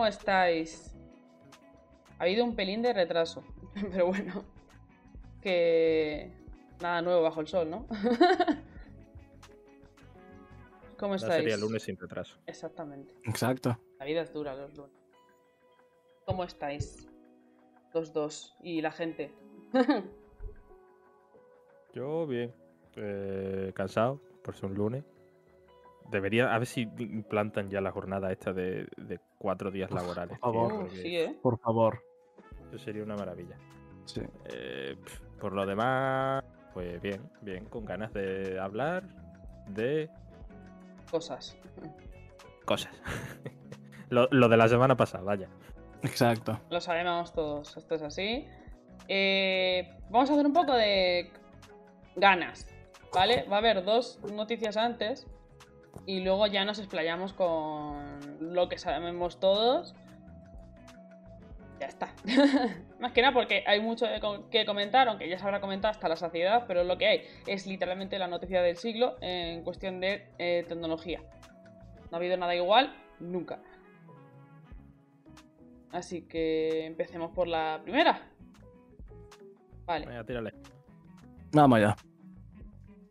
¿Cómo estáis? Ha habido un pelín de retraso, pero bueno. Que nada nuevo bajo el sol, ¿no? ¿Cómo estáis? sería lunes sin retraso. Exactamente. Exacto. La vida es dura los lunes. ¿Cómo estáis? Los dos. Y la gente. Yo bien. eh, cansado por ser un lunes. Debería, a ver si implantan ya la jornada esta de, de cuatro días laborales. por favor. Sí, ¿eh? Por favor. Eso sería una maravilla. Sí. Eh, por lo demás, pues bien, bien, con ganas de hablar de Cosas. cosas. lo, lo de la semana pasada, vaya. Exacto. Lo sabemos todos. Esto es así. Eh, vamos a hacer un poco de ganas. ¿Vale? Va a haber dos noticias antes. Y luego ya nos explayamos con lo que sabemos todos. Ya está. Más que nada porque hay mucho que comentar, aunque ya se habrá comentado hasta la saciedad, pero lo que hay es literalmente la noticia del siglo en cuestión de eh, tecnología. No ha habido nada igual nunca. Así que empecemos por la primera. Vale. Venga, tírale. Vamos allá.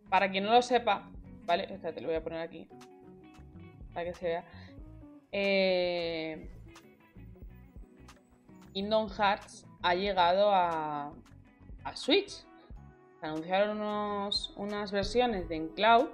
Para quien no lo sepa, ¿vale? Espérate, lo voy a poner aquí. Para que se vea. Eh... Kingdom Hearts ha llegado a, a Switch. Anunciaron unos- unas versiones de Encloud.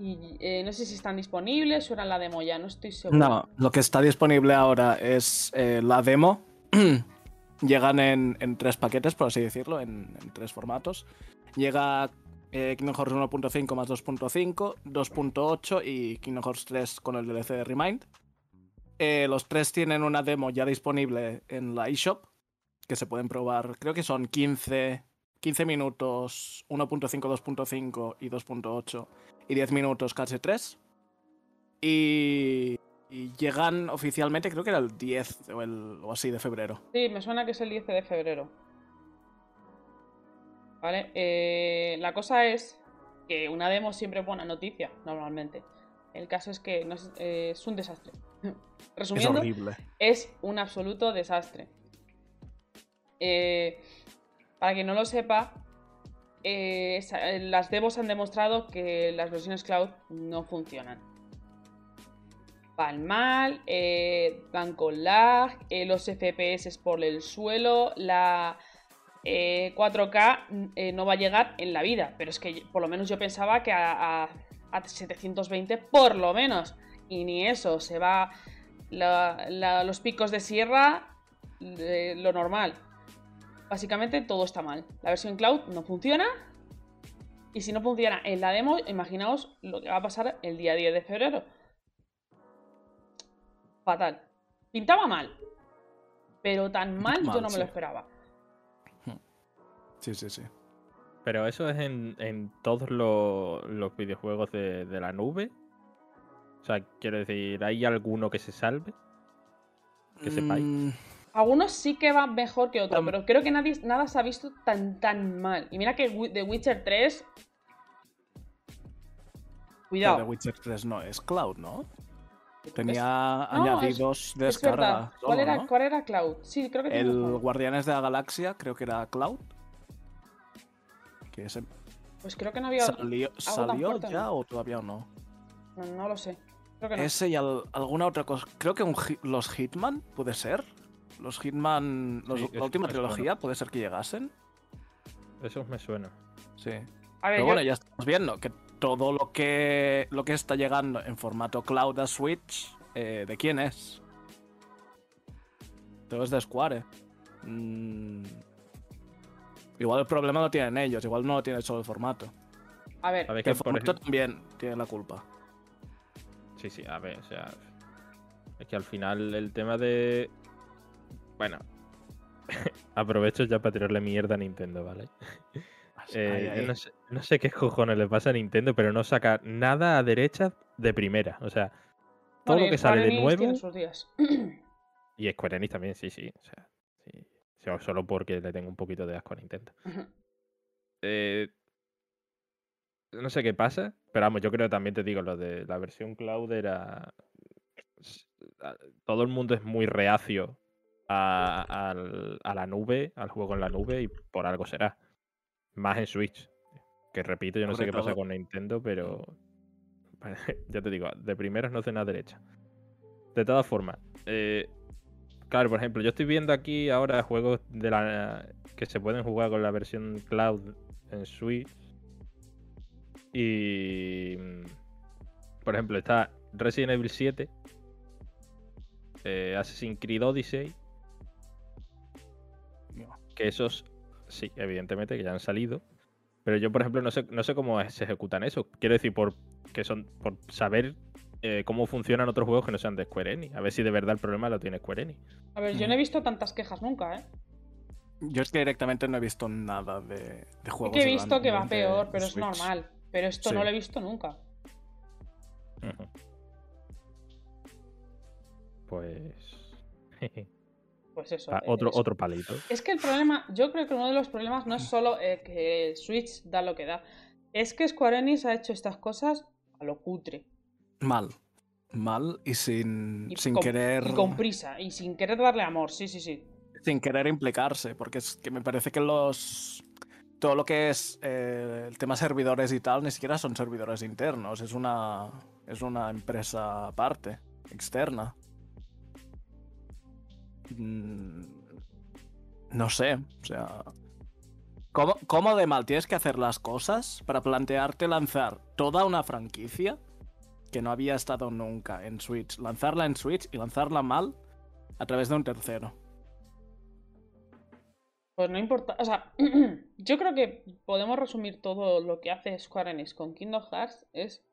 Y eh, no sé si están disponibles o era la demo ya, no estoy seguro. No, lo que está disponible ahora es eh, la demo. Llegan en, en tres paquetes, por así decirlo, en, en tres formatos. Llega eh, Kingdom Hearts 1.5 más 2.5, 2.8 y Kingdom Hearts 3 con el DLC de Remind. Eh, los tres tienen una demo ya disponible en la eShop, que se pueden probar, creo que son 15, 15 minutos 1.5, 2.5 y 2.8 y 10 minutos KH3. Y, y llegan oficialmente, creo que era el 10 o, el, o así de febrero. Sí, me suena que es el 10 de febrero. Vale, eh, la cosa es que una demo siempre es buena noticia, normalmente. El caso es que no es, eh, es un desastre. Es Resumiendo, horrible. es un absoluto desastre. Eh, para quien no lo sepa, eh, las demos han demostrado que las versiones cloud no funcionan. Van mal, van con lag, los FPS por el suelo, la eh, 4K mm, eh, no va a llegar en la vida. Pero es que por lo menos yo pensaba que a, a- a 720 por lo menos. Y ni eso, se va la- la- los picos de sierra, de lo normal. Básicamente todo está mal. La versión cloud no funciona. Y si no funciona en la demo, imaginaos lo que va a pasar el día 10 de febrero. Fatal. Pintaba mal. Pero tan mal yo no me sí. lo esperaba. Sí, sí, sí. Pero eso es en, en todos lo- los videojuegos de, de la nube. O sea, quiero decir, ¿hay alguno que se salve? Que sepáis. Mm, Algunos sí que van mejor que otros, pero creo que nadie, nada se ha visto tan tan mal. Y mira que The Witcher 3. pero Cuidado. The Witcher 3 no es Cloud, ¿no? ¿Es- Tenía No, añadidos de Es descarga. ¿Cuál solo, era, ¿no? ¿Cuál era Cloud? Sí, creo que El. Guardianes de la Galaxia, creo que era Cloud. Que ese Pues creo que no había. salió, ¿salió fuerte, ya ¿no? o todavía no. No, no lo sé. Creo que no. Ese y al- alguna otra cosa. Creo que un los Hitman, puede ser. Los Hitman, los- Sí, la última trilogía, puede ser que llegasen. Eso me suena. Sí. A ver, Pero yo- bueno, ya estamos viendo que todo lo que lo que está llegando en formato cloud a Switch, eh, ¿de quién es? Todo es de Square. Mm, Igual el problema lo tienen ellos, igual no lo tiene solo el formato. a ver, A ver, Que que el formato ejemplo- también tiene la culpa. Sí, sí, a ver, o sea. Es que al final el tema de. Bueno. Aprovecho ya para tirarle mierda a Nintendo, ¿vale? Eh, yo No, sé, no sé qué cojones le pasa a Nintendo, pero no saca nada a derecha de primera. O sea, todo bueno, lo que sale Square de Enix nuevo. tiene sus días. Y Square Enix también, sí, sí. O sea, Solo porque le tengo un poquito de asco a Nintendo. Eh, no sé qué pasa, pero vamos, yo creo también te digo, lo de la versión cloud era. Todo el mundo es muy reacio a, a la nube, al juego en la nube, y por algo será. Más en Switch. Que repito, yo no sé qué pasa con Nintendo, pero. ya te digo, de primeras no nada derecha. De todas formas, eh, claro, por ejemplo, yo estoy viendo aquí ahora juegos de la que se pueden jugar con la versión cloud en Switch. Y. Por ejemplo, está Resident Evil 7, eh, Assassin's Creed Odyssey. Que esos, sí, evidentemente, que ya han salido. Pero yo, por ejemplo, no sé, no sé cómo se ejecutan eso. Quiero decir, por que son por saber eh, cómo funcionan otros juegos que no sean de Square Enix. A ver si de verdad el problema lo tiene Square Enix. A ver, yo no he visto tantas quejas nunca, ¿eh? Yo es que directamente no he visto nada de, de juegos. Es que he visto que va peor, pero es normal. Pero esto no lo he visto nunca. Pues. pues eso. otro, otro palito. Es que el problema, yo creo que uno de los problemas no es solo eh, que Switch da lo que da. Es que Square Enix ha hecho estas cosas a lo cutre. Mal. Mal y sin, sin querer. Y con prisa, y sin querer darle amor, sí, sí, sí. Sin querer implicarse, porque es que me parece que los todo lo que es eh, el tema servidores y tal, ni siquiera son servidores internos, es una, es una empresa aparte, externa. Mm, no sé, o sea... ¿cómo, ¿Cómo de mal tienes que hacer las cosas para plantearte lanzar toda una franquicia que no había estado nunca en Switch? Lanzarla en Switch y lanzarla mal a través de un tercero. Pues no importa, o sea, yo creo que podemos resumir todo lo que hace Square Enix con Kingdom Hearts es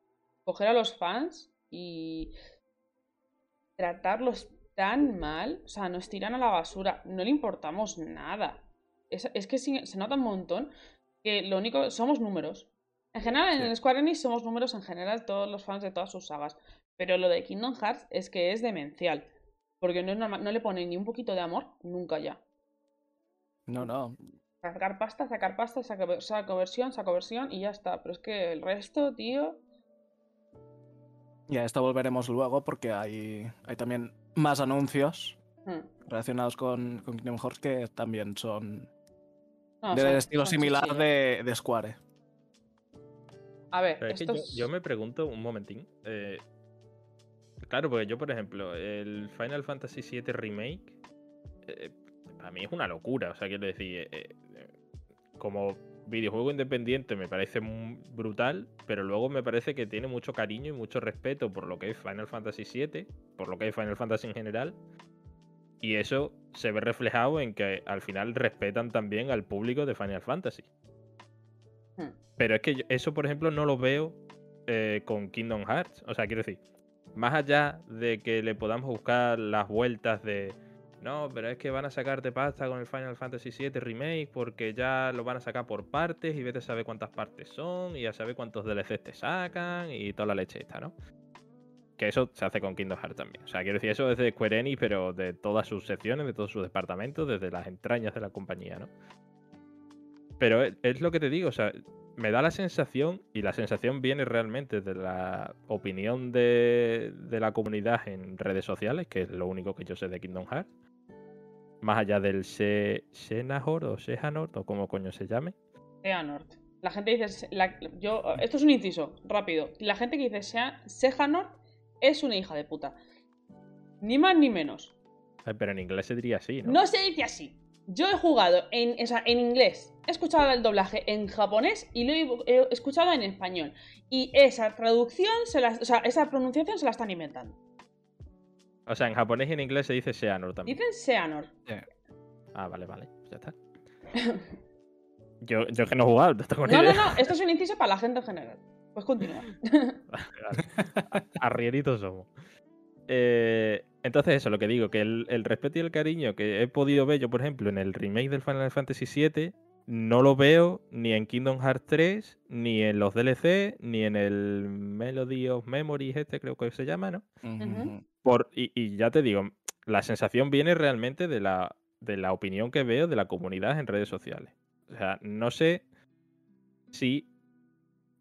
coger a los fans y tratarlos tan mal, o sea, nos tiran a la basura, no le importamos nada. Es, que se nota un montón que lo único, somos números. En general, en Square Enix somos números en general todos los fans de todas sus sagas, pero lo de Kingdom Hearts es que es demencial, porque no, es normal, no le ponen ni un poquito de amor, nunca ya. No, no. Sacar pasta, sacar pasta, saco, saco versión, saco versión y ya está. Pero es que el resto, tío. Y a esto volveremos luego porque hay, hay también más anuncios hmm. relacionados con, con Kingdom Hearts que también son de estilo similar de, de, Square. A ver, yo, me pregunto un momentín. Eh, claro, porque yo, por ejemplo, el Final Fantasy VII Remake. Eh, a mí es una locura. O sea, quiero decir, eh, eh, como videojuego independiente me parece brutal, pero luego me parece que tiene mucho cariño y mucho respeto por lo que es Final Fantasy VII, por lo que es Final Fantasy en general. Y eso se ve reflejado en que al final respetan también al público de Final Fantasy. Pero es que eso, por ejemplo, no lo veo eh, con Kingdom Hearts. O sea, quiero decir, más allá de que le podamos buscar las vueltas de no, pero es que van a sacarte pasta con el Final Fantasy VII Remake porque ya lo van a sacar por partes y vete a saber cuántas partes son y ya sabe cuántos DLCs te sacan y toda la leche esta, ¿no? Que eso se hace con Kingdom Hearts también. O sea, quiero decir, eso es de Square Enix, pero de todas sus secciones, de todos sus departamentos, desde las entrañas de la compañía, ¿no? Pero es, lo que te digo, o sea, me da la sensación, y la sensación viene realmente de la opinión de, de la comunidad en redes sociales, que es lo único que yo sé de Kingdom Hearts, más allá del Se Senahor o Sehanort o como coño se llame. Sehanort. La gente dice. yo, esto es un inciso, rápido. La gente que dice Sehanort es una hija de puta. Ni más ni menos. pero en inglés se diría así, ¿no? No se dice así. Yo he jugado en, en inglés, he escuchado el doblaje en japonés y lo he, escuchado en español. Y esa traducción, se o sea, esa pronunciación se la están inventando. O sea, en japonés y en inglés se dice Seanor también. Dicen Seanor. Ah, vale, vale. Ya está. yo, yo que no he jugado, no tengo No, no, no. Esto es un inciso para la gente en general. Pues continúa. Arrieritos somos. Eh, entonces, eso, lo que digo, que el, el, respeto y el cariño que he podido ver yo, por ejemplo, en el remake del Final Fantasy VII, no lo veo ni en Kingdom Hearts 3, ni en los DLC, ni en el Melody of Memories, este creo que se llama, ¿no? Por, y, ya te digo, la sensación viene realmente de la, de la opinión que veo de la comunidad en redes sociales. O sea, no sé si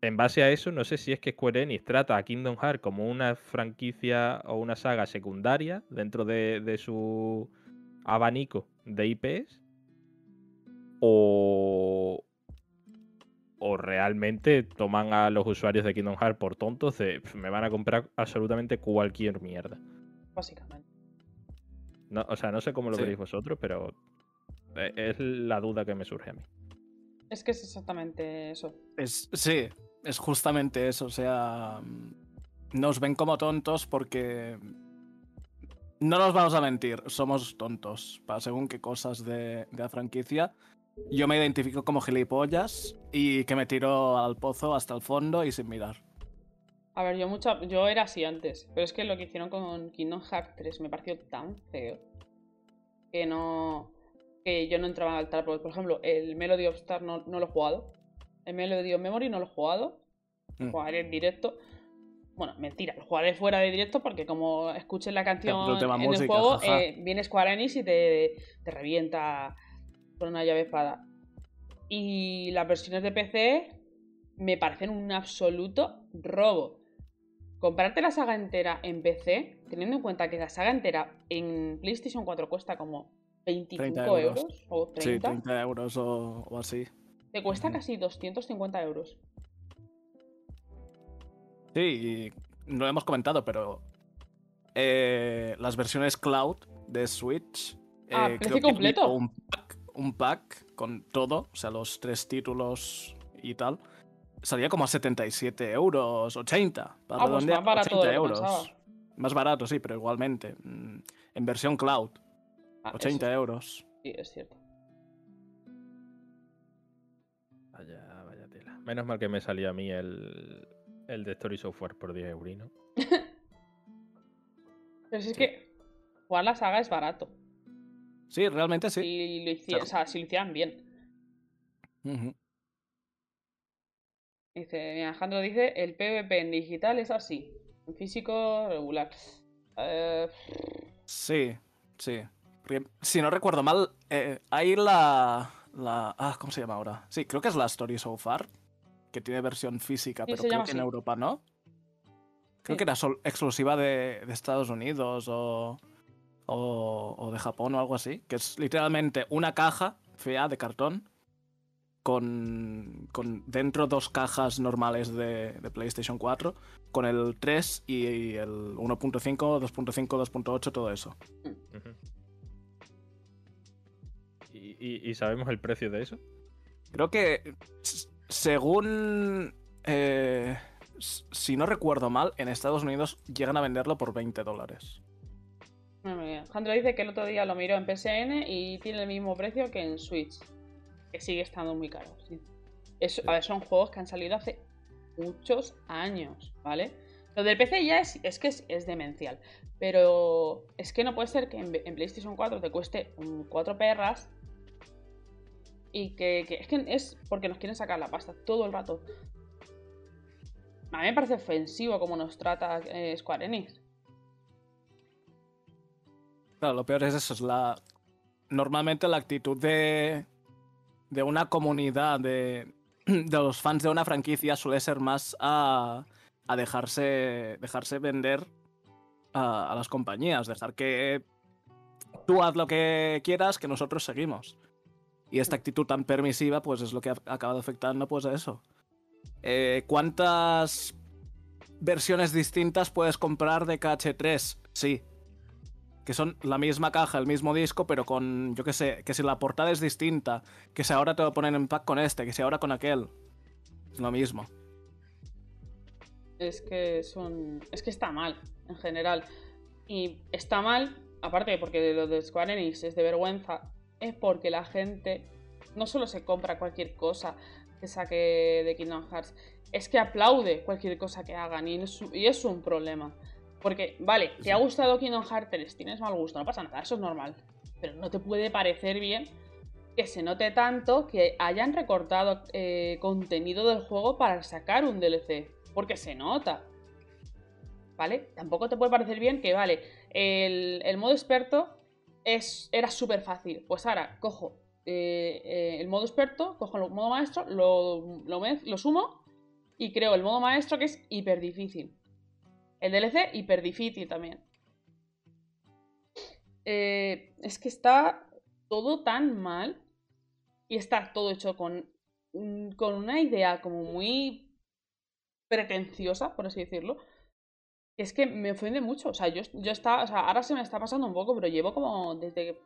en base a eso, no sé si es que Square Enix trata a Kingdom Hearts como una franquicia o una saga secundaria dentro de, de su abanico de IPs. O, o realmente toman a los usuarios de Kingdom Hearts por tontos de "Pf, me van a comprar absolutamente cualquier mierda. Básicamente. No, o sea, no sé cómo lo Sí. veréis vosotros, pero e- es la duda que me surge a mí. Es que es exactamente eso. Es, sí, es justamente eso. O sea, mm, nos ven como tontos porque. No nos vamos a mentir, somos tontos para según qué cosas de, de la franquicia. Yo me identifico como gilipollas y que me tiro al pozo hasta el fondo y sin mirar. A ver, yo mucha, yo era así antes, pero es que lo que hicieron con Kingdom Hearts 3 me pareció tan feo que no que yo no entraba al tal. Por ejemplo, el Melody of Star no, no lo he jugado. El Melody of Memory no lo he jugado. Mm. Jugaré en directo. Bueno, mentira, lo jugaré fuera de directo porque como escuches la canción en el música, juego, jaja. eh, viene Square Enix y te, te revienta con una llave espada. Y las versiones de PC me parecen un absoluto robo. Comprarte la saga entera en PC, teniendo en cuenta que la saga entera en PlayStation 4 cuesta como 25 30 euros. euros. o 30, Sí, 30 euros o, o así. te cuesta Ujú. casi 250 euros. Sí, y no lo hemos comentado, pero eh, las versiones cloud de Switch. Ah, eh, precio creo completo. Un un pack con todo, o sea, los tres títulos y tal. Salía como a 77 euros, 80. Para Ah, pues más barato 80 de lo que euros. pensaba. Más barato, sí, pero igualmente. mm, En versión cloud, Ah, 80 eso euros. sí, es cierto. Vaya, vaya tela. Menos mal que me salió a mí el, el de Story Software por 10 euros, ¿no? Pero si es que jugar la saga es barato. Sí, realmente sí. Si, lo o sea, si lo hicieran bien. Dice, mira, Alejandro dice, el PvP en digital es así. En físico, regular. Eh, Sí, sí. Si no recuerdo mal, eh, hay la, la. Ah, ¿cómo se llama ahora? Sí, creo que es la Story So Far, que tiene versión física, Sí, pero creo que en. Europa no. Creo Sí. que era exclusiva de, de Estados Unidos o, o, o de Japón o algo así. Que es literalmente una caja fea de cartón con, con dentro dos cajas normales de, de PlayStation 4 con el 3 y el 1.5, 2.5, 2.8, todo eso. ¿Y, y- y sabemos el precio de eso? Creo que según... eh, si no recuerdo mal, en Estados Unidos llegan a venderlo por 20 dólares. Alejandro dice que el otro día lo miró en PSN y tiene el mismo precio que en Switch. Que sigue estando muy caro. sí. Es- a ver, son juegos que han salido hace muchos años, ¿vale? Lo del PC ya es, es que es, es demencial. Pero es que no puede ser que en, en PlayStation 4 te cueste un 4 perras y que, que- es que es porque nos quieren sacar la pasta todo el rato. A mí me parece ofensivo como nos trata eh, Square Enix. Claro, lo peor es eso, es la... Normalmente la actitud de, de una comunidad, de, de los fans de una franquicia suele ser más a, a dejarse, dejarse vender a, las compañías, dejar que tú haz lo que quieras, que nosotros seguimos. Y esta actitud tan permisiva, pues es lo que ha acabado afectando pues a eso. Eh, ¿Cuántas versiones distintas puedes comprar de KH3? Sí, que son la misma caja, el mismo disco, pero con, yo qué sé, que si la portada es distinta, que si ahora te lo ponen en pack con este, que si ahora con aquel. Es lo mismo. Es que son. Es que está mal, en general. Y está mal, aparte porque lo de Square Enix es de vergüenza, es porque la gente no solo se compra cualquier cosa que saque de Kingdom Hearts, es que aplaude cualquier cosa que hagan y es un problema. Porque, vale, te ha gustado Kingdom Hearts 3, tienes mal gusto, no pasa nada, eso es normal. Pero no te puede parecer bien que se note tanto que hayan recortado eh, contenido del juego para sacar un DLC. Porque se nota. ¿Vale? Tampoco te puede parecer bien que, vale, el, el modo experto es, era súper fácil. Pues ahora cojo eh, eh, el modo experto, cojo el modo maestro, lo, lo, lo sumo Y creo el modo maestro que es hiper difícil. El DLC hiper difícil también. Eh, es que está todo tan mal y está todo hecho con, con una idea como muy pretenciosa, por así decirlo, que es que me ofende mucho. O sea, yo, yo está, o sea, ahora se me está pasando un poco, pero llevo como desde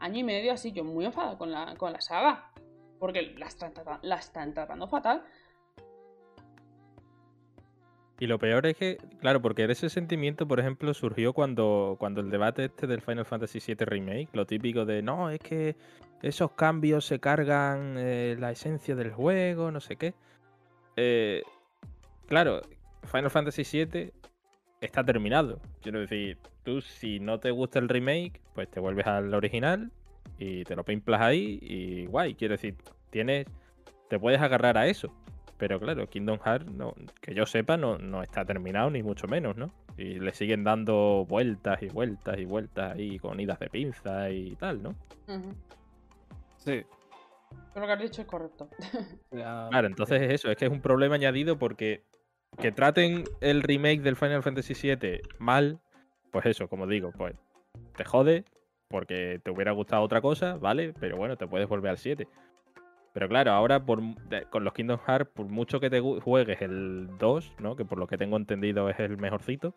año y medio así, yo muy enfadada con la, con la saga. Porque la están, la están tratando fatal. Y lo peor es que, claro, porque ese sentimiento, por ejemplo, surgió cuando, cuando el debate este del Final Fantasy VII Remake, lo típico de, no, es que esos cambios se cargan eh, la esencia del juego, no sé qué. Eh, claro, Final Fantasy VII está terminado. Quiero decir, tú si no te gusta el remake, pues te vuelves al original y te lo pimplas ahí y guay. Quiero decir, tienes, te puedes agarrar a eso. Pero claro, Kingdom Hearts, no, que yo sepa, no, no está terminado ni mucho menos, ¿no? Y le siguen dando vueltas y vueltas y vueltas ahí con idas de pinza y tal, ¿no? Sí. Pero lo que has dicho es correcto. Claro, entonces es eso, es que es un problema añadido porque que traten el remake del Final Fantasy VII mal, pues eso, como digo, pues te jode porque te hubiera gustado otra cosa, ¿vale? Pero bueno, te puedes volver al 7. Pero claro, ahora por, con los Kingdom Hearts, por mucho que te juegues el 2, ¿no? Que por lo que tengo entendido es el mejorcito.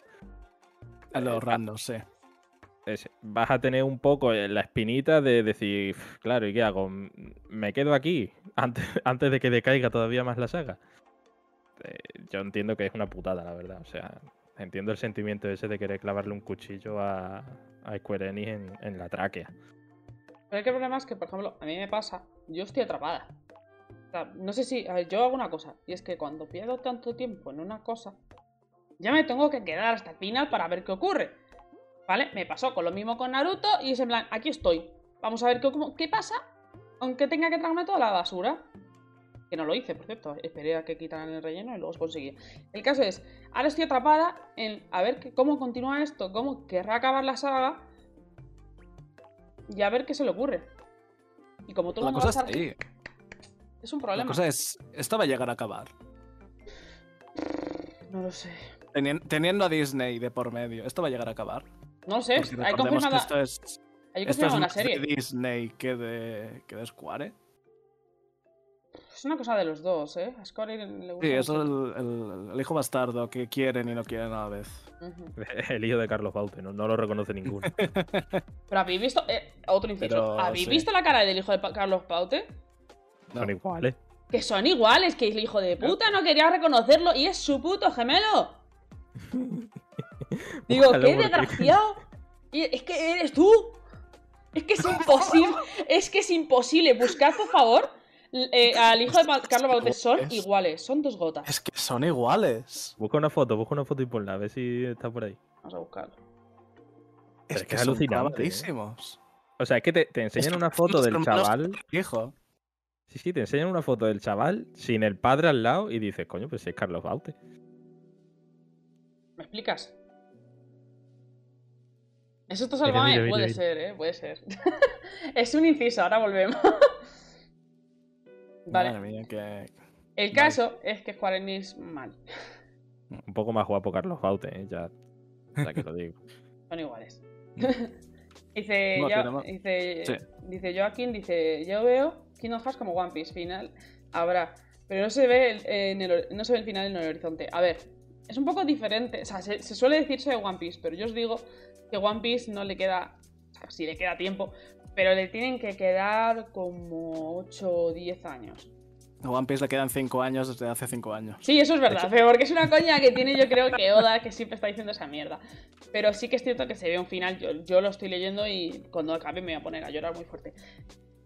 A los eh, random, sí. vas a tener un poco la espinita de decir, claro, ¿y qué hago? ¿Me quedo aquí antes, antes de que decaiga todavía más la saga? Eh, yo entiendo que es una putada, la verdad. O sea, entiendo el sentimiento ese de querer clavarle un cuchillo a, a Square Enix en la tráquea. Pero el problema es que, por ejemplo, a mí me pasa, yo estoy atrapada. No sé si. Ver, yo hago una cosa, y es que cuando pierdo tanto tiempo en una cosa, ya me tengo que quedar hasta el final para ver qué ocurre. ¿Vale? Me pasó con lo mismo con Naruto y es en plan, aquí estoy. Vamos a ver qué, qué pasa, aunque tenga que tragarme toda la basura. Que no lo hice, por cierto. Esperé a que quitaran el relleno y luego os conseguí. El caso es, ahora estoy atrapada en a ver cómo continúa esto, cómo querrá acabar la saga y a ver qué se le ocurre. Y como todo la cosa ahí. Es un problema. La cosa es, ¿esto va a llegar a acabar? No lo sé. Teniendo a Disney de por medio, ¿esto va a llegar a acabar? No lo sé. Hay confirmada... esto es, Hay esto es una serie. de Disney que de, que de Square. Es una cosa de los dos, ¿eh? A Score le gusta. Sí, es el, el, hijo bastardo que quieren y no quieren a la vez. El hijo de Carlos Baute, no, no lo reconoce ninguno. Pero habéis visto. Eh, otro inciso. ¿Habéis visto la cara del hijo de Carlos Baute? Son iguales. Que son iguales, que el hijo de puta no quería reconocerlo y es su puto gemelo. Digo, qué desgraciado. es que eres tú. Es que es imposible. es que es imposible. Buscad, por favor eh, al hijo de Carlos Bautes son iguales, son dos gotas. Es que son iguales. Busca una foto, busca una foto y ponla, a ver si está por ahí. Vamos a buscarlo. Es, que, es alucinante. ¿eh? O sea, es que te, enseñan una foto del chaval. Hijo. Sí, sí, te enseñan una foto del chaval sin el padre al lado y dices, coño, pues es Carlos Baute. ¿Me explicas? ¿Eso está salvado? Puede ser, ¿eh? Puede ser. es un inciso, ahora volvemos. Vale. El caso es que Square Enix mal. Un poco más guapo Carlos Baute, ¿eh? ya, ya que lo digo. Son iguales. dice, yo, dice, dice Joaquín, dice, yo veo Kingdom Hearts como One Piece final. Habrá. Pero no se ve el, en el, no se ve el final en el horizonte. A ver, es un poco diferente. O sea, se, suele decirse de One Piece, pero yo os digo que One Piece no le queda. Si le queda tiempo, pero le tienen que quedar como 8 o 10 años. A One Piece le quedan 5 años desde hace 5 años. Sí, eso es verdad, pero porque es una coña que tiene yo creo que Oda que siempre está diciendo esa mierda. Pero sí que es cierto que se ve un final, yo, yo lo estoy leyendo y cuando acabe me voy a poner a llorar muy fuerte.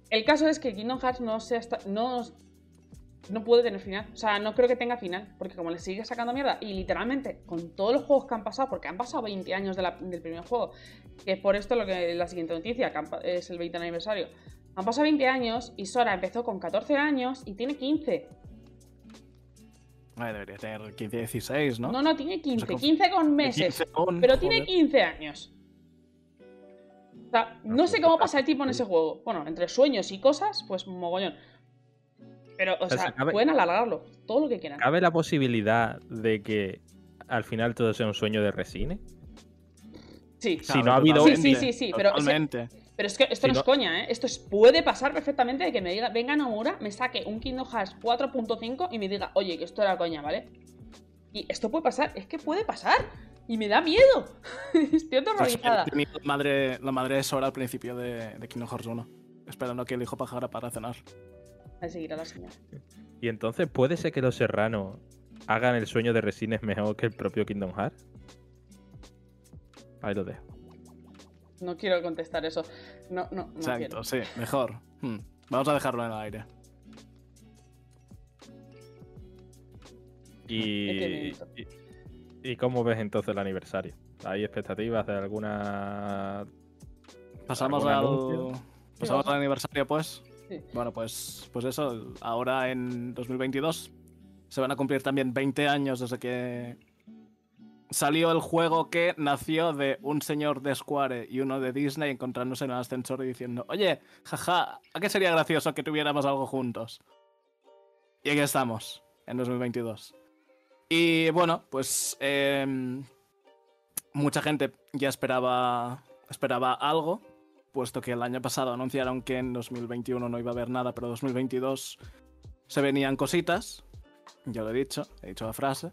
El caso es que Kingdom Hearts no se hasta, no no puede tener final. O sea, no creo que tenga final. Porque como le sigue sacando mierda. Y literalmente, con todos los juegos que han pasado, porque han pasado 20 años del primer juego. Que es por esto lo que la siguiente noticia, que es el 20 aniversario. Han pasado 20 años y Sora empezó con 14 años y tiene 15. debería tener 15, 16, ¿no? No, no, tiene 15. 15 con meses. pero tiene 15 años. O sea, no sé cómo pasa el tipo en ese juego. Bueno, entre sueños y cosas, pues mogollón. Pero, o O sea, sea, cabe- pueden alargarlo, todo lo que quieran. ¿Cabe la posibilidad de que al final todo sea un sueño de Resine? Sí, Si no ha habido- Sí, sí, sí, sí, pero- Totalmente. pero es que esto Si no, no- es coña, ¿eh? Esto es- puede pasar perfectamente de que me diga, venga Nomura, me saque un Kingdom Hearts 4.5 y me diga, oye, que esto era coña, ¿vale? Y esto puede pasar, es que puede pasar. Y me da miedo. Estoy aterrorizada. La madre, la madre de Sora al principio de, de Kingdom Hearts 1. Esperando que el hijo bajara para cenar. A seguir a la señora. Y entonces puede ser que los serranos hagan el sueño de Resines mejor que el propio Kingdom Hearts. Ahí lo dejo. No quiero contestar eso. No, no, no Exacto, quiero. sí, mejor. Hmm. Vamos a dejarlo en el aire. Y, y, y cómo ves entonces el aniversario? ¿Hay expectativas de alguna Pasamos ¿Algún al. Pasamos aniversario, pues. Sí. Bueno, pues, pues eso. Ahora en 2022 se van a cumplir también 20 años desde que salió el juego que nació de un señor de Square y uno de Disney encontrándose en el ascensor y diciendo: Oye, jaja, ¿a qué sería gracioso que tuviéramos algo juntos? Y aquí estamos, en 2022. Y bueno, pues em, mucha gente ya esperaba, esperaba algo, puesto que el año pasado anunciaron que en 2021 no iba a haber nada, pero 2022 se venían cositas. Ya lo he dicho, he dicho la frase.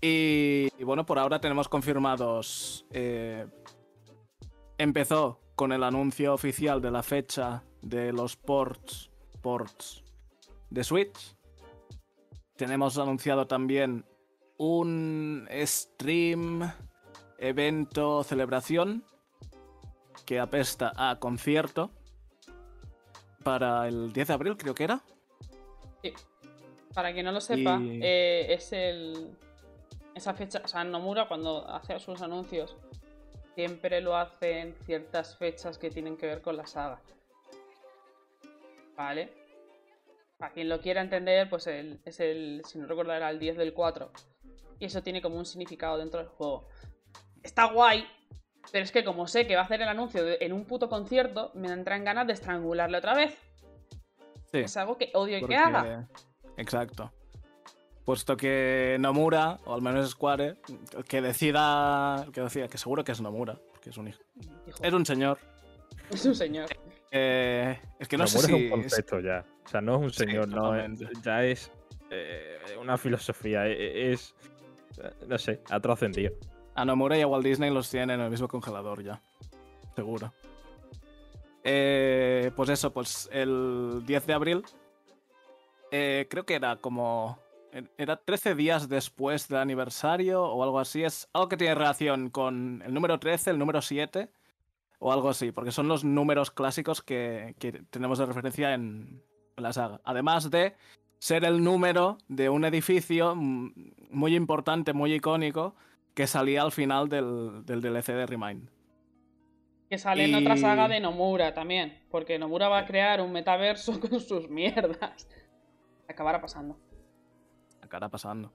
Y, y bueno, por ahora tenemos confirmados. eh, empezó con el anuncio oficial de la fecha de los ports, ports de Switch. Tenemos anunciado también un stream, evento, celebración que apesta a concierto para el 10 de abril, creo que era. Sí. Para quien no lo sepa, Y- eh, es el. Esa fecha, o sea, Nomura cuando hace sus anuncios siempre lo hace en ciertas fechas que tienen que ver con la saga. ¿Vale? Para quien lo quiera entender, pues el- es el, si no recuerdo, era el 10 del 4. Y eso tiene como un significado dentro del juego. Está guay, pero es que como sé que va a hacer el anuncio de- en un puto concierto, me entran ganas de estrangularle otra vez. Sí. Es algo que odio que porque- haga. Exacto. Puesto que Nomura, o al menos Square, que decida, que decida, que seguro que es Nomura, porque es un hijo. Hijo, Es un señor. es un señor. eh, es que no sé Nomura si. es un concepto ya. O sea, no es un Sí, señor, no. es- totalmente. ya es eh, una filosofía. Es. eh, No sé, ha trascendido. A Nomura y a Walt Disney los tienen en el mismo congelador ya. Seguro. Eh, pues eso, pues el 10 de abril. eh, creo que era como. Era 13 días después del aniversario o algo así. Es algo que tiene relación con el número 13, el número 7 o algo así, porque son los números clásicos que, que tenemos de referencia en, en la saga. Además de ser el número de un edificio muy importante, muy icónico, que salía al final del, del DLC de Remind. Que sale en otra saga de Nomura también. Porque Nomura va a crear un metaverso con sus mierdas. Acabará pasando. Acabará pasando.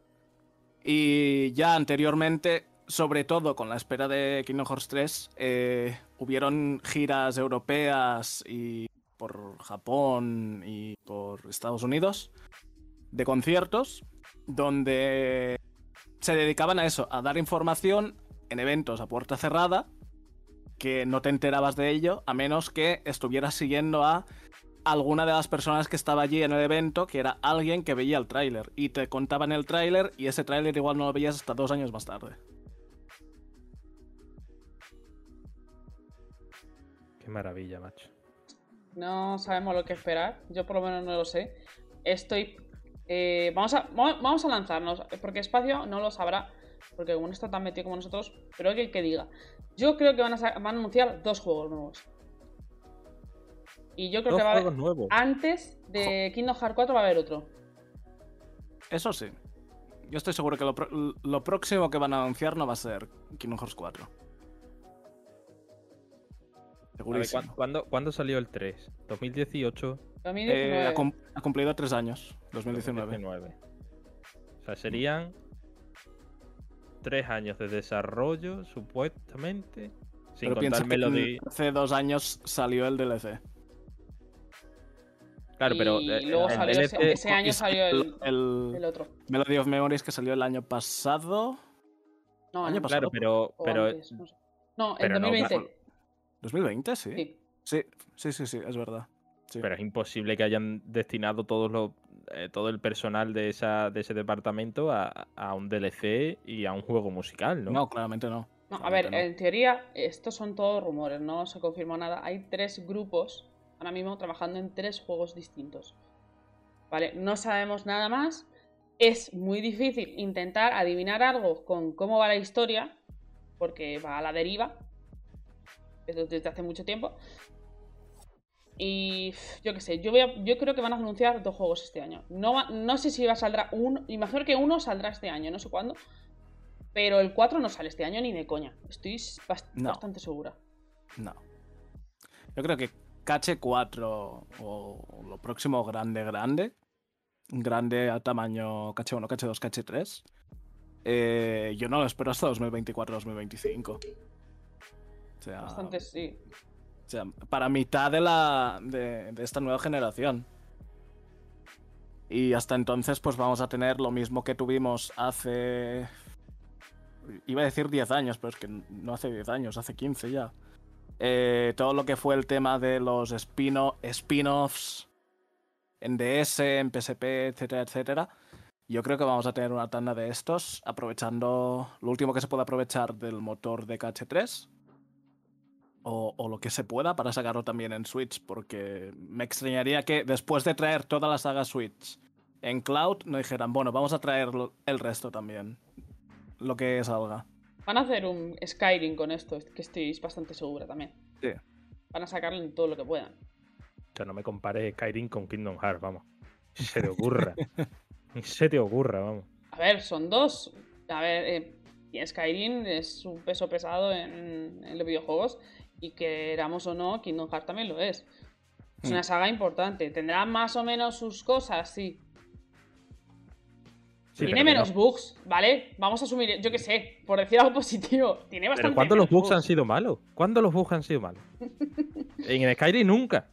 Y ya anteriormente, sobre todo con la espera de Kingdom Hearts 3, eh, hubieron giras europeas y por Japón y por Estados Unidos de conciertos donde se dedicaban a eso, a dar información en eventos a puerta cerrada que no te enterabas de ello a menos que estuvieras siguiendo a alguna de las personas que estaba allí en el evento, que era alguien que veía el tráiler y te contaban el tráiler y ese tráiler igual no lo veías hasta dos años más tarde. Qué maravilla, macho. No sabemos lo que esperar. Yo por lo menos no lo sé. Estoy. eh, vamos, a, vamos a lanzarnos. Porque Espacio no lo sabrá. Porque como no está tan metido como nosotros. Pero que, que diga. Yo creo que van a, sa- van a anunciar dos juegos nuevos. Y yo creo Dos que va a haber. nuevos. Antes de Kingdom Hearts 4 va a haber otro. Eso sí. Yo estoy seguro que lo, pro- lo próximo que van a anunciar no va a ser Kingdom Hearts 4. A ver, Segurísimo. ¿cuán- ¿cuándo, cuándo salió el 3? 2018. 2019. Eh, ha, cum- ha cumplido tres años, 2019. 2019. O sea, serían tres años de desarrollo, supuestamente. Sin Pero piensa contar que Melody. hace dos años salió el DLC. Claro, pero y eh, luego el salió ese, DLC ese año salió el, el, el otro. Melody of Memories que salió el año pasado. No, año no, pasado. Claro, pero, pero antes, no sé. No, en pero no, 2020. ¿2020? Sí. sí. Sí, sí, sí, sí, es verdad. Sí. Pero es imposible que hayan destinado todos los, eh, todo el personal de, esa, de ese departamento a, a un DLC y a un juego musical, ¿no? No, claramente no. No, a ver, no. en teoría, estos son todos rumores, no se confirmó nada. Hay tres grupos ahora mismo trabajando en tres juegos distintos. Vale, no sabemos nada más. Es muy difícil intentar adivinar algo con cómo va la historia, porque va a la deriva desde hace mucho tiempo. Y yo qué sé, yo, voy a- yo creo que van a anunciar dos juegos este año. No, va- no sé si va a saldrá uno, imagino que uno saldrá este año, no sé cuándo. Pero el 4 no sale este año ni de coña. Estoy bast- No. bastante segura. No. Yo creo que KH4 o lo próximo grande, grande, grande a tamaño KH1, KH2, KH3, eh, yo no lo espero hasta 2024-2025. O sea, Bastante sí. o sea, para mitad de, la, de, de esta nueva generación. Y hasta entonces, pues vamos a tener lo mismo que tuvimos hace. Iba a decir 10 años, pero es que no hace 10 años, hace 15 ya. Eh, todo lo que fue el tema de los spin-o- spin-offs en DS, en PSP, etcétera, etcétera. Yo creo que vamos a tener una tanda de estos, aprovechando lo último que se pueda aprovechar del motor de KH3 o, o lo que se pueda para sacarlo también en Switch, porque me extrañaría que después de traer toda la saga Switch en Cloud, no dijeran, bueno, vamos a traer el resto también, lo que salga. Van a hacer un Skyrim con esto, que estoy bastante segura también. Sí. Van a sacarlo en todo lo que puedan. O sea, no me compares Skyrim con Kingdom Hearts, vamos. Ni se te ocurra. Ni se te ocurra, vamos. A ver, son dos. A ver, eh, y Skyrim es un peso pesado en, en los videojuegos. Y queramos o no, Kingdom Hearts también lo es. Es Mm. una saga importante. ¿Tendrá más o menos sus cosas? Sí. Sí, Tiene menos no. bugs, ¿vale? Vamos a asumir, yo qué sé, por decir algo positivo. Tiene bastante Pero ¿cuándo los bugs han sido malos? ¿Cuándo los bugs han sido malos? en Skyrim nunca.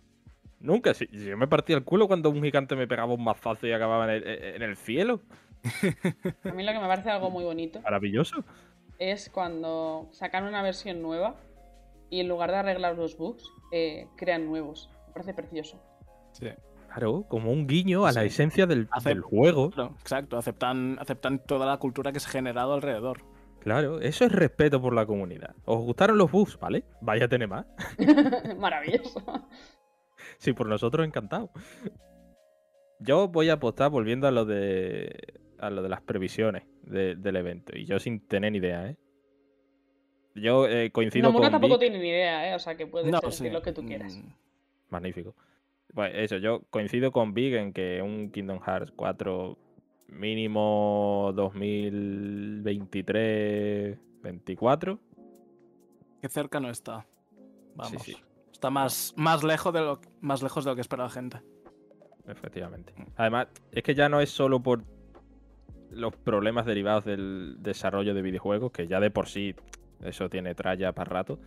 Nunca. Si, si yo me partía el culo cuando un gigante me pegaba un mazazo y acababa en el, en el cielo. A mí lo que me parece algo muy bonito Maravilloso. es cuando sacan una versión nueva y en lugar de arreglar los bugs, eh, crean nuevos. Me parece precioso. Sí. Claro, como un guiño a la esencia del, juego. Claro, exacto, aceptan, aceptan toda la cultura que se ha generado alrededor. Claro, eso es respeto por la comunidad. ¿Os gustaron los bugs? ¿Vale? Vaya a tener más. Maravilloso. Sí, por nosotros encantado. Yo voy a apostar volviendo a lo de a lo de las previsiones de- del evento. Y yo sin tener ni idea, ¿eh? Yo eh, coincido Nomura con tampoco Vic. tiene ni idea, ¿eh? O sea que puede No, ser sí, que lo que tú quieras. mm, Magnífico. Pues eso, yo coincido con Big en que un Kingdom Hearts 4 mínimo 2023-24. Qué cerca no está. Vamos. sí. Está más, más, lejos de lo, más lejos de lo que espera la gente. Efectivamente. Además, es que ya no es solo por los problemas derivados del desarrollo de videojuegos, que ya de por sí eso tiene tralla para rato.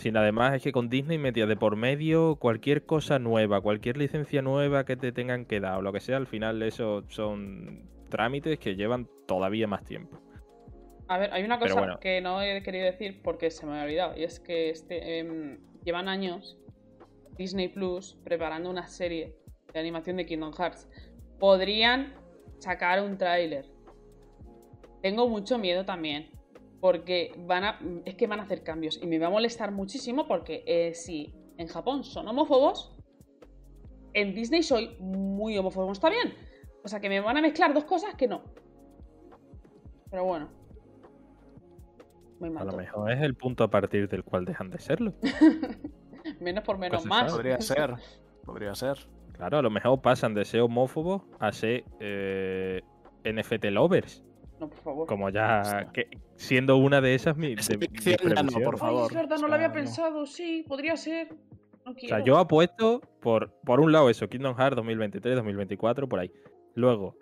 Sino además es que con Disney metía de por medio cualquier cosa nueva, cualquier licencia nueva que te tengan que dar o lo que sea, al final eso son trámites que llevan todavía más tiempo. A ver, hay una cosa bueno. que no he querido decir porque se me había olvidado. Y es que este, em, llevan años Disney Plus preparando una serie de animación de Kingdom Hearts. Podrían sacar un tráiler. Tengo mucho miedo también. Porque van a. Es que van a hacer cambios. Y me va a molestar muchísimo porque eh, si en Japón son homófobos, en Disney soy muy homófobo. Está bien. O sea que me van a mezclar dos cosas que no. Pero bueno. Muy A mal. lo todo. mejor es el punto a partir del cual dejan de serlo. Menos por menos más. sabe. Podría ser. Podría ser. Claro, a lo mejor pasan de ser homófobos a ser eh, NFT lovers. No, por favor. Como ya que, siendo una de esas mi, de- ya no, por Ay, favor. es verdad, no O lo había pensado. Sí, podría ser. No O sea, yo apuesto por, por un lado eso, Kingdom Hearts 2023, 2024, por ahí. Luego,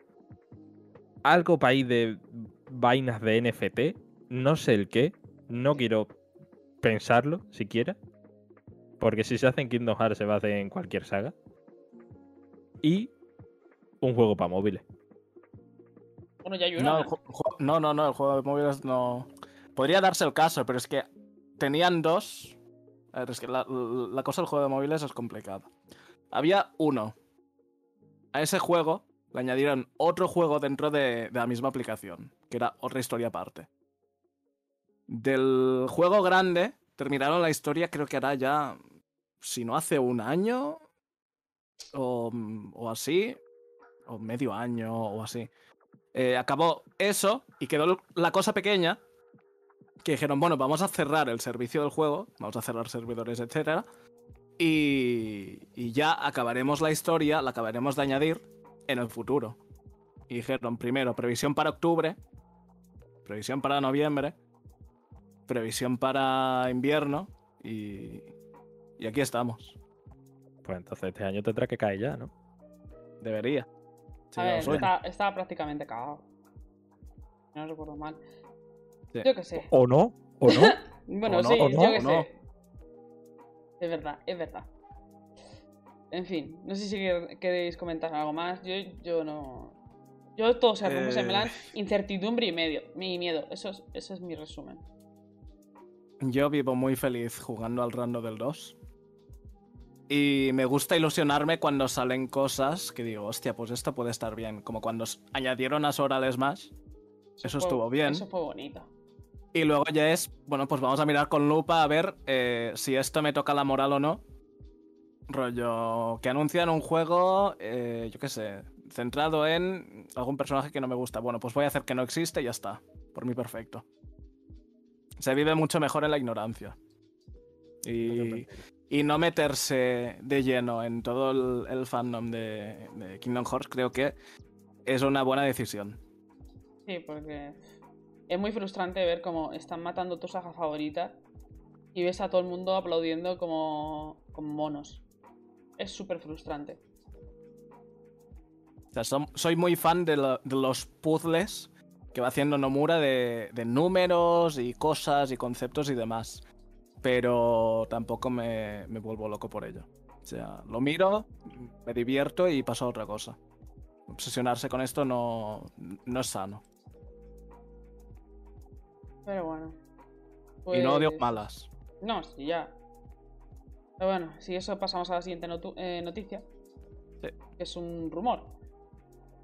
algo para ir de vainas de NFT, no sé el qué, no quiero pensarlo siquiera, porque si se hace en Kingdom Hearts se va a hacer en cualquier saga. y un juego para móviles. Bueno, ya hay una. No, el ¿no? no, no, no, el juego de móviles no. Podría darse el caso, pero es que tenían dos. A ver, es que la, la cosa del juego de móviles es complicada. Había uno. A ese juego le añadieron otro juego dentro de, de la misma aplicación, que era otra historia aparte. Del juego grande, terminaron la historia, creo que hará ya, si no hace un año, o, o así, o medio año, o así. Eh, acabó eso y quedó la cosa pequeña que dijeron, bueno, vamos a cerrar el servicio del juego, vamos a cerrar servidores, etcétera, y, y ya acabaremos la historia, la acabaremos de añadir en el futuro. Y dijeron, primero, previsión para octubre, previsión para noviembre, previsión para invierno, y, y aquí estamos. Pues entonces este año tendrá que caer ya, ¿no? Debería. A ver, estaba prácticamente cagado. No recuerdo mal. Sí. Yo qué sé. ¿O no? ¿O no? Bueno, O no, sí, o no, yo qué no. sé. Es verdad, es verdad. En fin, no sé si quer- queréis comentar algo más. Yo, yo no. Yo todo se resume en Eh. plan incertidumbre y medio, mi miedo. Eso es, ese es mi resumen. Yo vivo muy feliz jugando al rando del 2. Y me gusta ilusionarme cuando salen cosas que digo, hostia, pues esto puede estar bien. Como cuando añadieron a Sora al Smash. Eso fue- estuvo bien. Eso fue bonito. Y luego ya es, bueno, pues vamos a mirar con lupa a ver eh, si esto me toca la moral o no. Rollo, que anuncian un juego, eh, yo qué sé, centrado en algún personaje que no me gusta. Bueno, pues voy a hacer que no existe y ya está. Por mí perfecto. Se vive mucho mejor en la ignorancia. Y, y no meterse de lleno en todo el, el fandom de, de Kingdom Hearts creo que es una buena decisión. Sí, porque es muy frustrante ver cómo están matando tu saga favorita y ves a todo el mundo aplaudiendo como, como monos. Es súper frustrante. O sea, soy muy fan de, lo- de los puzzles que va haciendo Nomura de, de números y cosas y conceptos y demás. Pero tampoco me, me vuelvo loco por ello. O sea, lo miro, me divierto y paso a otra cosa. Obsesionarse con esto no, no es sano. Pero bueno. Y no odio Pues- malas. No, sí, ya. Pero bueno, si eso pasamos a la siguiente eh, noticia. Sí. que Es un rumor.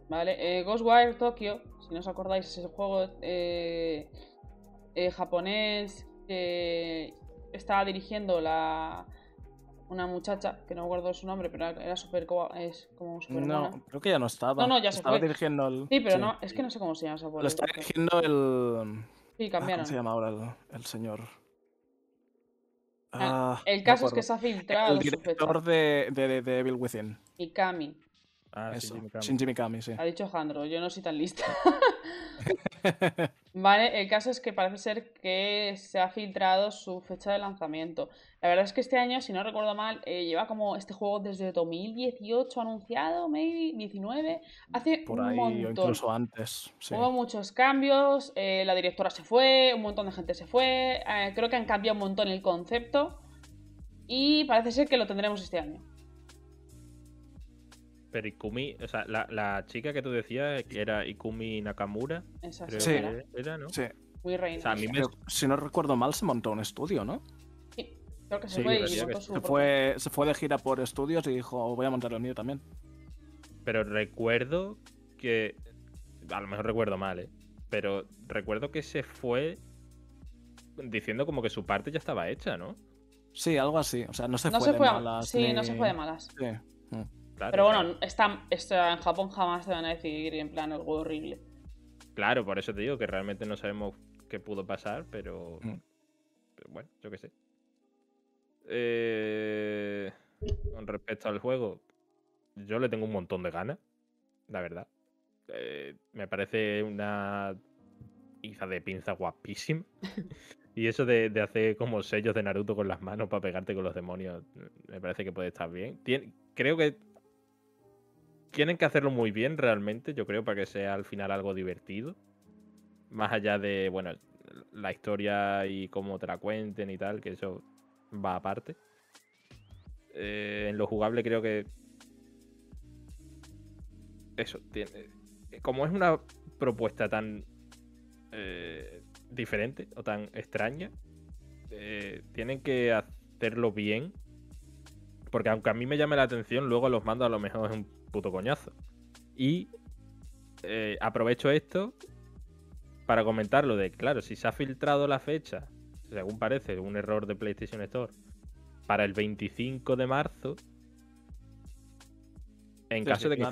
Vale, eh, Ghostwire Tokyo, si no os acordáis, es el juego eh, eh, japonés que estaba dirigiendo la una muchacha, que no recuerdo su nombre, pero era- súper es como súper No, creo que ya no estaba. No, no, ya se Estaba fue. dirigiendo el. Sí, pero no, es que no sé cómo se llama ese Lo está dirigiendo el. Sí, ah, cambiaron. ¿Cómo se llama ahora el, el señor? Ah, Ah, el no caso es que se ha filtrado El director de, de, de, de Evil Within. Mikami. Ah, Eso. Shinji Mikami, sí. Ha dicho Jandro, yo no soy tan lista. vale, el caso es que parece ser que se ha filtrado su fecha de lanzamiento. La verdad es que este año, si no recuerdo mal, eh, lleva como este juego desde 2018 anunciado, maybe 19. Hace Por un ahí, o montón. incluso antes. Sí. Hubo muchos cambios, eh, la directora se fue, un montón de gente se fue, eh, creo que han cambiado un montón el concepto y parece ser que lo tendremos este año. Pero Ikumi, o sea, la, la chica que tú decías, que era Ikumi Nakamura, Esa creo Sí. que era, ¿no? Sí. muy reina. O sea, a mí me, Pero, si no recuerdo mal, se montó un estudio, ¿no? Sí, creo que se Sí, fue y montó su Se fue, se fue de gira por estudios y dijo, voy a montar el mío también. Pero recuerdo que. A lo mejor recuerdo mal, ¿eh? Pero recuerdo que se fue diciendo como que su parte ya estaba hecha, ¿no? Sí, algo así. O sea, no se No fue se de fue a- malas. Sí, ni- no se fue de malas. Sí. Claro, Pero bueno, está, está- en Japón jamás te van a decir en plan algo horrible. Claro, por eso te digo que realmente no sabemos qué pudo pasar, pero. Mm. pero bueno, yo qué sé. Eh, con respecto al juego, yo le tengo un montón de ganas, la verdad. Eh, me parece una hija de pinza guapísima. y eso de, de hacer como sellos de Naruto con las manos para pegarte con los demonios, me parece que puede estar bien. Tien- creo que tienen que hacerlo muy bien realmente, yo creo, para que sea al final algo divertido. Más allá de, bueno, la historia y cómo te la cuenten y tal, que eso va aparte. Eh, en lo jugable creo que eso, como es una propuesta tan eh, diferente o tan extraña, eh, tienen que hacerlo bien. Porque aunque a mí me llame la atención, luego los mando a lo mejor es puto coñazo. Y eh, aprovecho esto para comentarlo de, claro, si se ha filtrado la fecha, según parece, un error de PlayStation Store, para el 25 de marzo, en caso de que...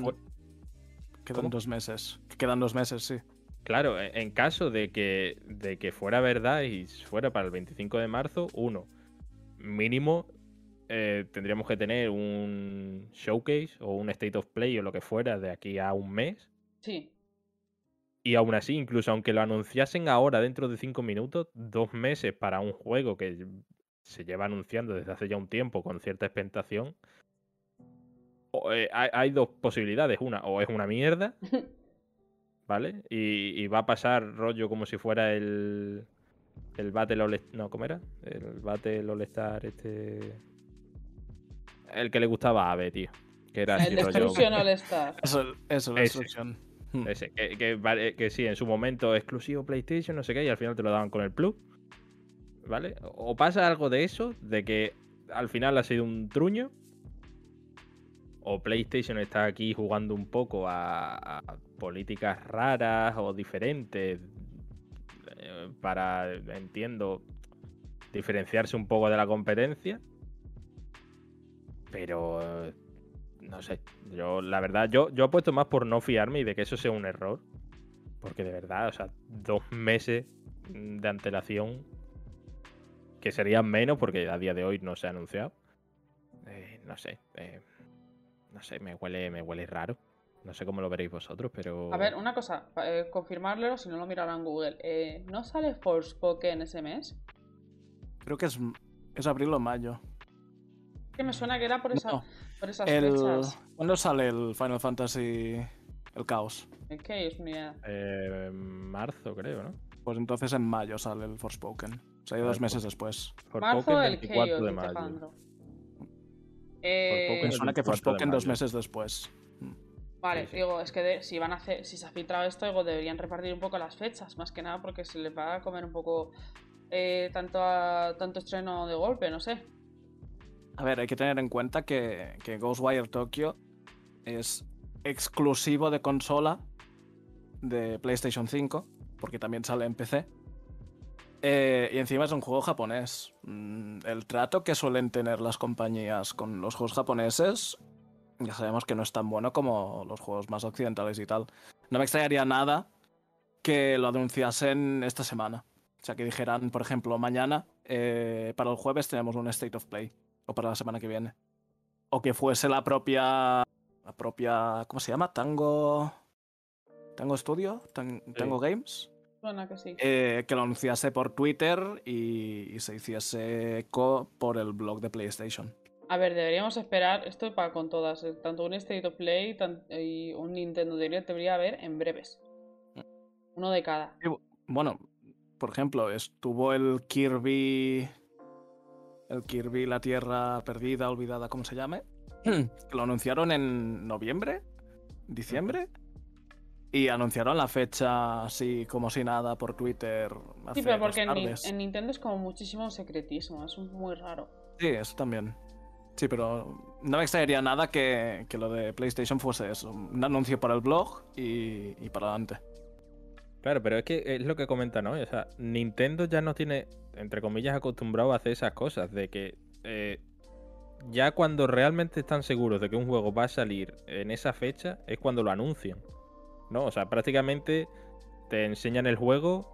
Quedan dos meses. Quedan dos meses, sí. Claro, e, en caso de que, de que fuera verdad y fuera para el 25 de marzo, uno, mínimo eh, tendríamos que tener un showcase o un state of play o lo que fuera de aquí a un mes. Sí. Y aún así, incluso aunque lo anunciasen ahora dentro de cinco minutos, dos meses para un juego que se lleva anunciando desde hace ya un tiempo con cierta expectación, eh, hay, dos posibilidades. Una, o es una mierda, ¿vale? Y, va a pasar rollo como si fuera el. El Battle All No, ¿cómo era? El Battle All Star, este. El que le gustaba a Ave, tío. Que era el Destruction All Star. Eso, eso, Destruction. Hmm. Ese, que, que, que, sí, en su momento exclusivo PlayStation, no sé qué, y al final te lo daban con el Plus. ¿Vale? O pasa algo de eso, de que al final ha sido un truño, o PlayStation está aquí jugando un poco a, políticas raras o diferentes eh, para, entiendo, diferenciarse un poco de la competencia. Pero no sé, yo la verdad, yo, yo apuesto más por no fiarme y de que eso sea un error. Porque de verdad, o sea, dos meses de antelación, que serían menos porque a día de hoy no se ha anunciado. Eh, no sé, eh, no sé, me huele, me huele raro. No sé cómo lo veréis vosotros, pero. A ver, una cosa, eh, confirmarlo si no lo mirarán en Google. Eh, ¿No sale Forspoken ese mes? Creo que es, es abril o mayo. Que me suena que era por, esa, por esas fechas. ¿Cuándo sale el Final Fantasy el Caos? El Chaos, mira. Eh, marzo, creo, ¿no? Pues entonces en mayo sale el Forspoken. O sea, dos meses después. Marzo el Chaos, de mayo. Eh, me suena que Forspoken dos meses después. Vale, digo, es que si van a hacer, si se ha filtrado esto, digo, deberían repartir un poco las fechas, más que nada porque se les va a comer un poco eh, tanto, tanto estreno de golpe, no sé. A ver, hay que tener en cuenta que, Ghostwire Tokyo es exclusivo de consola de PlayStation 5, porque también sale en PC. Eh, y encima es un juego japonés. Mm, el trato que suelen tener las compañías con los juegos japoneses, ya sabemos que no es tan bueno como los juegos más occidentales y tal. No me extrañaría nada que lo anunciasen esta semana. O sea, que dijeran, por ejemplo, mañana, eh, para el jueves tenemos un State of Play. O para la semana que viene. O que fuese la propia. La propia. ¿Cómo se llama? Tango. Tango Studio? Tango Games que eh, que lo anunciase por Twitter y, se hiciese eco por el blog de PlayStation. A ver, deberíamos esperar, esto para con todas, eh, tanto un State of Play y un Nintendo Direct debería haber en breves. Mm. Uno de cada. bueno, por ejemplo, estuvo el Kirby. El Kirby La Tierra Perdida, Olvidada, ¿cómo se llame? lo anunciaron en noviembre, diciembre. Y anunciaron la fecha así como si nada por Twitter. sí, pero porque en, Nintendo es como muchísimo secretismo, es muy raro. Sí, eso también. Sí, pero no me extrañaría nada que, lo de PlayStation fuese eso. Un anuncio para el blog y, para adelante. Claro, pero es que es lo que comentan hoy. O sea, Nintendo ya no tiene, entre comillas, acostumbrado a hacer esas cosas. De que eh, ya cuando realmente están seguros de que un juego va a salir en esa fecha, es cuando lo anuncian. ¿no? O sea, prácticamente te enseñan el juego,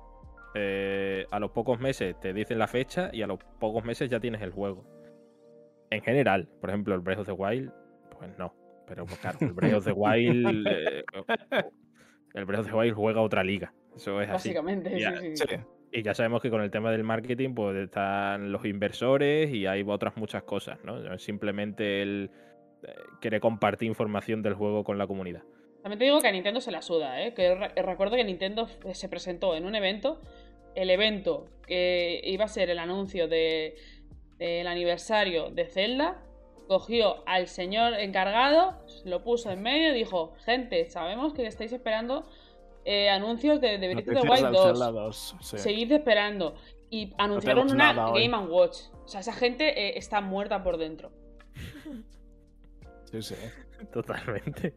eh, a los pocos meses te dicen la fecha y a los pocos meses ya tienes el juego. En general, por ejemplo, el Breath of the Wild, pues no. Pero pues, claro, el Breath of the Wild. Eh, el Breath of the Wild juega otra liga. Eso es Básicamente, así. Básicamente, sí, sí. Y ya sabemos que con el tema del marketing, pues están los inversores y hay otras muchas cosas, ¿no? Simplemente el eh, quiere compartir información del juego con la comunidad. También te digo que a Nintendo se la suda, ¿eh? Que recuerdo que Nintendo se presentó en un evento. El evento que iba a ser el anuncio del aniversario de Zelda. Cogió al señor encargado, lo puso en medio y dijo, gente, sabemos que estáis esperando eh, anuncios de, de Breath of the Wild del 2. Zelda 2, sí. Seguid esperando. Y anunciaron una hoy. Game Watch. O sea, esa gente eh, está muerta por dentro. Sí, sí. Totalmente.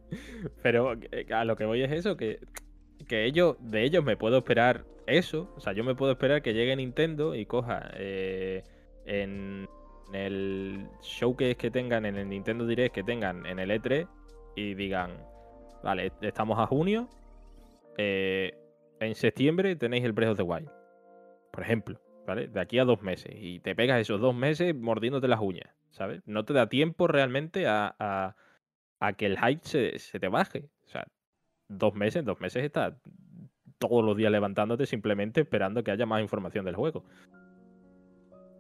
Pero eh, a lo que voy es eso, que, que ellos, de ellos me puedo esperar eso. O sea, yo me puedo esperar que llegue Nintendo y coja eh, en el showcase que tengan, en el Nintendo Direct que tengan en el E3 y digan, vale, estamos a junio, eh, en septiembre tenéis el Breath of the Wild. Por ejemplo, ¿vale? De aquí a dos meses. Y te pegas esos dos meses mordiéndote las uñas, ¿sabes? No te da tiempo realmente a, a- a que el hype se, se te baje. O sea, dos meses, dos meses estás todos los días levantándote simplemente esperando que haya más información del juego.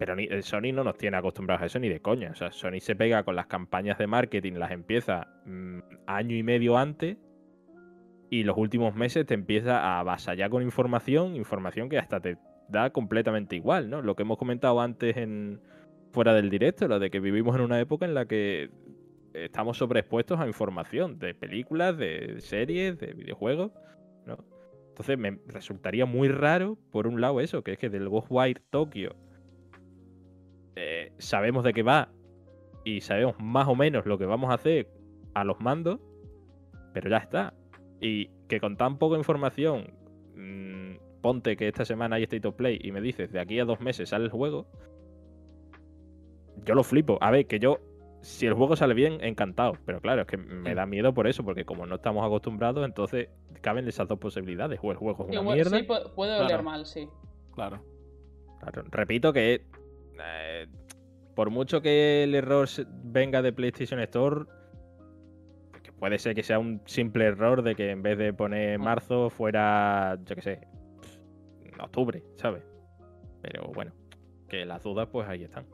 Pero eh, Sony no nos tiene acostumbrados a eso ni de coña. O sea, Sony se pega con las campañas de marketing, las empieza mm, año y medio antes y los últimos meses te empieza a avasallar con información, información que hasta te da completamente igual, ¿no? Lo que hemos comentado antes en fuera del directo, lo de que vivimos en una época en la que estamos sobreexpuestos a información de películas, de series, de videojuegos, ¿no? Entonces me resultaría muy raro, por un lado, eso, que es que del Ghostwire Tokyo eh, sabemos de qué va y sabemos más o menos lo que vamos a hacer a los mandos, pero ya está. Y que con tan poca información, mm, ponte que esta semana hay State of Play y me dices de aquí a dos meses sale el juego, yo lo flipo. A ver, que yo, si el juego sale bien, encantado. Pero claro, es que me da miedo por eso, porque como no estamos acostumbrados, entonces caben esas dos posibilidades. O el juego es Sí, una pu- mierda. sí, pu- puede oler Claro. mal, sí. Claro. Claro, repito que eh, por mucho que el error venga de PlayStation Store, que puede ser que sea un simple error de que en vez de poner marzo fuera, yo qué sé, octubre, ¿sabes? Pero bueno, que las dudas pues ahí están.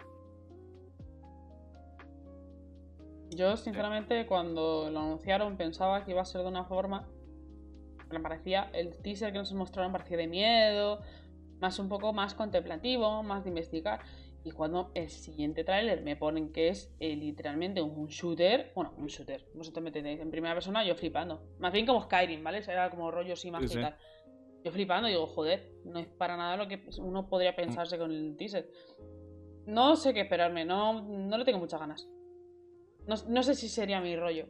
Yo, sinceramente, cuando lo anunciaron pensaba que iba a ser de una forma. Me parecía. El teaser que nos mostraron parecía de miedo. Más un poco más contemplativo, más de investigar. Y cuando el siguiente tráiler me ponen que es eh, literalmente un shooter. Bueno, un shooter. Vosotros me entendéis. En primera persona, yo flipando. Más bien como Skyrim, ¿vale? Era como rollo sin magia sí. y tal. Yo flipando, digo, joder, no es para nada lo que uno podría pensarse con el teaser. No sé qué esperarme, no, no le tengo muchas ganas. No, no sé si sería mi rollo.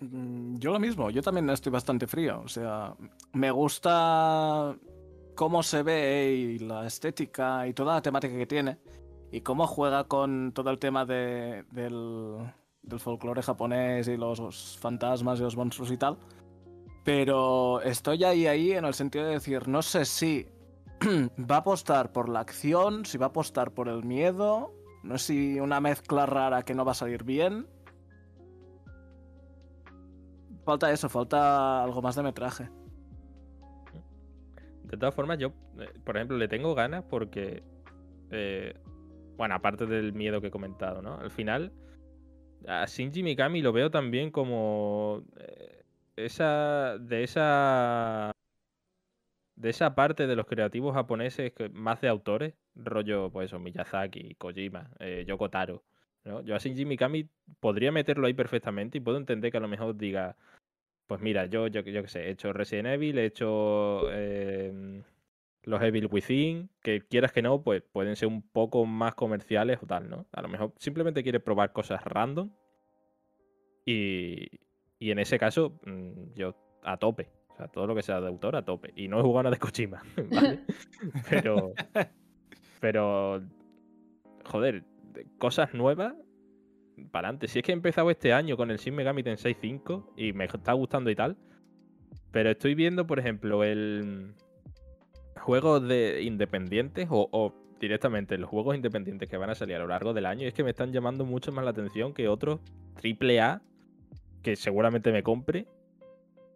Mm, Yo lo mismo, yo también estoy bastante frío. O sea, me gusta cómo se ve y la estética y toda la temática que tiene. Y cómo juega con todo el tema de- del, del folclore japonés y los fantasmas y los monstruos y tal. Pero estoy ahí, ahí en el sentido de decir, no sé si va a apostar por la acción, si va a apostar por el miedo. No sé si una mezcla rara que no va a salir bien. Falta eso, falta algo más de metraje. De todas formas, yo, eh, por ejemplo, le tengo ganas porque, eh, bueno, aparte del miedo que he comentado, ¿no? Al final, a Shinji Mikami lo veo también como eh, esa, de esa, de esa parte de los creativos japoneses más de autores, rollo, pues eso, Miyazaki, Kojima, eh, Yoko Taro, ¿no? Yo a Shinji Mikami podría meterlo ahí perfectamente y puedo entender que a lo mejor diga, pues mira, yo, yo, yo qué sé, he hecho Resident Evil, he hecho eh, los Evil Within, que quieras que no, pues pueden ser un poco más comerciales o tal, ¿no? A lo mejor simplemente quiere probar cosas random y, y en ese caso mm, yo a tope. O sea, todo lo que sea de autor a tope. Y no he jugado nada de Kojima, ¿vale? Pero, pero, joder, de- cosas nuevas para adelante. Si es que he empezado este año con el Shin Megami Tensei 5 y me está gustando y tal. Pero estoy viendo, por ejemplo, el juegos de independientes o, o directamente los juegos independientes que van a salir a lo largo del año. Y es que me están llamando mucho más la atención que otros triple A que seguramente me compre,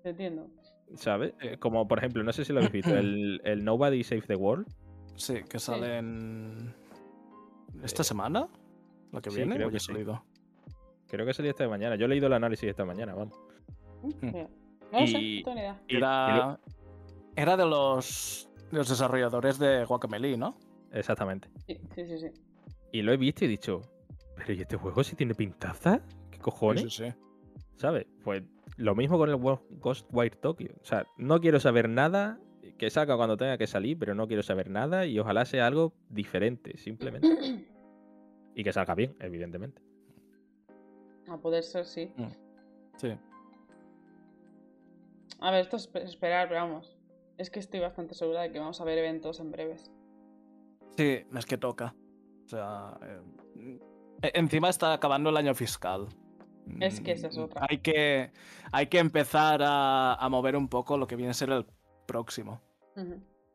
Te entiendo. ¿sabes? Eh, Como por ejemplo, no sé si lo habéis visto, el, el Nobody Save the World. Sí, que sale en. ¿Esta Eh, semana? ¿La que sí, viene? creo ¿O ya que ha sí. salido? Creo que salía esta mañana. Yo he leído el análisis esta mañana, vamos. Mm, Hmm. mira. No lo sé, Y- no tengo ni idea. Era, era de los, de los desarrolladores de Guacamelee, ¿no? Exactamente. Sí, sí, sí. sí. Y lo he visto y he dicho, pero ¿y este juego si tiene pintaza? ¿Qué cojones? Sí, sí, sí. ¿Sabes? Pues lo mismo con el Ghostwire Tokyo. O sea, no quiero saber nada, que salga cuando tenga que salir, pero no quiero saber nada y ojalá sea algo diferente, simplemente. Y que salga bien, evidentemente. A poder ser, sí. Sí. A ver, esto es espe- esperar, pero vamos. Es que estoy bastante segura de que vamos a ver eventos en breves. Sí, es que toca. O sea, eh, e- encima está acabando el año fiscal. Es que esa es Mm, otra. Hay que, hay que empezar a, a mover un poco lo que viene a ser el próximo.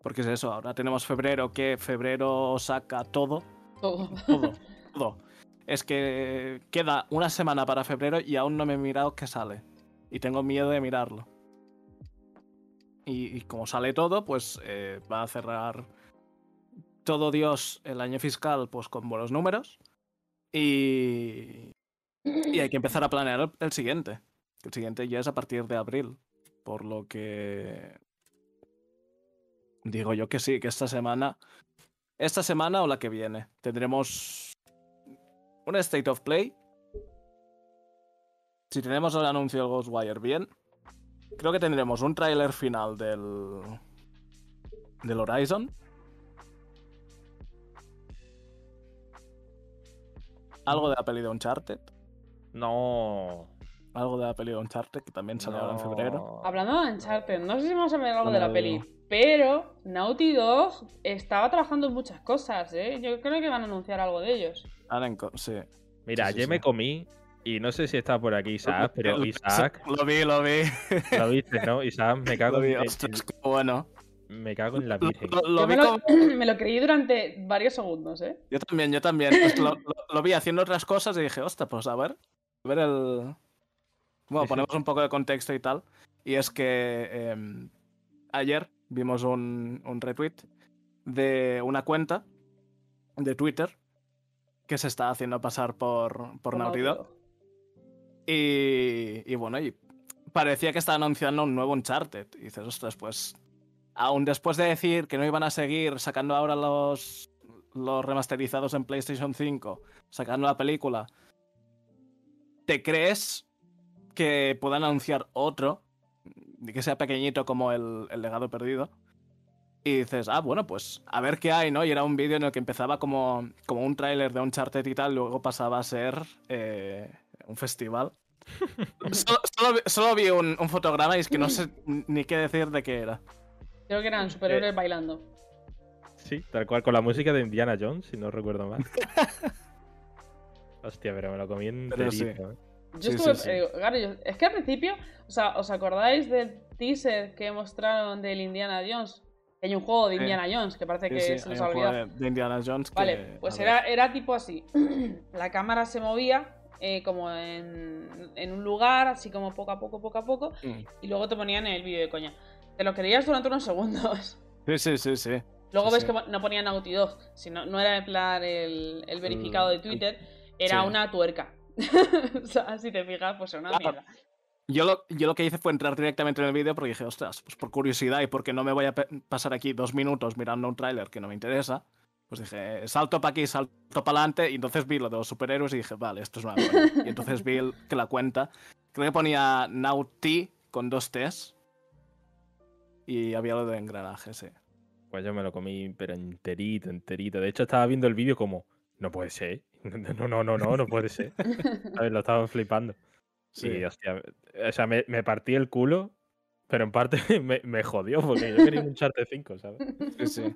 Porque es eso, ahora tenemos febrero, que febrero saca todo. Todo. Todo, todo. Es que queda una semana para febrero y aún no me he mirado qué sale. Y tengo miedo de mirarlo. Y, como sale todo, pues eh, va a cerrar todo Dios el año fiscal pues con buenos números. Y, y hay que empezar a planear el, siguiente. que El siguiente ya es a partir de abril. Por lo que... Digo yo que sí, que esta semana... Esta semana o la que viene tendremos un State of Play. Si tenemos el anuncio del Ghostwire bien, creo que tendremos un tráiler final del del Horizon. Algo de la peli de Uncharted. No. Algo de la peli de Uncharted que también sale ahora en febrero. Hablando de Uncharted, no sé si vamos a ver algo de la No. peli, pero Naughty Dog estaba trabajando en muchas cosas, ¿eh? Yo creo que van a anunciar algo de ellos. Ahora sí. Mira, Sí, sí, ayer me comí, y no sé si está por aquí Isaac, pero Isaac, Lo vi, lo vi. lo viste, ¿no? Isaac, me cago, Lo vi. en, Ostras, qué bueno. me cago en la virgen. lo- lo me lo, como- me lo creí durante varios segundos, ¿eh? Yo también, yo también. Pues lo, lo- lo vi haciendo otras cosas y dije, hostia, pues a ver. A ver el. Bueno, ponemos un poco de contexto y tal. Y es que em, ayer vimos un, un retweet de una cuenta de Twitter que se está haciendo pasar por, por Naughty Dog. Y, y bueno, y parecía que estaba anunciando un nuevo Uncharted. Y dices, ostras, pues. Aún después de decir que no iban a seguir sacando ahora los, los remasterizados en PlayStation 5, sacando la película, ¿te crees que puedan anunciar otro? Que sea pequeñito como el, el legado perdido. Y dices, ah, bueno, pues a ver qué hay, ¿no? Y era un vídeo en el que empezaba como, como un tráiler de Uncharted y tal, luego pasaba a ser eh, un festival. solo, solo vi- solo vi un, un fotograma y es que no sé ni qué decir de qué era. Creo que eran superhéroes bailando. Sí, tal cual, con la música de Indiana Jones, si no recuerdo mal. Hostia, pero me lo comí Pero sí. enterito. ¿eh? Yo Sí, estuve. sí, sí. eh, claro, yo- es que al principio, o sea, ¿os acordáis del teaser que mostraron del Indiana Jones? Hay un juego de Sí. Indiana Jones que parece que se nos ha olvidado. de, Indiana Jones que, Vale, pues era, era tipo así. La cámara se movía eh, como en, en un lugar, así como poco a poco, poco a poco, mm. y luego te ponían el vídeo de coña. Te lo creías durante unos segundos. Sí, sí, sí, sí. Luego Sí, ves sí. que no ponían Naughty Dog, sino, no era en plan el, el verificado de Twitter, era sí. una tuerca. o sea, si te fijas, pues era una Claro. mierda. Yo lo, yo lo que hice fue entrar directamente en el vídeo porque dije, ostras, pues por curiosidad y porque no me voy a pasar aquí dos minutos mirando un tráiler que no me interesa, pues dije, salto para aquí, salto para adelante, y entonces vi lo de los superhéroes y dije, vale, esto es una coña. Y entonces vi el- que la cuenta, creo que ponía Naughty con dos T's y había lo de engranaje, sí. Pues yo me lo comí, pero enterito, enterito. De hecho, estaba viendo el vídeo como, no puede ser. No, no, no, no, no puede ser. ¿Sabes? Lo estaba flipando. Sí. Y, hostia, o sea, me, me partí el culo, pero en parte me, me jodió porque yo quería un Charter 5, ¿sabes? Sí, sí.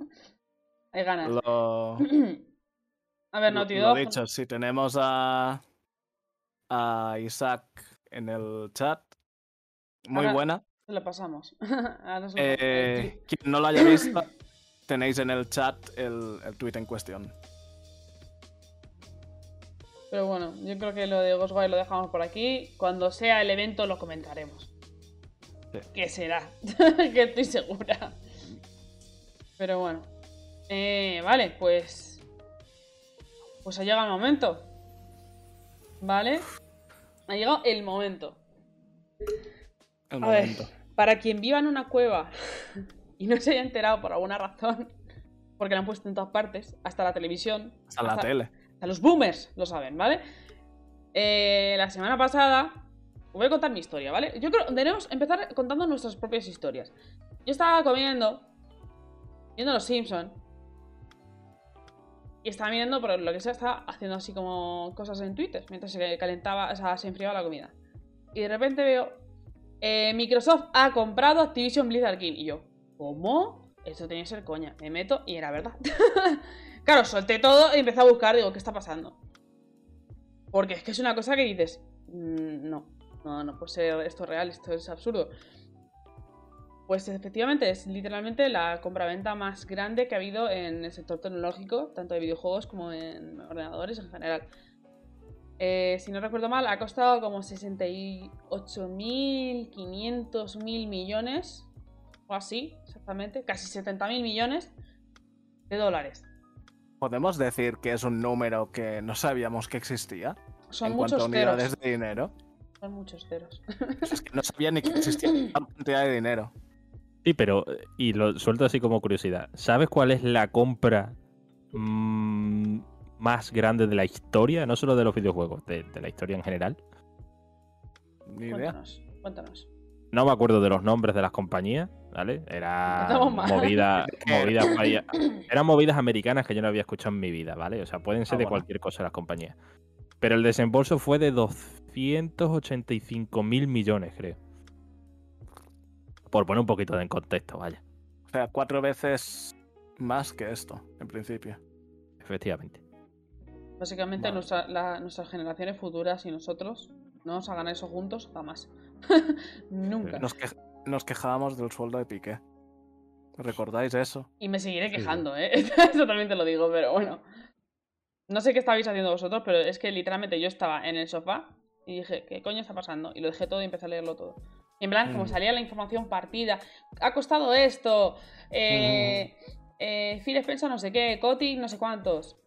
Hay ganas. Lo, A ver, lo- Naughty lo dicho, si tenemos a, a Isaac en el chat, muy Ahora- buena. Se lo pasamos. Ahora se lo- Eh, quien no lo haya visto, tenéis en el chat el, el tweet en cuestión. Pero bueno, yo creo que lo de Ghostwire lo dejamos por aquí. Cuando sea el evento lo comentaremos. Sí. Que será. que estoy segura. Pero bueno. Eh, vale, pues. Pues ha llegado el momento. ¿Vale? Ha llegado el momento. El A ver, momento. para quien viva en una cueva y no se haya enterado por alguna razón, porque la han puesto en todas partes, hasta la televisión, A la hasta, tele. Sea, los boomers lo saben, ¿vale? Eh, la semana pasada. Voy a contar mi historia, ¿vale? Yo creo que debemos empezar contando nuestras propias historias. Yo estaba comiendo, viendo Los Simpson y estaba mirando por lo que sea, estaba haciendo así como cosas en Twitter mientras se calentaba, o sea, se enfriaba la comida. Y de repente veo, eh, Microsoft ha comprado Activision Blizzard King. Y yo, ¿cómo? Esto tenía que ser coña. Me meto y era verdad. claro, solté todo y empecé a buscar, digo, ¿qué está pasando? Porque es que es una cosa que dices, mm, no, no, no puede ser esto real, esto es absurdo. Pues efectivamente es literalmente la compraventa más grande que ha habido en el sector tecnológico, tanto de videojuegos como en ordenadores en general. Eh, si no recuerdo mal, ha costado como 68.500 mil millones, o así, exactamente, casi 70.000 millones de dólares. ¿Podemos decir que es un número que no sabíamos que existía? Son en muchos cuanto a unidades ceros. de dinero. Son muchos ceros. Es que no sabía ni que existía tanta cantidad de dinero. Sí, pero, y lo suelto así como curiosidad. ¿Sabes cuál es la compra mm, más grande de la historia? No solo de los videojuegos, de, de la historia en general. Ni idea. Cuéntanos, cuéntanos. No me acuerdo de los nombres de las compañías, ¿vale? Era movida, eran movidas americanas que yo no había escuchado en mi vida, ¿vale? O sea, pueden ser Ah, de bueno. cualquier cosa las compañías. Pero el desembolso fue de 285 mil millones, creo. Por poner un poquito en contexto, vaya. O sea, cuatro veces más que esto, en principio. Efectivamente. Básicamente Vale. nuestra- la- nuestras generaciones futuras y nosotros no vamos a ganar eso juntos jamás. Nunca. Nos, que- nos quejábamos del sueldo de Piqué. ¿Recordáis eso? Y me seguiré Sí. quejando, ¿eh? Eso también te lo digo, pero bueno. No sé qué estabais haciendo vosotros, pero es que literalmente yo estaba en el sofá y dije, ¿qué coño está pasando? Y lo dejé todo y empecé a leerlo todo. Y en plan, como Mm. salía la información partida, ha costado esto, eh, eh, Phil Spencer no sé qué, Kotick no sé cuántos.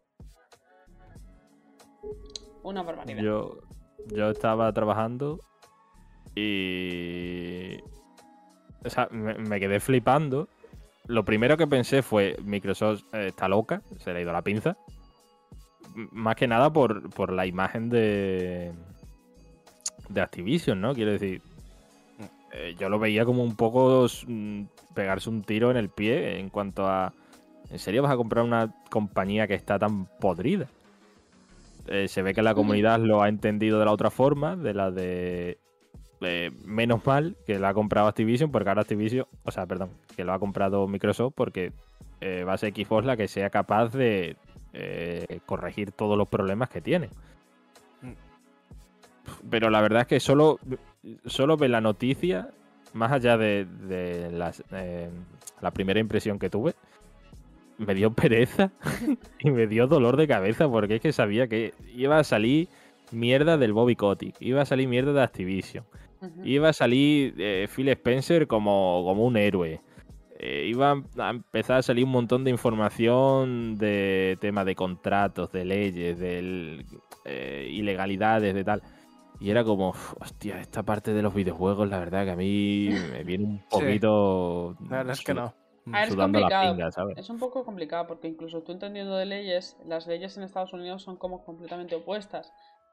Una barbaridad. Yo, yo estaba trabajando y. O sea, me, me quedé flipando. Lo primero que pensé fue: Microsoft eh, está loca, se le ha ido la pinza. M- Más que nada por, por la imagen de. de Activision, ¿no? Quiero decir. eh, yo lo veía como un poco mm, pegarse un tiro en el pie en cuanto a. ¿En serio vas a comprar una compañía que está tan podrida? Eh, se ve que la comunidad lo ha entendido de la otra forma, de la de eh, menos mal que la ha comprado Activision, porque ahora Activision, o sea, perdón, que lo ha comprado Microsoft porque eh, va a ser Xbox la que sea capaz de eh, corregir todos los problemas que tiene. Pero la verdad es que solo, solo ve la noticia, más allá de, de las, la primera impresión que tuve, me dio pereza y me dio dolor de cabeza porque es que sabía que iba a salir mierda del Bobby Kotick, iba a salir mierda de Activision, iba a salir eh, Phil Spencer como, como un héroe. Eh, iba a empezar a salir un montón de información de tema de contratos, de leyes, de ilegalidades, de tal. Y era como, "Uf, hostia, esta parte de los videojuegos, la verdad que a mí me viene un poquito. La verdad es que no. A ver, es complicado. pinga, ¿sabes? Es un poco complicado porque incluso tú entendiendo de leyes, las leyes en Estados Unidos son como completamente opuestas.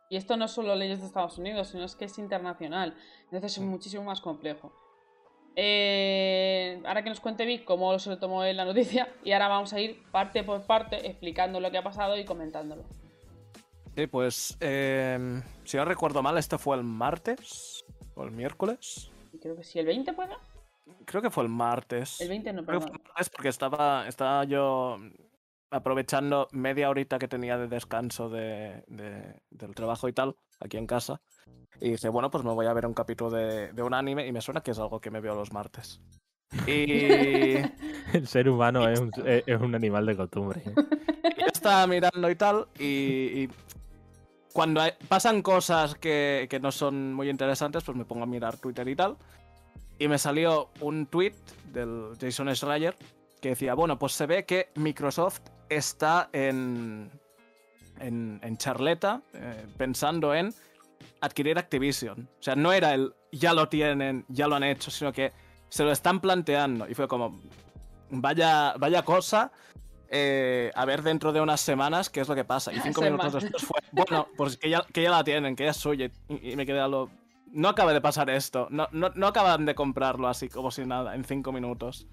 Y esto no es solo leyes de Estados Unidos, sino es que es internacional. Entonces es muchísimo más complejo. Eh, ahora que nos cuente Vic cómo se lo tomó él la noticia, y ahora vamos a ir parte por parte explicando lo que ha pasado y comentándolo. Sí, pues eh, si no recuerdo mal, este fue el martes o el miércoles. Creo que sí, el 20 puede. Creo que fue el martes. El 20 no, Creo que perdón. fue el martes porque estaba, estaba yo aprovechando media horita que tenía de descanso de, de- del trabajo y tal, aquí en casa. Y dije, bueno, pues me voy a ver un capítulo de, de un anime y me suena que es algo que me veo los martes. Y El ser humano es un, es- un animal de costumbre. ¿eh? Y yo estaba mirando y tal, y, y cuando hay- pasan cosas que, que no son muy interesantes, pues me pongo a mirar Twitter y tal. Y me salió un tweet del Jason Schreier que decía, bueno, pues se ve que Microsoft está en, en, en charleta eh, pensando en adquirir Activision. O sea, no era el ya lo tienen, ya lo han hecho, sino que se lo están planteando. Y fue como, vaya, vaya cosa eh, a ver dentro de unas semanas qué es lo que pasa. Y cinco minutos después fue, bueno, pues que ya, que ya la tienen, que ya es suya. Y, y me quedé a lo... No acaba de pasar esto. No, no, no acaban de comprarlo así como si nada, en cinco minutos.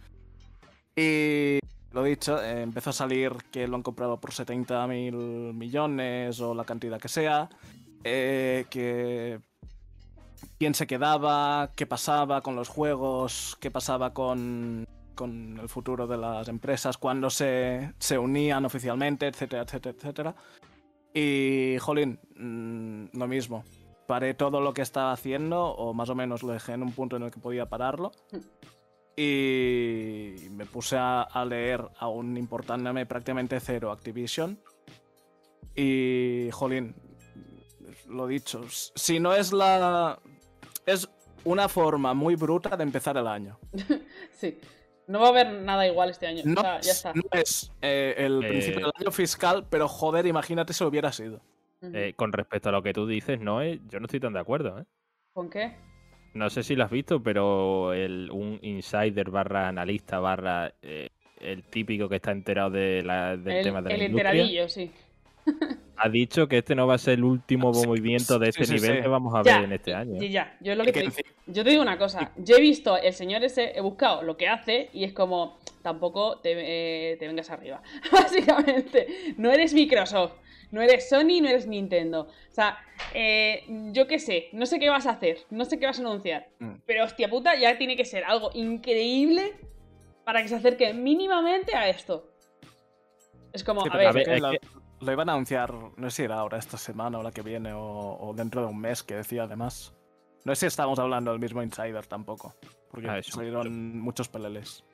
Y lo dicho, eh, empezó a salir que lo han comprado por 70 mil millones o la cantidad que sea. eh, que quién se quedaba, qué pasaba con los juegos, qué pasaba con, con el futuro de las empresas, cuándo se, se unían oficialmente, etcétera, etcétera, etcétera. Y, jolín, mm, lo mismo. Paré todo lo que estaba haciendo, o más o menos lo dejé en un punto en el que podía pararlo. Y me puse a, a leer, aún importándome prácticamente cero Activision. Y, jolín, lo dicho, si no es la... Es una forma muy bruta de empezar el año. Sí. No va a haber nada igual este año. No, o sea, ya es, está. no es, eh, el Eh, principio del año fiscal, pero joder, imagínate si lo hubiera sido. Eh, con respecto a lo que tú dices, no, yo no estoy tan de acuerdo. ¿eh? ¿Con qué? No sé si lo has visto, pero el, un insider barra analista barra eh, el típico que está enterado de la- del el tema de la el industria, enteradillo, sí. ha dicho que este no va a ser el último Sí, movimiento de este sí, nivel sí. que vamos a Ya, ver en este año. Y ya, yo es lo que te, enci- yo te digo una cosa, yo he visto el señor ese, he buscado lo que hace y es como, tampoco te, eh, te vengas arriba. Básicamente, no eres Microsoft, no eres Sony, no eres Nintendo. O sea, eh, yo qué sé, no sé qué vas a hacer, no sé qué vas a anunciar, Mm. pero hostia puta, ya tiene que ser algo increíble para que se acerque mínimamente a esto. Es como, Sí, a ver, ver, que es lo, iban a anunciar, no sé si era ahora esta semana o la que viene o, o dentro de un mes, que decía además. No sé si estamos hablando del mismo Insider tampoco, porque Ah, salieron muchos peleles.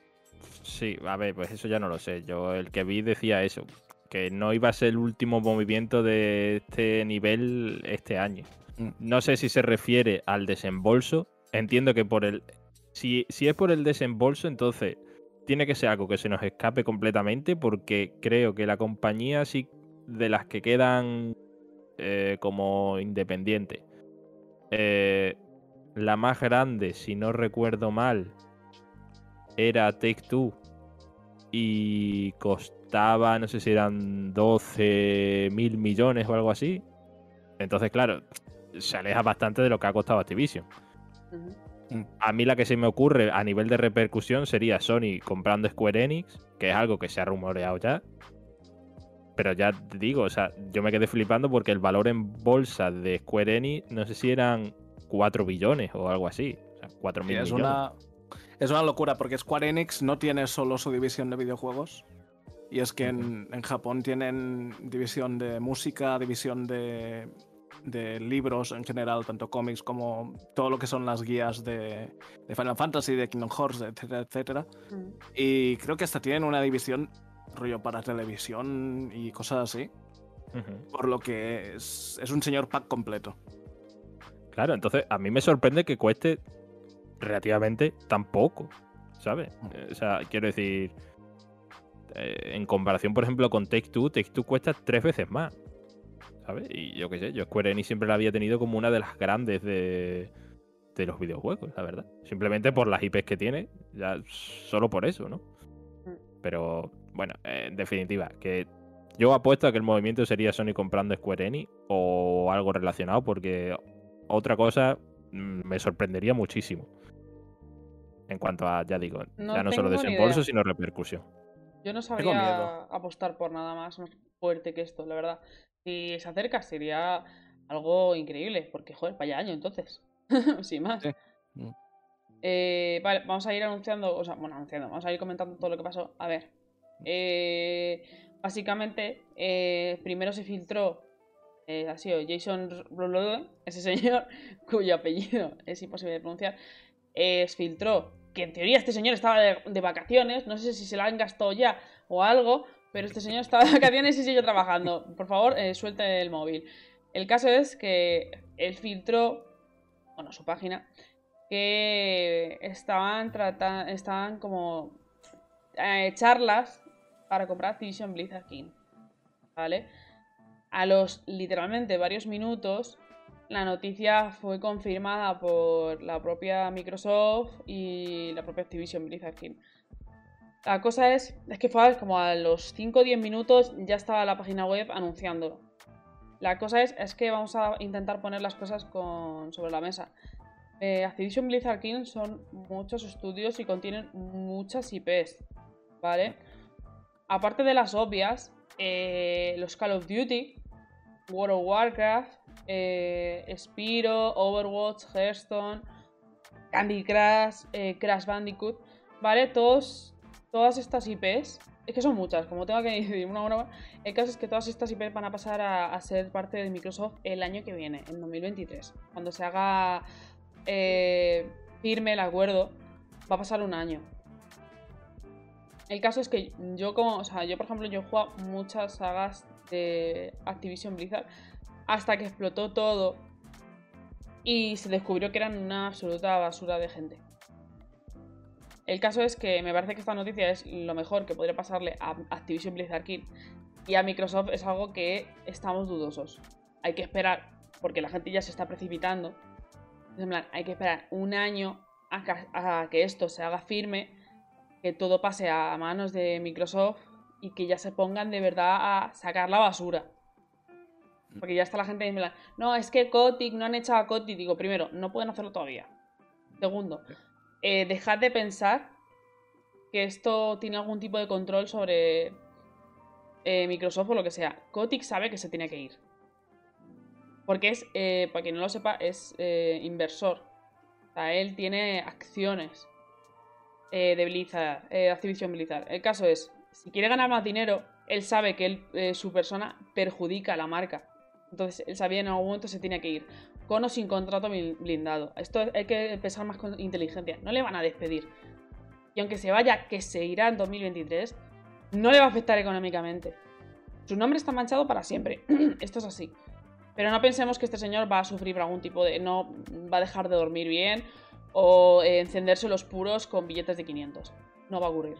Sí, a ver, pues eso ya no lo sé. Yo el que vi decía eso, que no iba a ser el último movimiento de este nivel este año. Mm. No sé si se refiere al desembolso. Entiendo que por el... Si, si es por el desembolso, entonces tiene que ser algo que se nos escape completamente porque creo que la compañía sí de las que quedan eh, como independientes. eh, la más grande, si no recuerdo mal, era Take Two y costaba, no sé si eran 12 mil millones o algo así. Entonces, claro, se aleja bastante de lo que ha costado Activision. A mí la que se me ocurre a nivel de repercusión sería Sony comprando Square Enix, que es algo que se ha rumoreado ya. Pero ya te digo, o sea, yo me quedé flipando porque el valor en bolsa de Square Enix, no sé si eran 4 billones o algo así. O sea, 4 Y mil es millones. una, es una locura porque Square Enix no tiene solo su división de videojuegos. Y es que en, en Japón tienen división de música, división de, de libros en general, tanto cómics como todo lo que son las guías de, de Final Fantasy, de Kingdom Hearts, etcétera, etcétera. Ujú. Y creo que hasta tienen una división rollo para televisión y cosas así. Por lo que es, es un señor pack completo. Claro, entonces a mí me sorprende que cueste relativamente tan poco, ¿sabes? Eh, O sea, quiero decir, eh, en comparación, por ejemplo, con Take Two, Take Two cuesta tres veces más, ¿sabes? Y yo qué sé, yo Square Enix siempre la había tenido como una de las grandes de, de los videojuegos, la verdad. Simplemente por las IPs que tiene, ya solo por eso, ¿no? Pero, bueno, eh, en definitiva, que yo apuesto a que el movimiento sería Sony comprando Square Enix o algo relacionado, porque otra cosa mm, me sorprendería muchísimo. En cuanto a, ya digo, No ya no solo desembolso, idea. sino repercusión. Yo no sabría apostar por nada más más fuerte que esto, la verdad. Si se acerca sería algo increíble, porque joder, vaya año entonces. Sin más. Sí. Mm. Eh, vale, vamos a ir anunciando, o sea, bueno, anunciando, vamos a ir comentando todo lo que pasó. A ver. eh, básicamente, eh, primero se filtró, eh, ha sido Jason ese señor, cuyo apellido es imposible de pronunciar, eh, se filtró que en teoría este señor estaba de, vacaciones, no sé si se la han gastado ya o algo, pero este señor estaba de vacaciones y sigue trabajando. Por favor, eh, suelte el móvil. El caso es que él filtró, bueno, su página, que estaban tratando, estaban como eh, charlas para comprar Activision Blizzard King, ¿vale? A los literalmente varios minutos, la noticia fue confirmada por la propia Microsoft y la propia Activision Blizzard King. La cosa es, es que fue como a los 5 o 10 minutos ya estaba la página web anunciándolo. La cosa es, es que vamos a intentar poner las cosas con, sobre la mesa. Eh, Activision Blizzard King son muchos estudios y contienen muchas IPs, ¿vale? Aparte de las obvias, eh, los Call of Duty, World of Warcraft, eh, Spiro, Overwatch, Hearthstone, Candy Crush, eh, Crash Bandicoot, ¿vale? Todos, todas estas IPs, es que son muchas, como tengo que decir una hora el caso es que todas estas IPs van a pasar a, ser parte de Microsoft el año que viene, en 2023, cuando se haga eh, firme el acuerdo, va a pasar un año. El caso es que yo como, o sea, yo por ejemplo, yo jugado muchas sagas de Activision Blizzard hasta que explotó todo y se descubrió que eran una absoluta basura de gente. El caso es que me parece que esta noticia es lo mejor que podría pasarle a Activision Blizzard King y a Microsoft es algo que estamos dudosos. Hay que esperar porque la gente ya se está precipitando. En plan, hay que esperar un año a que, esto se haga firme, que todo pase a manos de Microsoft y que ya se pongan de verdad a sacar la basura. Porque ya está la gente en plan, no, es que Kotick no han echado a Kotick. Digo, primero, no pueden hacerlo todavía. Segundo, eh, dejad de pensar que esto tiene algún tipo de control sobre eh, Microsoft o lo que sea. Kotick sabe que se tiene que ir. Porque es, eh, para quien no lo sepa, es inversor. O sea, él tiene acciones de Blizzard, eh, Activision Blizzard. El caso es, si quiere ganar más dinero, él sabe que él, eh, su persona perjudica a la marca. Entonces, él sabía en algún momento se tiene que ir. Con o sin contrato blindado. Esto hay que pensar más con inteligencia. No le van a despedir. Y aunque se vaya, que se irá en 2023, no le va a afectar económicamente. Su nombre está manchado para siempre. Esto es así. Pero no pensemos que este señor va a sufrir algún tipo de. No va a dejar de dormir bien o eh, encenderse los puros con billetes de 500. No va a ocurrir.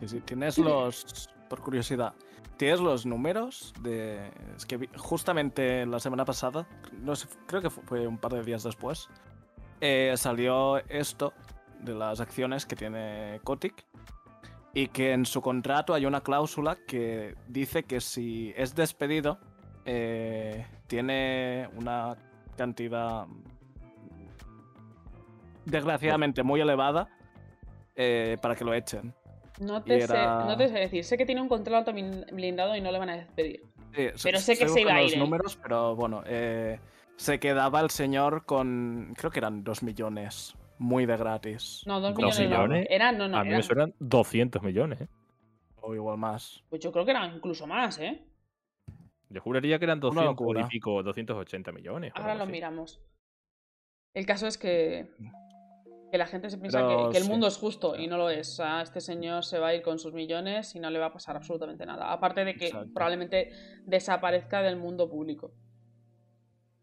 Sí, sí, tienes los. Por curiosidad, tienes los números de. Es que justamente la semana pasada, no sé, creo que fue un par de días después, eh, salió esto de las acciones que tiene Kotick y que en su contrato hay una cláusula que dice que si es despedido, eh, tiene una cantidad desgraciadamente muy elevada eh, para que lo echen. No te, sé, era- no te sé decir. Sé que tiene un contrato blin- blindado y no le van a despedir. Sí, Pero sé que se iba a los ir él. números, pero bueno, eh, se quedaba el señor con, creo que eran dos millones, muy de gratis. No, dos Dos millones, no. millones. Eran, no, no. a mí eran- me suenan 200 millones, ¿eh? O igual más. Pues yo creo que eran incluso más, ¿eh? Yo juraría que eran 200 locura. y pico, 280 millones. Ahora lo así. miramos. El caso es que, que la gente se piensa Pero que, que el sí. mundo es justo y no lo es. O sea, este señor se va a ir con sus millones y no le va a pasar absolutamente nada. Aparte de que Exacto. probablemente desaparezca del mundo público.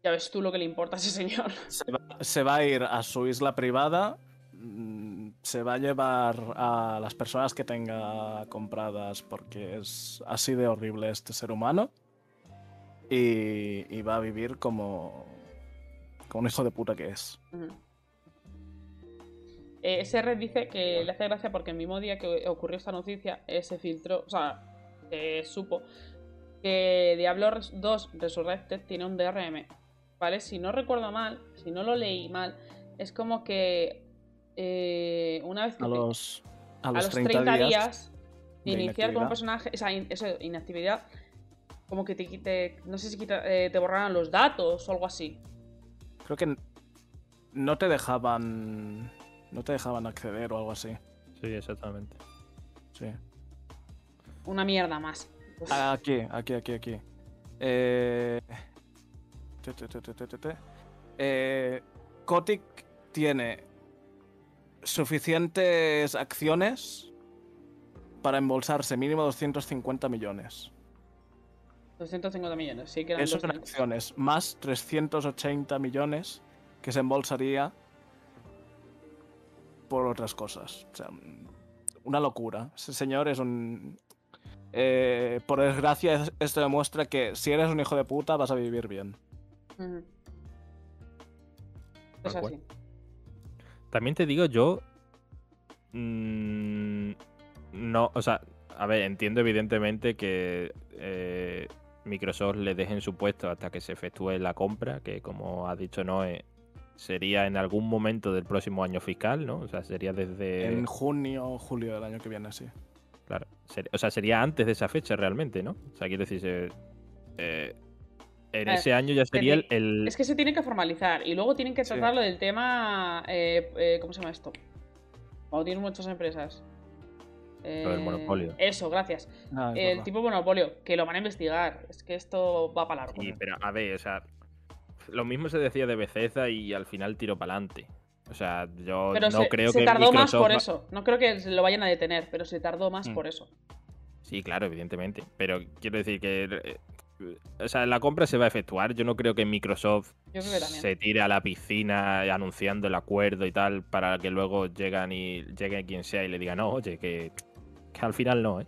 Ya ves tú lo que le importa a ese señor. Se va, se va a ir a su isla privada, mm, se va a llevar a las personas que tenga compradas porque es así de horrible este ser humano y, y va a vivir como, como un hijo de puta que es. Eh, red dice que le hace gracia porque el mismo día que ocurrió esta noticia eh, se filtró, o sea, se supo que Diablo Res- 2 Resurrected tiene un DRM. ¿Vale? Si no recuerdo mal, si no lo leí mal, es como que eh, una vez que A los, a a los los 30, 30 días, días de iniciar como personaje, o sea, in- eso, inactividad, como que te quite, no sé si quita- eh, te borraran los datos o algo así. creo que no te dejaban no te dejaban acceder o algo así. Sí, exactamente. Sí. Una mierda más. Pues, Aquí, aquí, aquí, aquí. Eh... te, te, te, te, te, te, te. Eh, Kotick tiene suficientes acciones para embolsarse mínimo 250 millones. 250 millones, sí que eran Eso son 200. acciones, más 380 millones que se embolsaría por otras cosas. O sea, una locura. Ese señor es un... eh, por desgracia, es- esto demuestra que si eres un hijo de puta vas a vivir bien. Es así. También te digo, yo mm, no, o sea, a ver, entiendo evidentemente que eh, Microsoft le deje en su puesto hasta que se efectúe la compra, que como ha dicho Noé, sería en algún momento del próximo año fiscal, ¿no? O sea, sería desde... En junio o julio del año que viene, sí. Claro, o sea, sería antes de esa fecha realmente, ¿no? O sea, quiero decir, eh, en ver, ese año ya sería el... Es que se tiene que formalizar y luego tienen que Sí. tratar lo del tema. eh, eh, ¿Cómo se llama esto? Cuando tienen muchas empresas. Lo del Eh, monopolio. Eso, gracias. Ah, es El verdad. tipo monopolio, que lo van a investigar. Es que esto va para largo. Sí, pero a ver, o sea, lo mismo se decía de Bethesda y al final tiro para adelante. O sea, yo Pero no se, creo se que tardó más por eso. No creo que se lo vayan a detener, pero se tardó más Mm. por eso. Sí, claro, evidentemente. Pero quiero decir que. eh, o sea, la compra se va a efectuar. Yo no creo que Microsoft creo que se tire a la piscina anunciando el acuerdo y tal para que luego llegan y llegue quien sea y le diga no, oye, que, que al final no, ¿eh?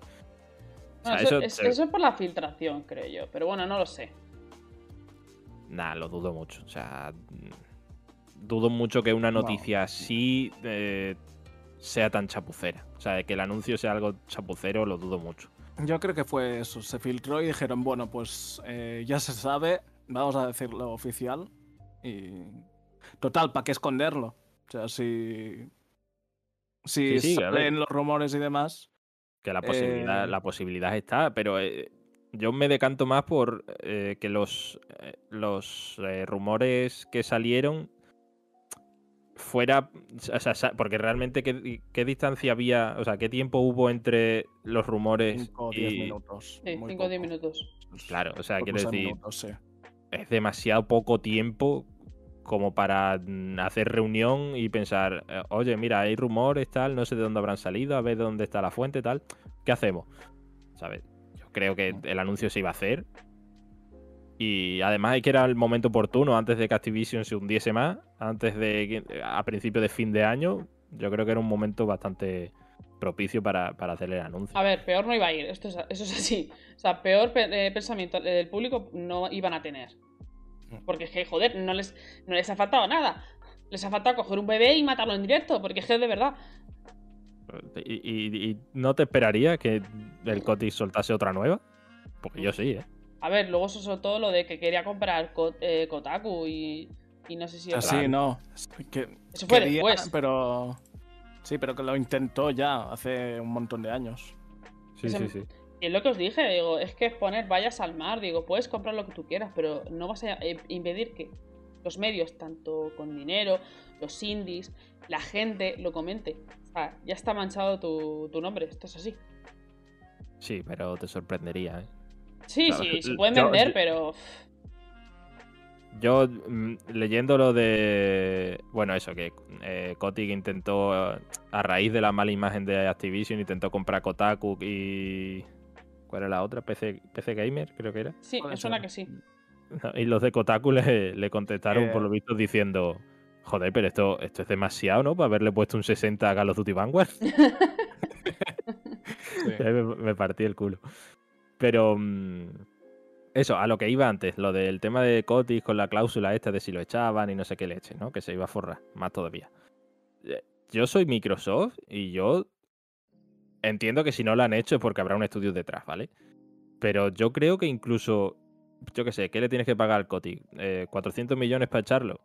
O sea, Bueno, eso, eso es, se- eso es por la filtración, creo yo. Pero bueno, no lo sé. Nah, lo dudo mucho. O sea, dudo mucho que una No. noticia así eh, sea tan chapucera. O sea, que el anuncio sea algo chapucero, lo dudo mucho. Yo creo que fue eso. Se filtró y dijeron, bueno, pues eh, ya se sabe, vamos a decirlo oficial. Y. Total, ¿para qué esconderlo? O sea, si. Si Sí, sí, salen los rumores y demás. Que la posibilidad, Eh, la posibilidad está, pero eh, yo me decanto más por eh, que los, eh, los eh, rumores que salieron fuera. O sea, porque realmente qué, qué distancia había, o sea, qué tiempo hubo entre los rumores 5 o 10 y. minutos. Sí, muy 5 o 10 poco. minutos. Claro, o sea, Por quiero decir, minutos, sí. es demasiado poco tiempo como para mm, hacer reunión y pensar, oye, mira, hay rumores, tal, no sé de dónde habrán salido, a ver dónde está la fuente, tal. ¿Qué hacemos? ¿Sabes? Creo que el anuncio se iba a hacer. Y además es que era el momento oportuno, antes de que Activision se hundiese más, antes de a principio de fin de año, yo creo que era un momento bastante propicio para, para hacer el anuncio. A ver, peor no iba a ir. Esto es, eso es así. O sea, peor pe- eh, pensamiento del público no iban a tener. Porque es que, joder, no les, no les ha faltado nada. Les ha faltado coger un bebé y matarlo en directo. Porque es que de verdad. ¿Y, y- y no te esperaría que el Cotis soltase otra nueva? Porque yo sí, ¿eh? A ver, luego se soltó lo de que quería comprar Ko- eh, Kotaku y, y no sé si. O sea, otra- sí, no. es que Eso fue quería, después. Pero. Sí, pero que lo intentó ya hace un montón de años. Sí, Ese- sí, sí. Y es lo que os dije, digo, es que poner vayas al mar, digo, puedes comprar lo que tú quieras, pero no vas a impedir que los medios, tanto con dinero, los indies, la gente lo comente. Sea, ya está manchado tu, tu nombre, esto es así. Sí, pero te sorprendería, ¿eh? Sí, Claro, sí, se pueden vender, yo- pero. Yo, mm, leyendo lo de. Bueno, eso, que eh, Kotick intentó, a raíz de la mala imagen de Activision, intentó comprar Kotaku y. ¿Cuál era la otra? PC, PC Gamer, creo que era. Sí, me suena que sí. Y los de Kotaku le, le contestaron, Eh. por lo visto, diciendo: Joder, pero esto, esto es demasiado, ¿no? Para haberle puesto un 60 a Call of Duty Vanguard. Me, me partí el culo. Pero mm, eso, a lo que iba antes, lo del tema de Cotis con la cláusula esta de si lo echaban y no sé qué leche, ¿no? Que se iba a forrar, más todavía. Eh, Yo soy Microsoft y yo entiendo que si no lo han hecho es porque habrá un estudio detrás, ¿vale? Pero yo creo que incluso, yo qué sé, ¿qué le tienes que pagar al Cotis? Eh, ¿400 millones para echarlo?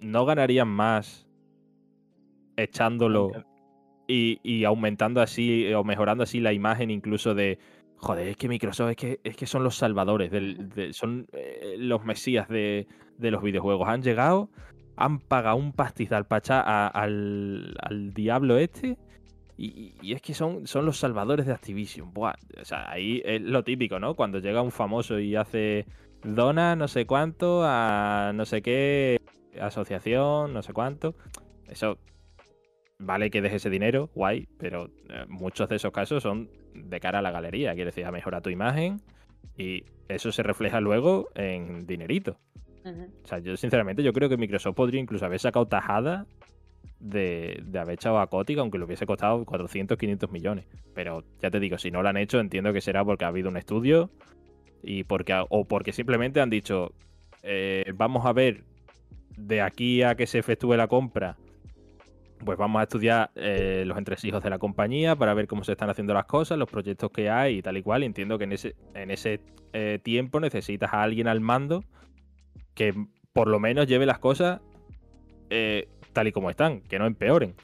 ¿No ganarían más echándolo y, y aumentando así eh, o mejorando así la imagen incluso de joder es que Microsoft es que es que son los salvadores del, de- son eh, los mesías de, de los videojuegos han llegado han pagado un pastizal pachá a- al, al diablo este y, y es que son, son los salvadores de Activision. Buah, o sea ahí es lo típico no cuando llega un famoso y hace dona no sé cuánto a no sé qué asociación no sé cuánto eso vale que deje ese dinero, guay, pero eh, muchos de esos casos son de cara a la galería, quiere decir, a mejorar tu imagen y eso se refleja luego en dinerito. O sea, yo sinceramente yo creo que Microsoft podría incluso haber sacado tajada de, de haber echado a Kotick, aunque le hubiese costado 400, 500 millones. Pero ya te digo, si no lo han hecho, entiendo que será porque ha habido un estudio y porque o porque simplemente han dicho, eh, vamos a ver de aquí a que se efectúe la compra pues vamos a estudiar eh, los entresijos de la compañía para ver cómo se están haciendo las cosas, los proyectos que hay y tal y cual. Entiendo que en ese, en ese eh, tiempo necesitas a alguien al mando que por lo menos lleve las cosas eh, tal y como están, que no empeoren.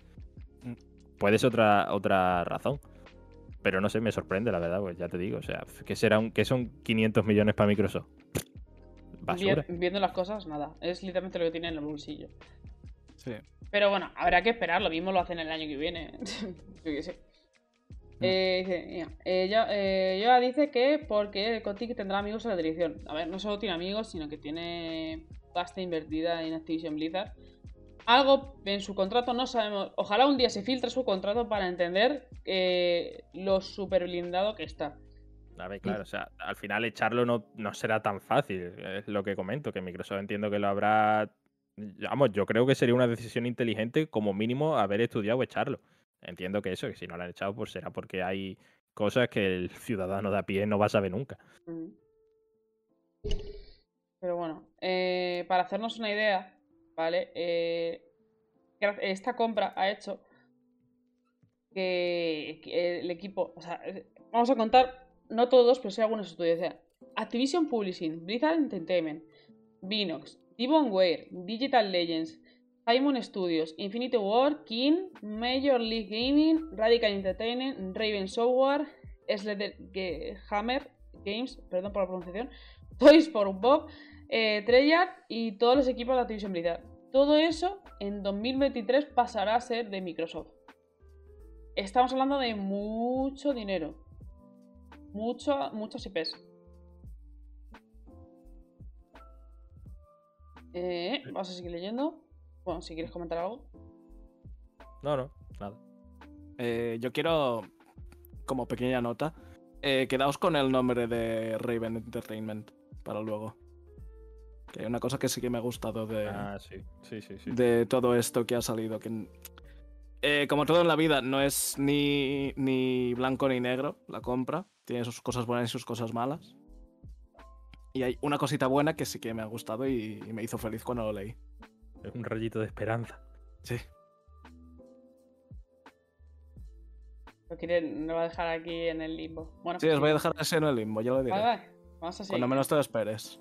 Puede ser otra, otra razón. Pero no sé, me sorprende, la verdad, pues ya te digo. O sea, que será un, que son 500 millones para Microsoft. Basura. Viendo las cosas, nada. Es literalmente lo que tiene en el bolsillo. Sí. Pero bueno, habrá que esperar. Lo mismo lo hacen el año que viene. Yo qué sé. Eh, dice, mira, eh, yo, eh, Yoa dice que porque Kotick tendrá amigos en la dirección. A ver, no solo tiene amigos, sino que tiene pasta invertida en Activision Blizzard. Algo en su contrato no sabemos. Ojalá un día se filtre su contrato para entender eh, lo super blindado que está. A ver, claro, o sea, al final echarlo no, no será tan fácil. Es lo que comento, que Microsoft entiendo que lo habrá. Vamos, yo creo que sería una decisión inteligente, como mínimo, haber estudiado echarlo. Entiendo que eso, que si no lo han echado, pues será porque hay cosas que el ciudadano de a pie no va a saber nunca. Mm. Pero bueno, eh, para hacernos una idea, ¿vale? Eh, esta compra ha hecho que, el equipo, o sea, vamos a contar, no todos, pero sí algunos estudios. O sea, Activision Publishing, Blizzard Entertainment, Vinox, Ware, Digital Legends, Simon Studios, Infinity War, King, Major League Gaming, Radical Entertainment, Raven Software, Hammer Games, perdón por la pronunciación, Toys for Bob, eh, Treyarch y todos los equipos de Activision Blizzard. Todo eso en 2023 pasará a ser de Microsoft. Estamos hablando de mucho dinero. Mucho, muchos IPs. Eh, vamos a seguir leyendo. Bueno, si quieres comentar algo. No, no, nada. Eh, yo quiero, como pequeña nota, eh, quedaos con el nombre de Raven Entertainment para luego. Que hay una cosa que sí que me ha gustado de, Ah, sí, sí, sí, sí. de todo esto que ha salido. Que, eh, como todo en la vida, no es ni, ni blanco ni negro la compra. Tiene sus cosas buenas y sus cosas malas. Y hay una cosita buena que sí que me ha gustado y, y me hizo feliz cuando lo leí. Es un rayito de esperanza. Sí. Lo quiere, lo va a dejar aquí en el limbo. Bueno, Sí, pues os voy a dejar así en el limbo, ya lo diré. Vale, vale. Vamos a seguir. Cuando menos te lo esperes.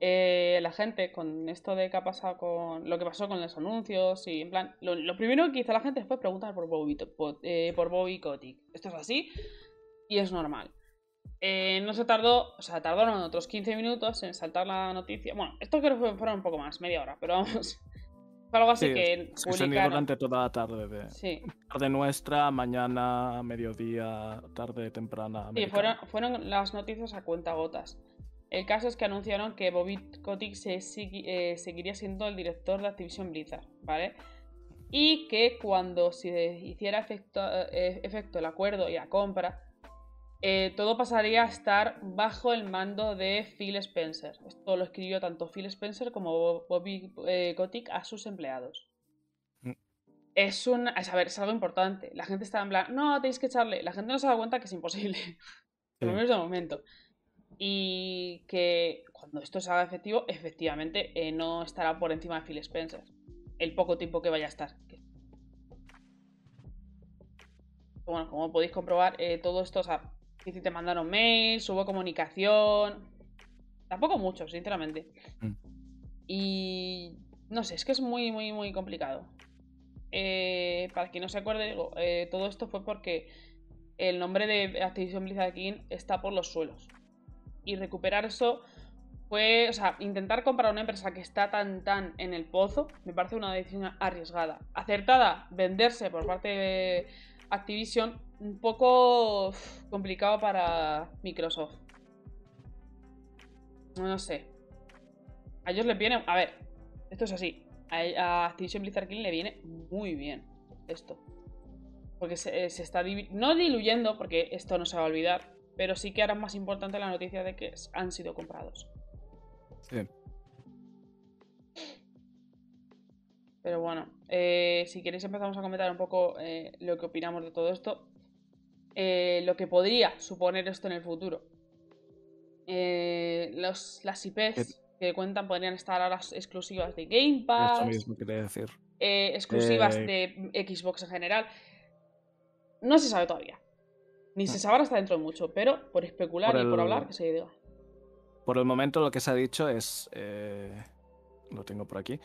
Eh, la gente con esto de qué ha pasado con lo que pasó con los anuncios y en plan lo, lo primero que hizo la gente fue preguntar por Bobby, po- eh, por Bobby Kotick esto es así y es normal Eh, no se tardó o sea tardaron otros 15 minutos en saltar la noticia bueno esto creo que fueron un poco más media hora pero vamos fue algo así Sí, que se publicaron durante toda la tarde. De, sí Tarde nuestra, mañana, mediodía, tarde temprana. Sí, fueron, fueron las noticias a cuenta gotas. El caso es que anunciaron que Bobby Kotick se eh, seguiría siendo el director de Activision Blizzard, ¿vale? Y que cuando se hiciera efecto, eh, efecto el acuerdo y la compra, eh, todo pasaría a estar bajo el mando de Phil Spencer. Esto lo escribió tanto Phil Spencer como Bobby eh, Kotick a sus empleados. Mm. Es un. Es, a ver, es algo importante. La gente está en plan, no, tenéis que echarle. La gente no se da cuenta que es imposible. Por lo menos de momento. Y que cuando esto se haga efectivo, efectivamente eh, no estará por encima de Phil Spencer. El poco tiempo que vaya a estar. Bueno, como podéis comprobar, eh, todo esto, o sea, que si te mandaron mails, hubo comunicación. Tampoco mucho, sinceramente. Mm. Y no sé, es que es muy, muy, muy complicado. Eh, para quien no se acuerde, digo, eh, todo esto fue porque el nombre de Activision Blizzard King está por los suelos. Y recuperar eso fue, o sea, intentar comprar una empresa que está tan, tan en el pozo, me parece una decisión arriesgada. Acertada, venderse por parte de Activision, un poco complicado para Microsoft. No sé. A ellos les viene, a ver, esto es así. A, a Activision Blizzard King le viene muy bien esto. Porque se, se está divi- no diluyendo, porque esto no se va a olvidar, pero sí que ahora es más importante la noticia de que han sido comprados. Sí. Pero bueno, eh, si queréis empezamos a comentar un poco eh, lo que opinamos de todo esto. Eh, lo que podría suponer esto en el futuro. Eh, los, las IPs que cuentan podrían estar ahora exclusivas de Game Eso Pass. mismo quería decir. eh, exclusivas Eh. de Xbox en general. No se sabe todavía. Ni se sabrá hasta dentro de mucho, pero por especular Por y por hablar, que se diga. Por el momento lo que se ha dicho es... eh, lo tengo por aquí.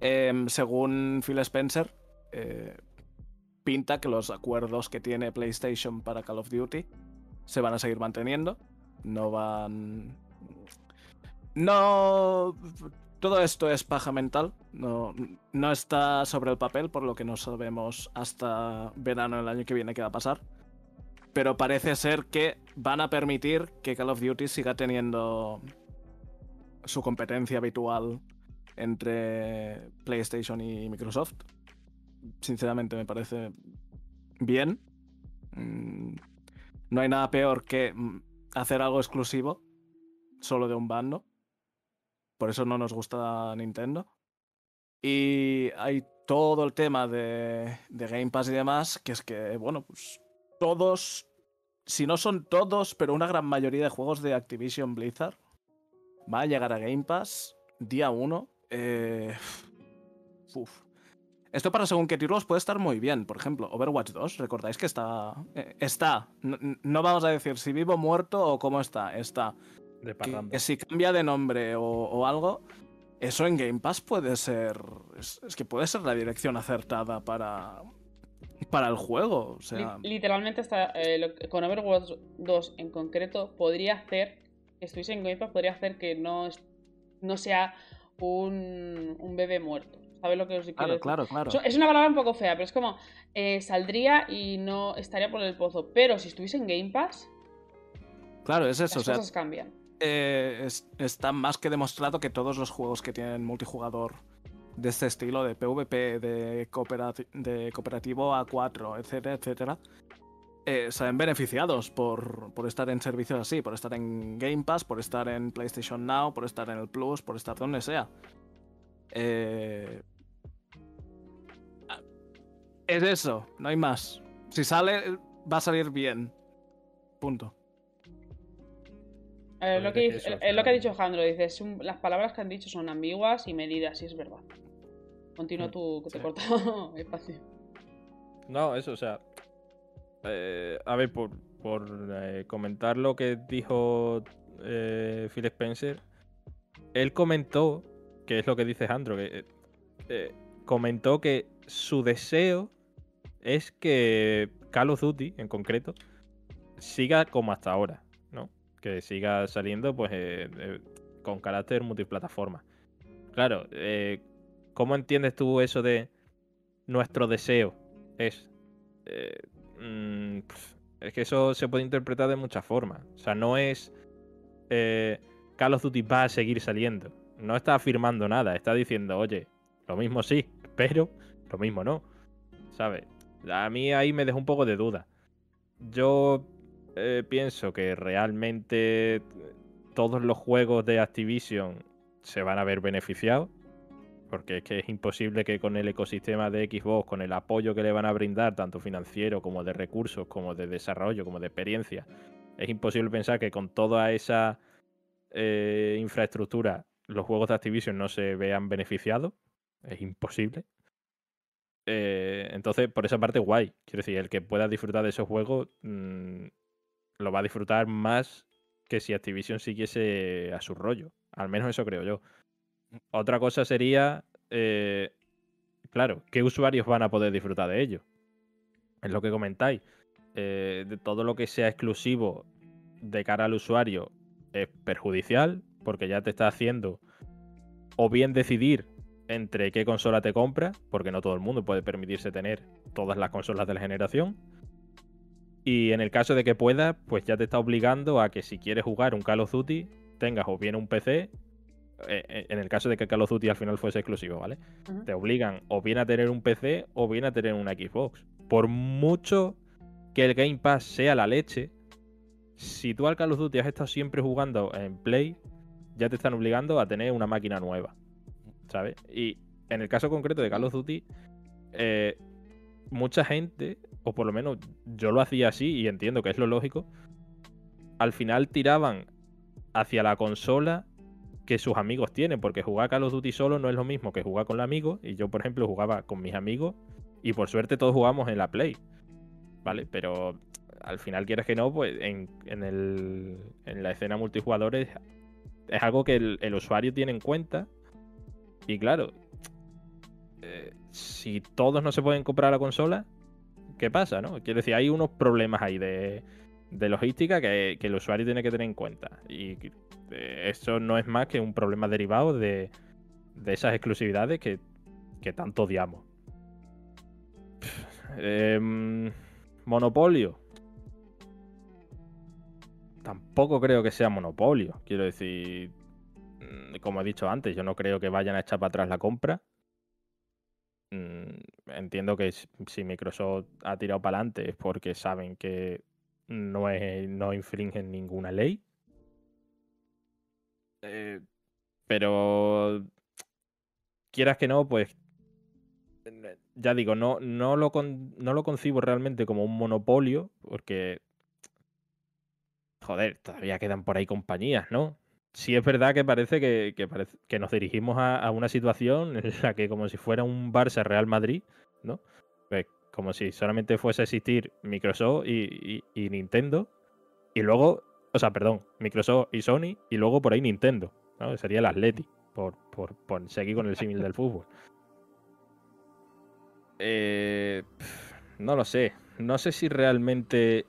Em, según Phil Spencer, eh, pinta que los acuerdos que tiene PlayStation para Call of Duty se van a seguir manteniendo. No van... No... Todo esto es paja mental. No, no está sobre el papel, por lo que no sabemos hasta verano del año que viene qué va a pasar. Pero parece ser que van a permitir que Call of Duty siga teniendo su competencia habitual entre PlayStation y Microsoft. Sinceramente me parece bien. Mm, No hay nada peor que mm, hacer algo exclusivo solo de un bando. Por eso no nos gusta Nintendo. Y hay todo el tema de, de Game Pass y demás, que es que, bueno, pues todos, si no son todos, pero una gran mayoría de juegos de Activision Blizzard va a llegar a Game Pass día 1. Eh. Esto para según qué títulos puede estar muy bien. Por ejemplo, Overwatch 2, recordáis que está. eh, está. No, no vamos a decir si vivo, muerto o cómo está. Está. De Que, si cambia de nombre o, o algo, eso en Game Pass puede ser. Es, es que puede ser la dirección acertada para. Para el juego. O sea. Li- Literalmente, hasta, eh, lo con Overwatch 2 en concreto, podría hacer que estuviese en Game Pass, podría hacer que no, no sea un, un bebé muerto. ¿Sabes lo que os quiero Claro, decir? claro, claro. Es una palabra un poco fea, pero es como eh, saldría y no estaría por el pozo. Pero si estuviese en Game Pass, Claro, es eso. las O sea, cosas cambian. eh, es- está más que demostrado que todos los juegos que tienen multijugador de este estilo, de PvP, de, cooperati- de cooperativo A4, etcétera, etcétera, eh, se ven beneficiados por, por estar en servicios así, por estar en Game Pass, por estar en PlayStation Now, por estar en el Plus, por estar donde sea. Eh, Es eso, no hay más. Si sale, va a salir bien. Punto. Eh, lo, que, es eh, lo que ha dicho Jandro, dice, un- las palabras que han dicho son ambiguas y medidas, y es verdad. Continúa Mm, tú, que te he sí. cortado espacio. No, eso, o sea. eh, a ver, por, por eh, comentar lo que dijo eh, Phil Spencer, él comentó, que es lo que dice Andro, que comentó que su deseo es que Call of Duty, en concreto, siga como hasta ahora, ¿no? Que siga saliendo, pues, eh, eh, con carácter multiplataforma. Claro, eh, ¿cómo entiendes tú eso de nuestro deseo es? mm, es que eso se puede interpretar de muchas formas. O sea, no es Call of Duty va a seguir saliendo. No está afirmando nada, está diciendo, oye, lo mismo sí, pero lo mismo no. ¿Sabes? A mí ahí me deja un poco de duda. Yo eh, pienso que realmente todos los juegos de Activision se van a ver beneficiados. Porque es que es imposible que con el ecosistema de Xbox, con el apoyo que le van a brindar, tanto financiero como de recursos, como de desarrollo, como de experiencia, es imposible pensar que con toda esa eh, infraestructura los juegos de Activision no se vean beneficiados. Es imposible. Eh, entonces, por esa parte, guay. Quiero decir, el que pueda disfrutar de esos juegos mm, lo va a disfrutar más que si Activision siguiese a su rollo. Al menos eso creo yo. Otra cosa sería, eh, claro, ¿qué usuarios van a poder disfrutar de ello? Es lo que comentáis. Eh, de todo lo que sea exclusivo de cara al usuario es perjudicial porque ya te está haciendo o bien decidir entre qué consola te compras, porque no todo el mundo puede permitirse tener todas las consolas de la generación. Y en el caso de que puedas, pues ya te está obligando a que si quieres jugar un Call of Duty, tengas o bien un PC, eh, eh, en el caso de que Call of Duty al final fuese exclusivo, ¿vale? Te obligan o bien a tener un PC o bien a tener una Xbox. Por mucho que el Game Pass sea la leche, si tú al Call of Duty has estado siempre jugando en Play, ya te están obligando a tener una máquina nueva. ¿Sabes? Y en el caso concreto de Call of Duty, eh, mucha gente, o por lo menos yo lo hacía así y entiendo que es lo lógico, al final tiraban hacia la consola que sus amigos tienen, porque jugar Call of Duty solo no es lo mismo que jugar con los amigos. Y yo, por ejemplo, jugaba con mis amigos y por suerte todos jugamos en la Play. ¿Vale? Pero al final, quieres que no, pues en, el, en la escena multijugador es, algo que el, usuario tiene en cuenta. Y claro, eh, si todos no se pueden comprar la consola, ¿qué pasa? ¿no? Quiero decir, hay unos problemas ahí de, logística que, el usuario tiene que tener en cuenta. Y eh, eso no es más que un problema derivado de, esas exclusividades que, tanto odiamos. Em, monopolio. Tampoco creo que sea monopolio. Quiero decir, como he dicho antes, yo no creo que vayan a echar para atrás la compra. Mm, entiendo que si Microsoft ha tirado para adelante es porque saben que no, no infringen ninguna ley. Eh, pero quieras que no, pues ya digo, no, no, lo no lo concibo realmente como un monopolio, porque joder, todavía quedan por ahí compañías, ¿no? Sí es verdad que parece que, que, nos dirigimos a, una situación en la que como si fuera un Barça Real Madrid, ¿no? Pues como si solamente fuese a existir Microsoft y, Nintendo, y luego, o sea, perdón, Microsoft y Sony, y luego por ahí Nintendo, ¿no? Sería el Atleti, por, por, por seguir con el símil del fútbol. Eh, no lo sé. No sé si realmente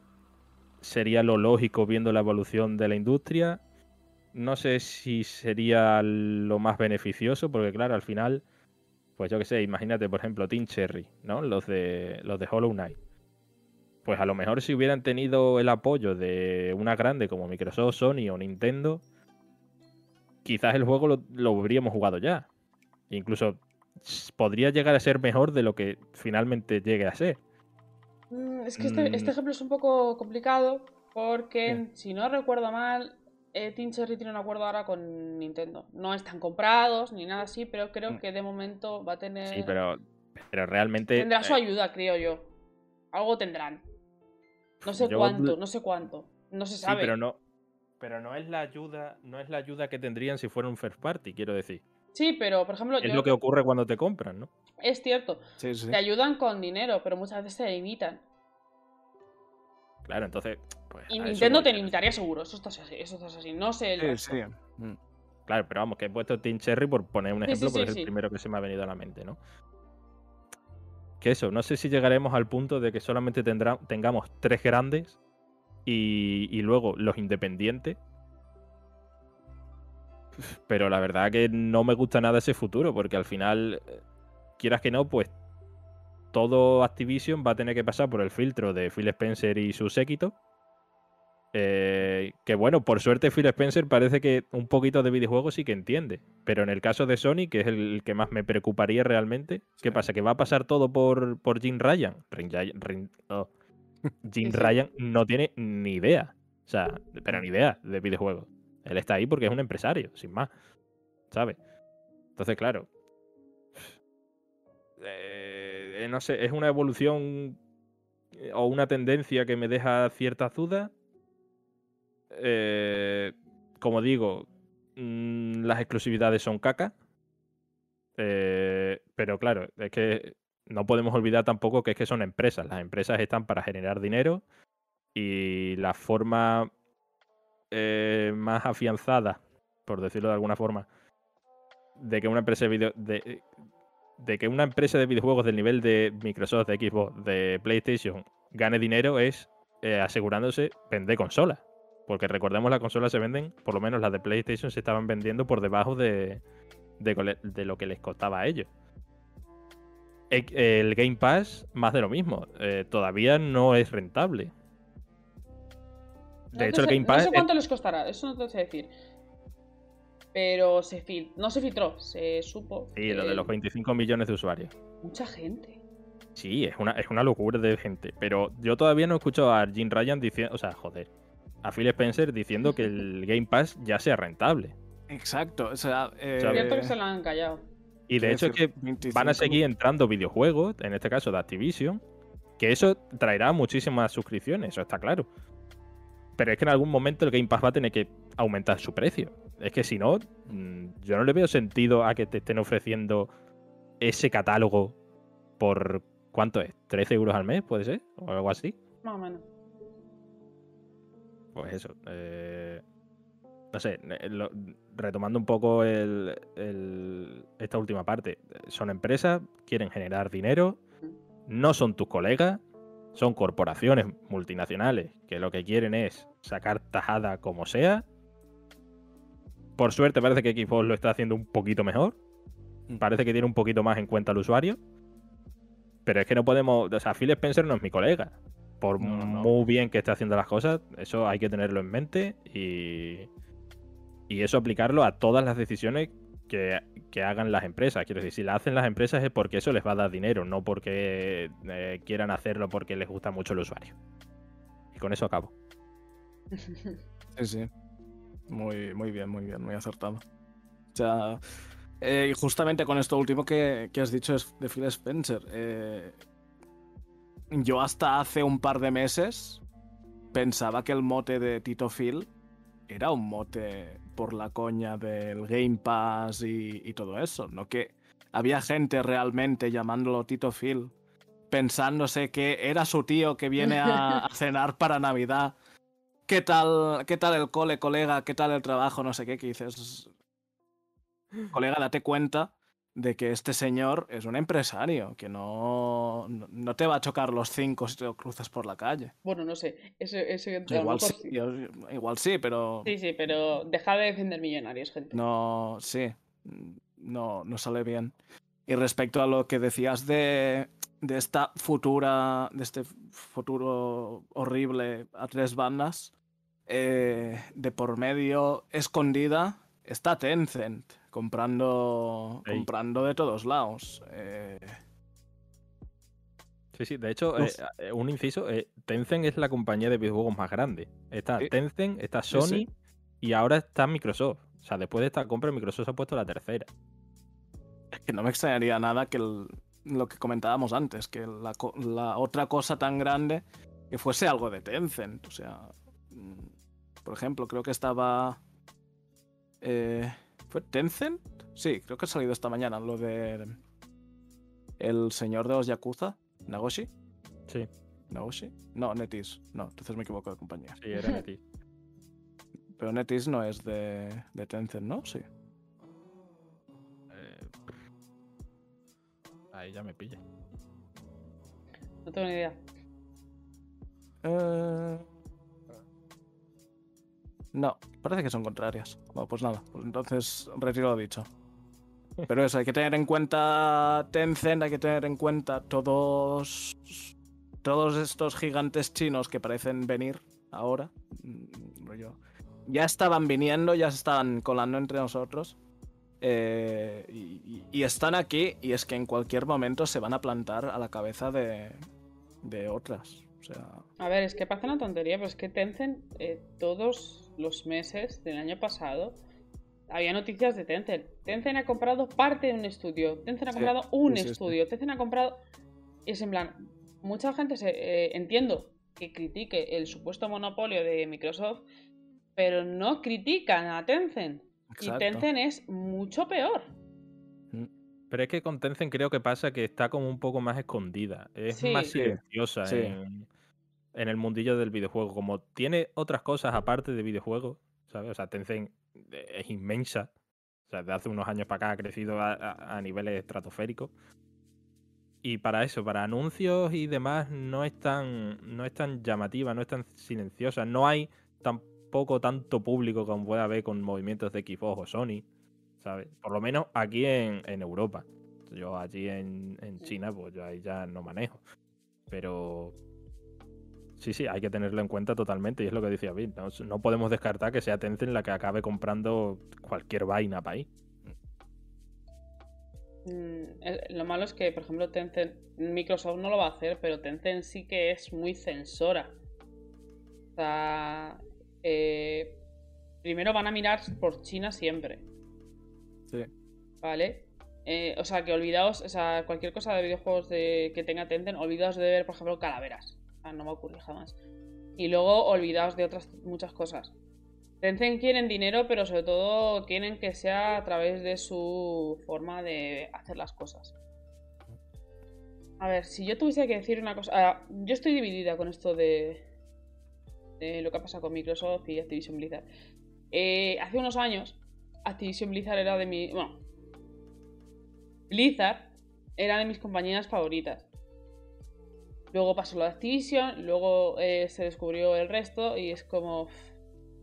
sería lo lógico viendo la evolución de la industria no sé si sería lo más beneficioso, porque claro, al final, pues yo qué sé, imagínate, por ejemplo, Team Cherry, ¿no? Los de, los de Hollow Knight. Pues a lo mejor si hubieran tenido el apoyo de una grande como Microsoft, Sony o Nintendo, quizás el juego lo, habríamos jugado ya. Incluso podría llegar a ser mejor de lo que finalmente llegue a ser. Mm, es que este, este, mm. ejemplo es un poco complicado porque, si no recuerdo mal, eh, Team Cherry tiene un acuerdo ahora con Nintendo. No están comprados ni nada así, pero creo mm. que de momento va a tener. Sí, pero, pero realmente. Tendrá su eh, ayuda, creo yo. Algo tendrán. No sé cuánto, no sé cuánto. No se sabe. Sí, pero no. Pero no es la ayuda, no es la ayuda que tendrían si fuera un first party, quiero decir. Sí, pero por ejemplo. Es lo que ocurre cuando te compran, ¿no? Es cierto. Te ayudan con dinero, pero muchas veces te limitan. Claro, entonces. Pues, y Nintendo te limitaría seguro, eso está así, eso está así. No sé. El sí, mm. Claro, pero vamos, que he puesto Team Cherry por poner un ejemplo, porque es el primero que se me ha venido a la mente, ¿no? Que eso, no sé si llegaremos al punto de que solamente tendrá, tengamos tres grandes y, y luego los independientes. Pero la verdad que no me gusta nada ese futuro, porque al final, eh, quieras que no, pues todo Activision va a tener que pasar por el filtro de Phil Spencer y su séquito. Eh, que bueno, por suerte Phil Spencer parece que un poquito de videojuegos sí que entiende. Pero en el caso de Sony, que es el que más me preocuparía realmente, ¿qué pasa? ¿Que va a pasar todo por, por Jim Ryan? Oh. Jim Ryan no tiene ni idea. O sea, pero ni idea de videojuegos. Él está ahí porque es un empresario, sin más. ¿Sabes? Entonces, claro. Eh, eh, no sé, es una evolución eh, o una tendencia que me deja ciertas dudas. Eh, como digo, mm, las exclusividades son caca. pero claro, es que no podemos olvidar tampoco que es que son empresas. Las empresas están para generar dinero y la forma más afianzada, por decirlo de alguna forma, de que una empresa de, de, de que una empresa de videojuegos del nivel de Microsoft, de Xbox, de PlayStation gane dinero es eh, asegurándose vender consolas. Porque recordemos las consolas se venden, por lo menos las de PlayStation se estaban vendiendo por debajo de, de, lo que les costaba a ellos. El Game Pass, más de lo mismo. Eh, todavía no es rentable. De hecho, el Game Pass. No sé cuánto les costará, eso no te sé decir pero se fil no se filtró, se supo. Sí, lo de los 25 millones de usuarios. Mucha gente. Sí, es una, es una locura de gente. Pero yo todavía no he escuchado a Jim Ryan diciendo, o sea, joder, a Phil Spencer diciendo que el Game Pass ya sea rentable. Exacto, o sea, eh... es cierto que se lo han callado. Y de hecho es que van a seguir entrando videojuegos, en este caso de Activision, que eso traerá muchísimas suscripciones, eso está claro. Pero es que en algún momento el Game Pass va a tener que aumentar su precio. Es que si no, mm, yo no le veo sentido a que te estén ofreciendo ese catálogo por. ¿Cuánto es? ¿13 euros al mes? ¿Puede ser? ¿O algo así? Más o menos. Pues eso. eh, no sé, lo- retomando un poco el- el- esta última parte. Son empresas, quieren generar dinero, no son tus colegas, son corporaciones multinacionales que lo que quieren es sacar tajada como sea. Por suerte parece que Xbox lo está haciendo un poquito mejor. Mm. Parece que tiene un poquito más en cuenta al usuario. Pero es que no podemos. O sea, Phil Spencer no es mi colega. Por No, no, no. muy bien que esté haciendo las cosas, eso hay que tenerlo en mente y. Y eso aplicarlo a todas las decisiones que, que hagan las empresas. Quiero decir, si la hacen las empresas es porque eso les va a dar dinero, no porque eh, quieran hacerlo porque les gusta mucho el usuario. Y con eso acabo. Sí, sí. Muy, muy bien, muy bien, muy acertado. O sea, eh, y justamente con esto último que, que has dicho es de Phil Spencer. eh, yo hasta hace un par de meses pensaba que el mote de Tito Phil era un mote por la coña del Game Pass y, y todo eso, no que había gente realmente llamándolo Tito Phil, pensándose que era su tío que viene a, a cenar para Navidad. ¿Qué tal, ¿Qué tal el cole, colega? ¿Qué tal el trabajo? No sé qué, que dices. Colega, date cuenta de que este señor es un empresario, que no, no, te va a chocar los cinco si te lo cruzas por la calle. Bueno, no sé. Eso, eso Igual mejor sí, yo- igual sí, pero Sí, sí, pero deja de defender millonarios, gente. no, sí, no, no sale bien. Y respecto a lo que decías de, de esta futura, de este futuro horrible a tres bandas, eh, de por medio, escondida, está Tencent, comprando, Ey. comprando de todos lados. Eh, Sí, sí, de hecho, eh, un inciso, Tencent es la compañía de videojuegos más grande. Está Sí. Tencent, está Sí, Sony sí. y ahora está Microsoft. O sea, después de esta compra, Microsoft se ha puesto la tercera. Que no me extrañaría nada que el- lo que comentábamos antes, que la otra cosa tan grande que fuese algo de Tencent. O sea, mm, por ejemplo, creo que estaba... eh, ¿Fue Tencent? Sí, creo que ha salido esta mañana lo de... El señor de los Yakuza, Nagoshi. Sí, ¿Nagoshi? No, Netis. No, entonces me equivoco de compañía. sí, era Netis. Pero Netis no es de, de Tencent, ¿no? Sí. Ahí ya me pilla. No tengo ni idea. Eh, No, parece que son contrarias. Bueno, pues nada, pues entonces retiro lo dicho. Pero eso, hay que tener en cuenta Tencent, hay que tener en cuenta todos, todos estos gigantes chinos que parecen venir ahora. Mm. Ya estaban viniendo, ya se estaban colando entre nosotros. Eh, y, están aquí, y es que en cualquier momento se van a plantar a la cabeza de, de otras. O sea, A ver, es que parece una tontería, pero es que Tencent eh, todos los meses del año pasado había noticias de Tencent. Tencent ha comprado parte de un estudio. Tencent ha Sí, comprado un sí, sí, sí. estudio. Tencent ha comprado... Y es en plan, mucha gente se, eh, entiendo que critique el supuesto monopolio de Microsoft, pero no critican a Tencent. Exacto. Y Tencent es mucho peor. Pero es que con Tencent creo que pasa que está como un poco más escondida. Es Sí. más silenciosa sí. En, en el mundillo del videojuego. Como tiene otras cosas aparte de videojuegos, ¿sabes? O sea, Tencent eh, es inmensa. O sea, de hace unos años para acá ha crecido a, a- a niveles estratosféricos. Y para eso, para anuncios y demás, no es tan, no es tan llamativa, no es tan silenciosa. No hay tampoco tanto público como puede haber con movimientos de Xbox o Sony. ¿Sabes? Por lo menos aquí en, en Europa. Yo allí en, en China, pues yo ahí ya no manejo. Pero sí, sí, hay que tenerlo en cuenta totalmente. Y es lo que decía Bill. No, no podemos descartar que sea Tencent la que acabe comprando cualquier vaina para ahí. Mm, Lo malo es que, por ejemplo, Tencent, Microsoft no lo va a hacer, pero Tencent sí que es muy censora. O sea, eh, primero van a mirar por China siempre, Sí. ¿vale? Eh, o sea, que olvidaos, o sea, cualquier cosa de videojuegos de, que tenga Tencent, olvidaos de ver, por ejemplo, calaveras. O sea, no va a ocurrir jamás. Y luego olvidaos de otras muchas cosas. Tencent quieren dinero, pero sobre todo quieren que sea a través de su forma de hacer las cosas. A ver, si yo tuviese que decir una cosa. ah, yo estoy dividida con esto de, lo que ha pasado con Microsoft y Activision Blizzard. Eh, hace unos años, Activision Blizzard era de mi. Bueno. Blizzard era de mis compañías favoritas. Luego pasó lo de Activision, luego eh, se descubrió el resto y es como.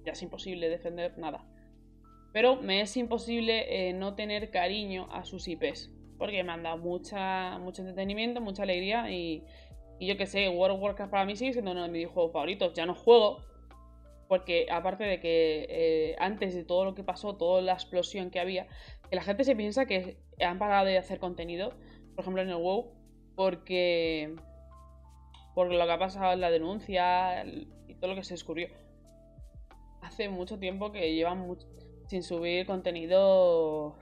Ya es imposible defender nada. Pero me es imposible eh, no tener cariño a sus IPs. Porque me han dado mucha, mucho entretenimiento, mucha alegría y, y yo que sé, World of Warcraft para mí sigue siendo uno de mis videojuegos favoritos. Ya no juego, porque aparte de que eh, antes de todo lo que pasó, toda la explosión que había, que la gente se piensa que han parado de hacer contenido, por ejemplo en el WoW, porque por lo que ha pasado en la denuncia y todo lo que se descubrió. Hace mucho tiempo que llevan sin subir contenido,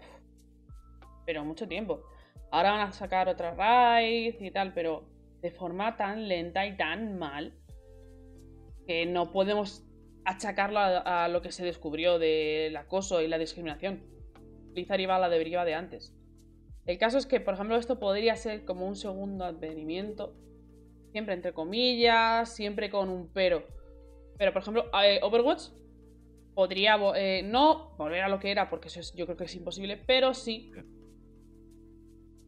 pero mucho tiempo. Ahora van a sacar otra raid y tal, pero de forma tan lenta y tan mal que no podemos achacarlo a, a lo que se descubrió del acoso y la discriminación. Blizzard iba a la deriva de antes. El caso es que, por ejemplo, esto podría ser como un segundo advenimiento, siempre entre comillas, siempre con un pero. Pero, por ejemplo, eh, Overwatch podría eh, no volver a lo que era, porque eso es- yo creo que es imposible, pero sí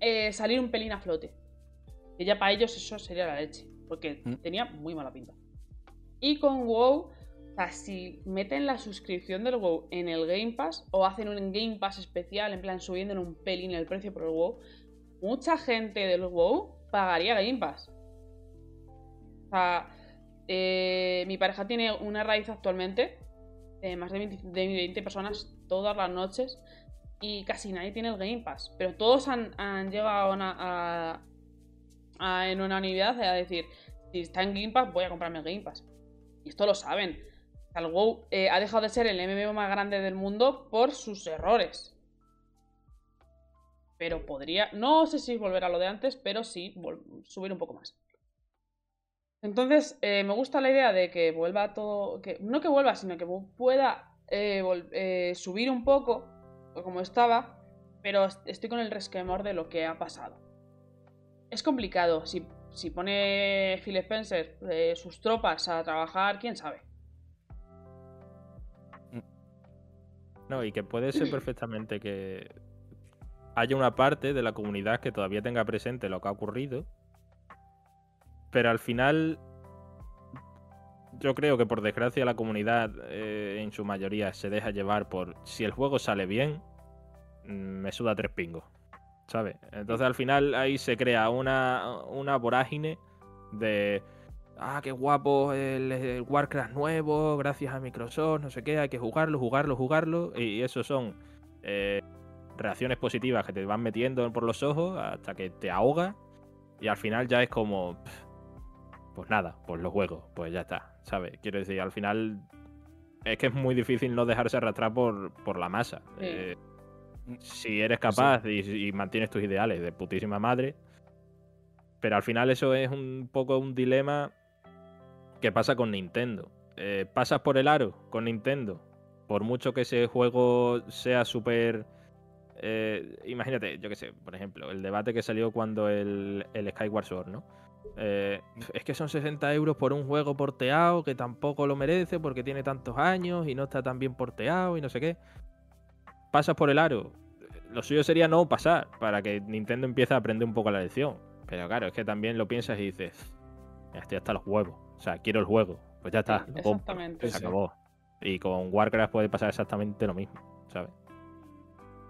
eh, salir un pelín a flote. Que ya para ellos eso sería la leche, porque Mm. tenía muy mala pinta. Y con WoW, o sea, si meten la suscripción del WoW en el Game Pass o hacen un Game Pass especial, en plan subiendo un pelín el precio por el WoW, mucha gente del WoW pagaría Game Pass. O sea, eh, mi pareja tiene una raíz actualmente de más de 20, de 20 personas todas las noches y casi nadie tiene el Game Pass. Pero todos han, han llegado a, una- a- a- en unanimidad a decir, si está en Game voy a comprarme el Game Pass. Y esto lo saben. El WoW eh, ha dejado de ser el MMO más grande del mundo por sus errores. Pero podría, no sé si volver a lo de antes, pero sí subir un poco más. Entonces, eh, me gusta la idea de que vuelva todo, que no que vuelva, sino que pu- pueda eh, subir un poco, como estaba, pero est- estoy con el resquemor de lo que ha pasado. Es complicado, si, si pone Phil Spencer eh, sus tropas a trabajar, quién sabe. No, y que puede ser perfectamente que haya una parte de la comunidad que todavía tenga presente lo que ha ocurrido. Pero al final, yo creo que por desgracia la comunidad eh, en su mayoría se deja llevar por si el juego sale bien, mm, me suda tres pingos. ¿Sabes? Entonces al final ahí se crea una, una vorágine de ah, qué guapo el, el Warcraft nuevo, gracias a Microsoft, no sé qué, hay que jugarlo, jugarlo, jugarlo. Y eso son eh, reacciones positivas que te van metiendo por los ojos hasta que te ahoga. Y al final ya es como, pues nada, pues lo juego, pues ya está, ¿sabes? Quiero decir, al final es que es muy difícil no dejarse arrastrar por, por la masa. Sí. Eh, si eres capaz y, y mantienes tus ideales de putísima madre. Pero al final eso es un poco un dilema que pasa con Nintendo. Eh, pasas por el aro con Nintendo. Por mucho que ese juego sea súper... eh, imagínate, yo qué sé, por ejemplo, el debate que salió cuando el, el Skyward Sword, ¿no? Eh, es que son 60 euros por un juego porteado que tampoco lo merece porque tiene tantos años y no está tan bien porteado y no sé qué. Pasas por el aro. Lo suyo sería no pasar para que Nintendo empiece a aprender un poco la lección. Pero claro, es que también lo piensas y dices, ya estoy hasta los huevos. O sea, quiero el juego. Pues ya está, Sí, exactamente. Se acabó. Y con Warcraft puede pasar exactamente lo mismo, ¿sabes?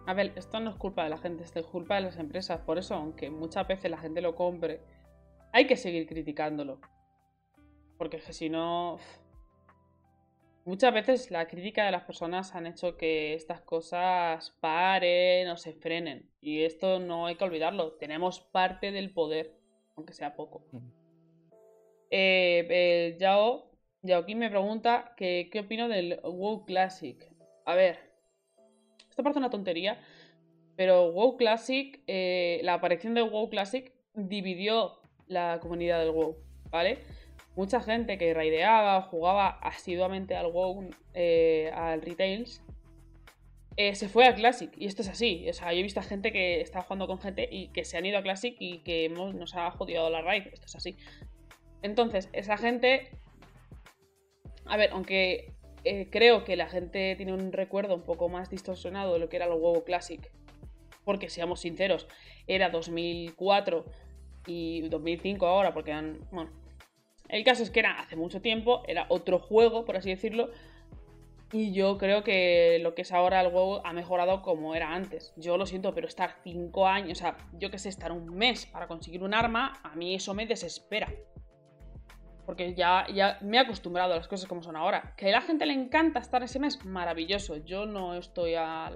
A ver, esto no es culpa de la gente, esto es culpa de las empresas. Por eso, aunque muchas veces la gente lo compre, hay que seguir criticándolo. Porque es que si no. Muchas veces la crítica de las personas han hecho que estas cosas paren o se frenen. Y esto no hay que olvidarlo. Tenemos parte del poder, aunque sea poco. Eh, eh, Yao, Yaoquín me pregunta que, qué opino del WoW Classic. A ver, esto parece una tontería, pero WoW Classic, eh, la aparición del WoW Classic dividió la comunidad del WoW, ¿vale? Mucha gente que raideaba jugaba asiduamente al WoW, eh, al Retails, eh, se fue a Classic. Y esto es así. O sea, yo he visto gente que está jugando con gente y que se han ido a Classic y que nos ha jodido la raid. Esto es así. Entonces, esa gente. A ver, aunque eh, creo que la gente tiene un recuerdo un poco más distorsionado de lo que era el WoW Classic. Porque seamos sinceros, era 2004 y 2005 ahora, porque han. Bueno. El caso es que era hace mucho tiempo, era otro juego, por así decirlo y yo creo que lo que es ahora el WoW ha mejorado como era antes. Yo lo siento, pero estar cinco años, o sea, yo que sé, estar un mes para conseguir un arma, a mí eso me desespera. Porque ya, ya me he acostumbrado a las cosas como son ahora. Que a la gente le encanta estar ese mes, maravilloso. Yo no estoy a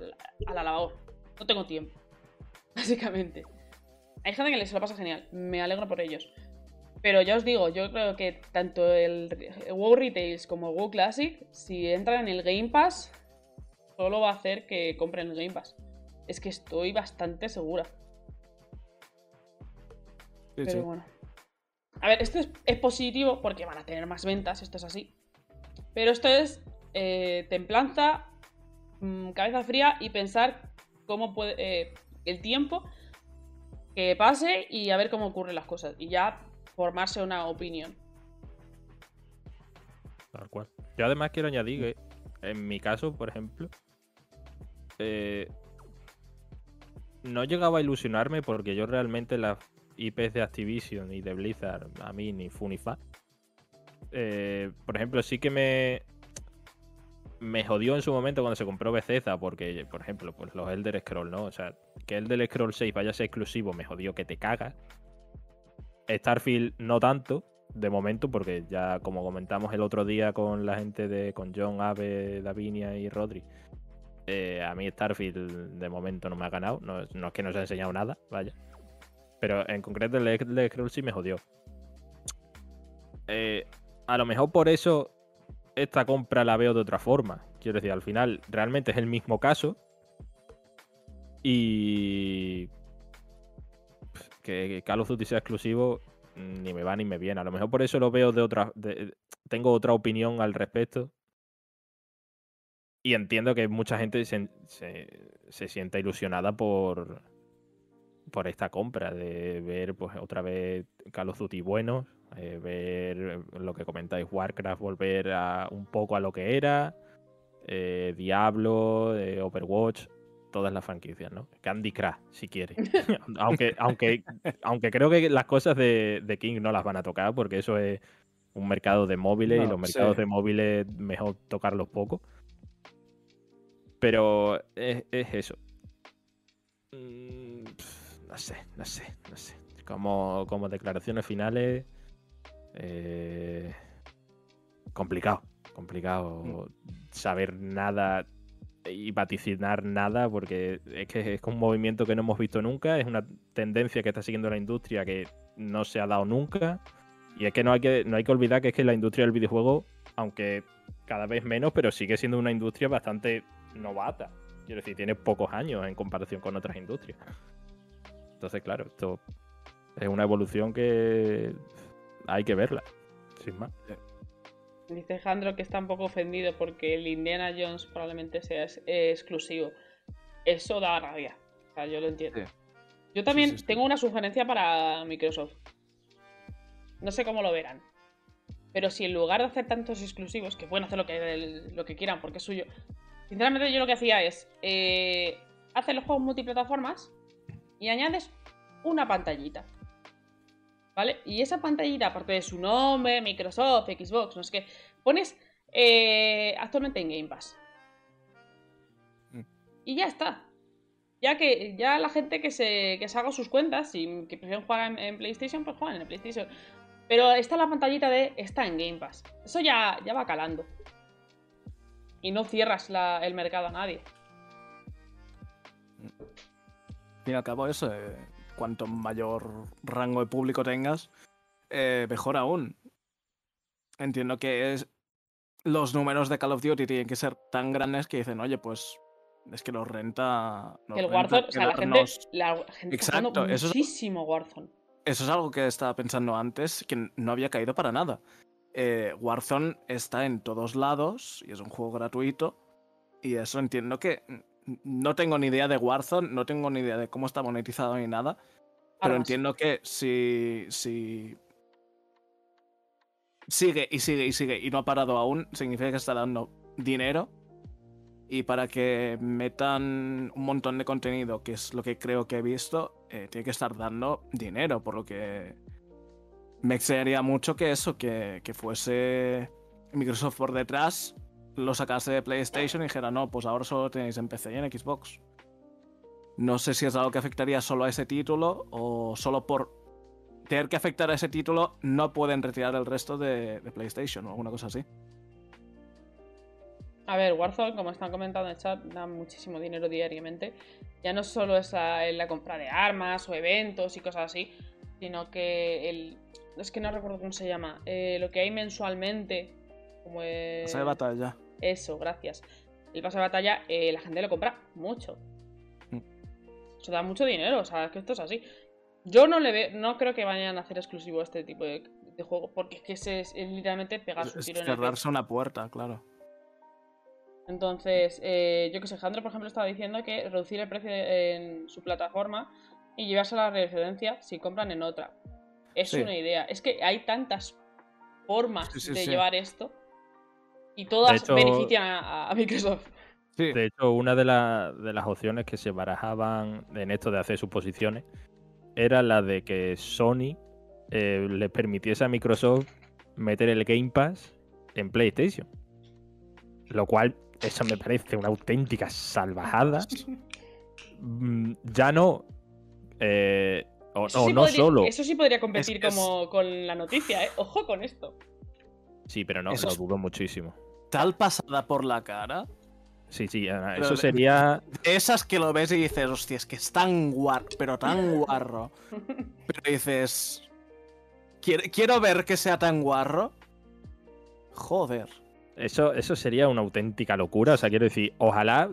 la labor. No tengo tiempo. Básicamente. Hay gente que les lo pasa genial. Me alegro por ellos. Pero ya os digo, yo creo que tanto el WoW Retails como el WoW Classic, si entran en el Game Pass, solo va a hacer que compren el Game Pass. Es que estoy bastante segura. Pero bueno. A ver, esto es, positivo porque van a tener más ventas, esto es así. Pero esto es eh, templanza, mm, cabeza fría y pensar cómo puede. Eh, el tiempo que pase y a ver cómo ocurren las cosas. Y ya formarse una opinión. Tal cual. Yo además quiero añadir que, en mi caso, por ejemplo, eh, no llegaba a ilusionarme porque yo realmente las IPs de Activision y de Blizzard, a mí ni Funifa. Eh, por ejemplo, sí que me, me jodió en su momento cuando se compró Bethesda, porque, por ejemplo, pues los Elder Scrolls, ¿no? O sea, que el del Scroll 6 vaya a ser exclusivo me jodió que te cagas. Starfield no tanto, de momento, porque ya como comentamos el otro día con la gente de con John, Ave, Davinia y Rodri, eh, a mí Starfield de momento no me ha ganado, no, es que no se ha enseñado nada, vaya. Pero en concreto el de Scroll sí me jodió. Eh, a lo mejor por eso esta compra la veo de otra forma. Quiero decir, al final realmente es el mismo caso. Y que Call of Duty sea exclusivo mm, ni me va ni me viene. A lo mejor por eso lo veo de otra. tengo otra opinión al respecto. Y entiendo que mucha gente se, se, sienta ilusionada por, por esta compra, de ver pues otra vez Call of Duty buenos, eh, ver lo que comentáis, Warcraft volver a, un poco a lo que era, eh, Diablo, eh, Overwatch, todas las franquicias, ¿no? Candy Crush, si quiere. aunque, aunque, aunque creo que las cosas de, King no las van a tocar, porque eso es un mercado de móviles y los mercados de móviles mejor tocarlos poco. Pero es, eso. Mm, no sé, no sé, no sé. Como, como declaraciones finales. Eh, complicado, complicado mm. saber nada y vaticinar nada porque es que es un movimiento que no hemos visto nunca, es una tendencia que está siguiendo la industria que no se ha dado nunca y es que no hay que, no hay que olvidar que es que la industria del videojuego, aunque cada vez menos, pero sigue siendo una industria bastante novata. Quiero decir, tiene pocos años en comparación con otras industrias. Entonces, claro, esto es una evolución que hay que verla, sin más. Dice Jandro que está un poco ofendido porque el Indiana Jones probablemente sea eh, exclusivo. Eso da rabia. O sea, yo lo entiendo. Yo también tengo una sugerencia para Microsoft. No sé cómo lo verán. Pero si en lugar de hacer tantos exclusivos, que pueden hacer lo que, lo que quieran porque es suyo. Sinceramente, yo lo que hacía es eh, hacer los juegos multiplataformas y añades una pantallita. ¿Vale? Y esa pantallita, aparte de su nombre, Microsoft, Xbox, no sé qué, pones eh, actualmente en Game Pass. Mm. Y ya está. Ya que ya la gente que se, que se haga sus cuentas y que prefieren jugar en, PlayStation, pues juegan en PlayStation. Pero está la pantallita de está en Game Pass. Eso ya, ya va calando. Y no cierras el mercado a nadie. Al fin y al cabo, eso, eh, cuanto mayor rango de público tengas, eh, mejor aún. Entiendo que es, los números de Call of Duty tienen que ser tan grandes que dicen, oye, pues es que los renta. el Warzone, o sea, la gente, la gente Exacto, muchísimo Warzone. Eso es algo que estaba pensando antes, que no había caído para nada. eh, Warzone está en todos lados y es un juego gratuito. Y eso entiendo que no tengo ni idea de Warzone, no tengo ni idea de cómo está monetizado ni nada. Pero entiendo que si, si sigue y sigue y sigue y no ha parado aún, significa que está dando dinero. Y para que metan un montón de contenido, que es lo que creo que he visto, eh, tiene que estar dando dinero. Por lo que me extrañaría mucho que eso, que, que fuese Microsoft por detrás, lo sacase de PlayStation y dijera, no, pues ahora solo tenéis en PC y en Xbox. No sé si es algo que afectaría solo a ese título o solo por tener que afectar a ese título no pueden retirar el resto de, de PlayStation o alguna cosa así. A ver, Warzone, como están comentando en el chat, da muchísimo dinero diariamente. Ya no solo es la, compra de armas o eventos y cosas así, sino que el. Es que no recuerdo cómo se llama. eh, lo que hay mensualmente. Como el- Pasa de batalla. Eso, gracias. El pase de batalla, eh, la gente lo compra mucho. Mm. Eso da mucho dinero, o sea, es que esto es así. Yo no le veo, no creo que vayan a hacer exclusivo este tipo de, de juego, porque es que es, es literalmente pegar su Es tiro en el pecho. cerrarse una puerta, claro. Entonces, eh, yo que sé, Jandro, por ejemplo, estaba diciendo que reducir el precio en su plataforma y llevarse a la residencia si compran en otra. Es Sí. una idea. Es que hay tantas formas Sí, sí, de llevar esto y todas hecho- benefician a, a Microsoft. Sí, De hecho, una de, la- de las opciones que se barajaban en esto de hacer suposiciones era la de que Sony eh, le permitiese a Microsoft meter el Game Pass en PlayStation. Lo cual, eso me parece una auténtica salvajada. Mm, Ya no. eh, o Eso o sí no podría- solo. Eso sí podría competir Es- es- como con la noticia, ¿eh? Ojo con esto. Sí, pero no, Eso lo dudo muchísimo. Tal pasada por la cara. Sí, sí, Ana, eso de- sería. Esas que lo ves y dices, hostia, es que es tan guarro, pero tan guarro. Pero dices, quiero, quiero ver que sea tan guarro. Joder. Eso, eso sería una auténtica locura. O sea, quiero decir, ojalá.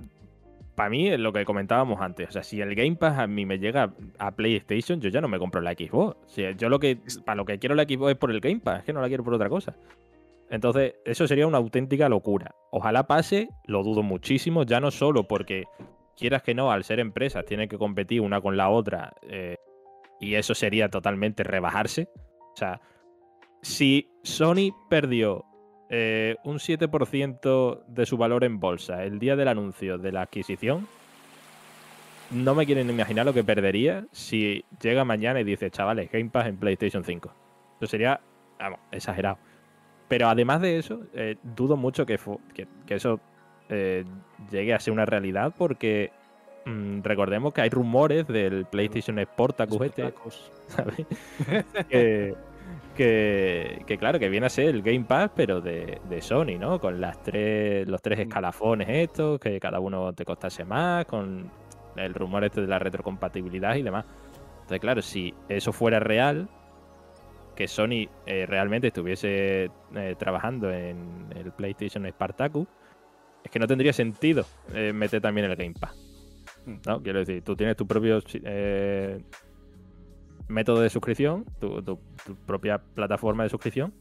Para mí es lo que comentábamos antes. O sea, si el Game Pass a mí me llega a PlayStation, yo ya no me compro la Xbox. O sea, yo lo que. Para lo que quiero la Xbox es por el Game Pass, es que no la quiero por otra cosa. Entonces, eso sería una auténtica locura. Ojalá pase, lo dudo muchísimo, ya no solo porque quieras que no, al ser empresas, tienen que competir una con la otra. eh, y eso sería totalmente rebajarse. O sea, si Sony perdió eh, un 7% de su valor en bolsa el día del anuncio de la adquisición, no me quieren imaginar lo que perdería si llega mañana y dice, chavales, Game Pass en PlayStation 5. Eso sería, vamos, exagerado. Pero además de eso, eh, dudo mucho que, fu- que, que eso eh, llegue a ser una realidad porque mm, recordemos que hay rumores del PlayStation Sportacus este. ¿sabes? que, que, que claro, que viene a ser el Game Pass, pero de, de Sony, ¿no? Con las tres, los tres escalafones estos, que cada uno te costase más, con el rumor este de la retrocompatibilidad y demás. Entonces, claro, si eso fuera real, que Sony eh, realmente estuviese eh, trabajando en el PlayStation Spartacus, es que no tendría sentido eh, meter también el Game Pass. ¿no? Quiero decir, tú tienes tu propio método de suscripción, tu, tu- tu propia plataforma de suscripción.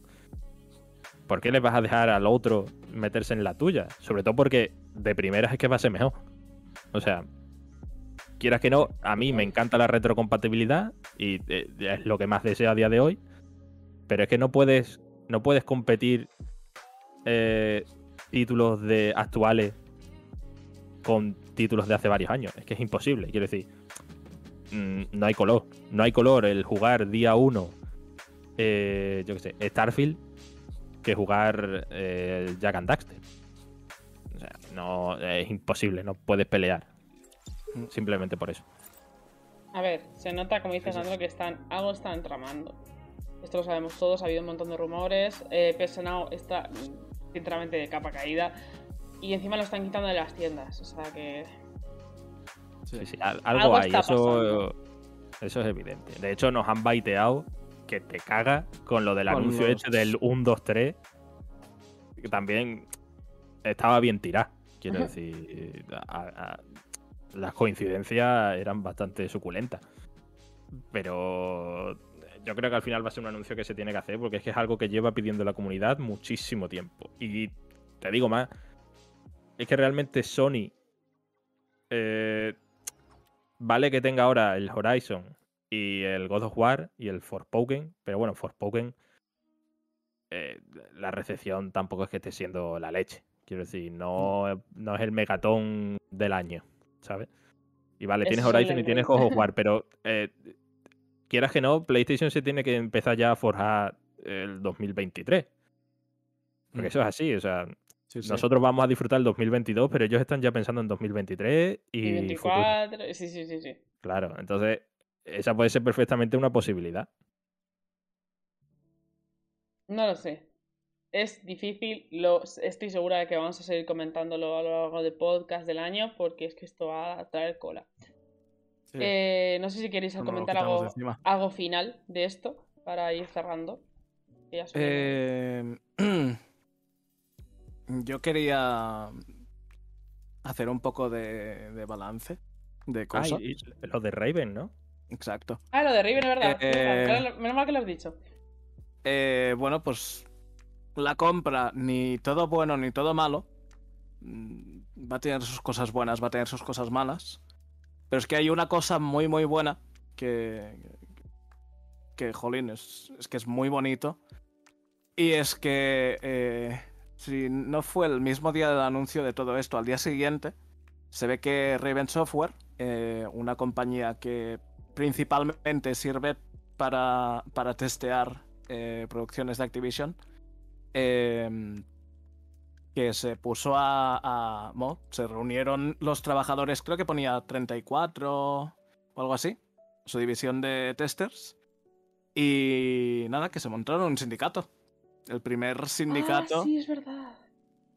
¿Por qué le vas a dejar al otro meterse en la tuya? Sobre todo porque de primeras es que va a ser mejor. O sea, quieras que no, a mí me encanta la retrocompatibilidad y es lo que más deseo a día de hoy. Pero es que no puedes, no puedes competir eh, títulos de actuales con títulos de hace varios años. Es que es imposible. Quiero decir, mm, no hay color. No hay color el jugar día 1, eh, yo qué sé, Starfield, que jugar eh, Jack and Daxter. O sea, no, es imposible, no puedes pelear. Simplemente por eso. A ver, se nota, como dice Sí, sí. Sandro, que están, algo están tramando. Esto lo sabemos todos, ha habido un montón de rumores. Eh, está, sinceramente, de capa caída. Y encima lo están quitando de las tiendas. O sea que. Sí, sí, al- algo, Algo hay, eso, eso es evidente. De hecho, nos han baiteado que te caga con lo del Con anuncio los- este del 1, 2, 3. Que también estaba bien tirado. Quiero decir, a- a- las coincidencias eran bastante suculentas. Pero yo creo que al final va a ser un anuncio que se tiene que hacer porque es que es algo que lleva pidiendo la comunidad muchísimo tiempo. Y te digo más, es que realmente Sony eh, vale que tenga ahora el Horizon y el God of War y el Forspoken, pero bueno, Forspoken eh, la recepción tampoco es que esté siendo la leche. Quiero decir, no, no es el megatón del año, ¿sabes? Y vale, tienes Horizon y tienes God of War, pero eh, quieras que no, PlayStation se tiene que empezar ya a forjar el 2023. Porque mm. eso es así, o sea, nosotros vamos a disfrutar el 2022, pero ellos están ya pensando en 2023 y. 24, sí, sí, sí, sí. Claro, entonces esa puede ser perfectamente una posibilidad. No lo sé. Es difícil, lo, estoy segura de que vamos a seguir comentándolo a lo largo del podcast del año porque es que esto va a traer cola. Eh, no sé si queréis comentar algo, algo, final de esto para ir cerrando. Eh... Yo quería hacer un poco de, balance de cosas. lo de Raven, ¿no? Exacto. Ah, lo de Raven, es verdad. Eh, menos mal que lo has dicho. Eh, bueno, pues la compra, ni todo bueno ni todo malo, mm, va a tener sus cosas buenas, va a tener sus cosas malas. Pero es que hay una cosa muy, muy buena que. que, jolín, es, que es muy bonito. Y es que. Eh, si no fue el mismo día del anuncio de todo esto, al día siguiente, se ve que Raven Software, eh, una compañía que principalmente sirve para, para testear eh, producciones de Activision, em, que se puso a, a se reunieron los trabajadores, creo que ponía 34 o algo así, su división de testers, y nada, que se montaron un sindicato el primer sindicato. Ah, sí, es verdad.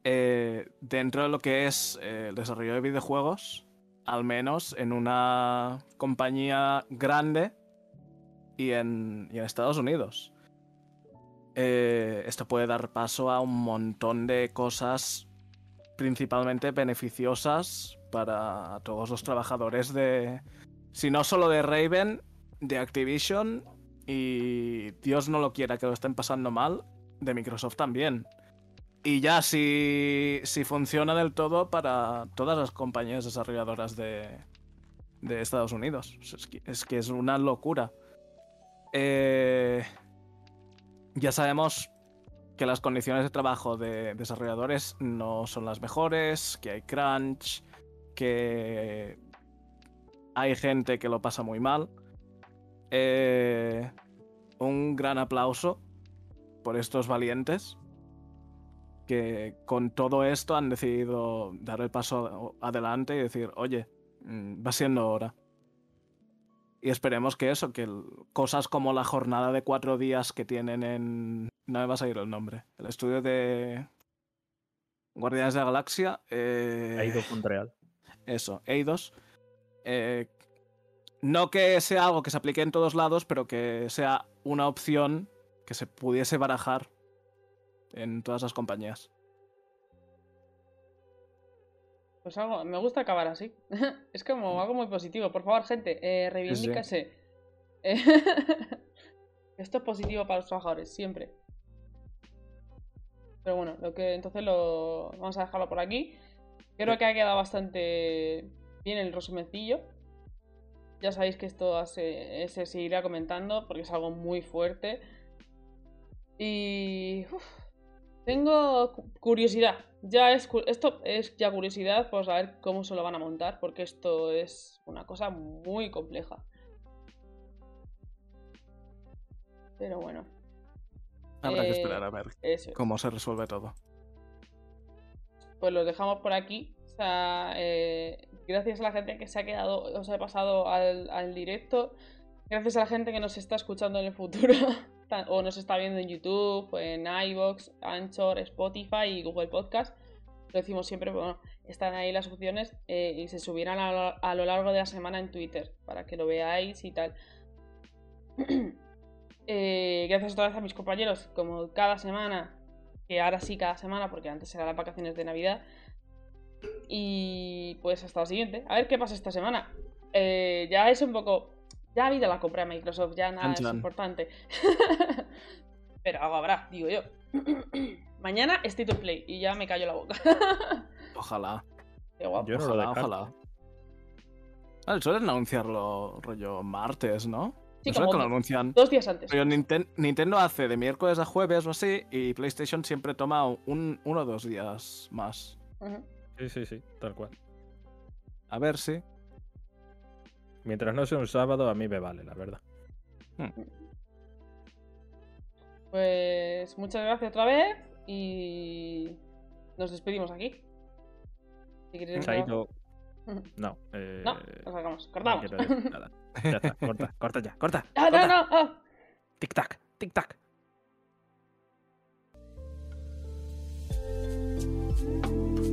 Eh, dentro de lo que es eh, el desarrollo de videojuegos, al menos en una compañía grande y en, Estados Unidos. Eh, esto puede dar paso a un montón de cosas principalmente beneficiosas para todos los trabajadores de, si no solo de Raven, de Activision y Dios no lo quiera que lo estén pasando mal, de Microsoft también. Y ya si, si funciona del todo para todas las compañías desarrolladoras de, de Estados Unidos. Es que, es una locura. Eh, ya sabemos que las condiciones de trabajo de desarrolladores no son las mejores, que hay crunch, que hay gente que lo pasa muy mal. Eh, un gran aplauso por estos valientes que con todo esto han decidido dar el paso adelante y decir, oye, mm, va siendo hora. Y esperemos que eso, que cosas como la jornada de cuatro días que tienen en... No me va a salir el nombre. El estudio de Guardianes de la Galaxia. Eh... Eidos.real. Eso, Eidos. Eh, no que sea algo que se aplique en todos lados, pero que sea una opción que se pudiese barajar en todas las compañías. Pues algo, me gusta acabar así. es como algo muy positivo. Por favor, gente, eh, reivindícase. Esto es positivo para los trabajadores, siempre. Pero bueno, lo que entonces lo vamos a dejarlo por aquí. Creo que ha quedado bastante bien el resumencillo. Ya sabéis que esto se, se seguirá comentando porque es algo muy fuerte. Y. tengo curiosidad. Ya es, esto es ya curiosidad por saber cómo se lo van a montar, porque esto es una cosa muy compleja. Pero bueno. Habrá que esperar a ver eh, cómo se resuelve todo. Pues lo dejamos por aquí. O sea, eh, gracias a la gente que se ha quedado, o se ha pasado al, al directo. Gracias a la gente que nos está escuchando en el futuro. o nos está viendo en YouTube, en iVoox, Anchor, Spotify y Google Podcast. Lo decimos siempre, bueno, están ahí las opciones eh, y se subirán a lo, largo de la semana en Twitter para que lo veáis y tal. Eh, gracias otra vez a mis compañeros, como cada semana, que ahora sí cada semana, porque antes eran las vacaciones de Navidad. Y pues hasta la siguiente. A ver qué pasa esta semana. Eh, ya es un poco Ya vida la compré a Microsoft, ya nada es importante. Pero algo habrá, digo yo. Mañana State of Play y ya me callo la boca. Ojalá. Qué guapo. Yo no lo ojalá, ojalá. Ah, suelen anunciarlo rollo martes, ¿no? Sí, como que lo anuncian. Dos días antes. Ninten- Nintendo hace de miércoles a jueves o así, y PlayStation siempre toma un, uno o dos días más. Sí, sí, sí, tal cual. A ver si. Mientras no sea un sábado, a mí me vale, la verdad. Hmm. Pues muchas gracias otra vez y nos despedimos aquí. Si quieres Chaito. No, eh... no, nos sacamos, cortamos. No. Ya está, corta, corta ya, corta. Corta. no, no. Tic tac, tic tac. thank you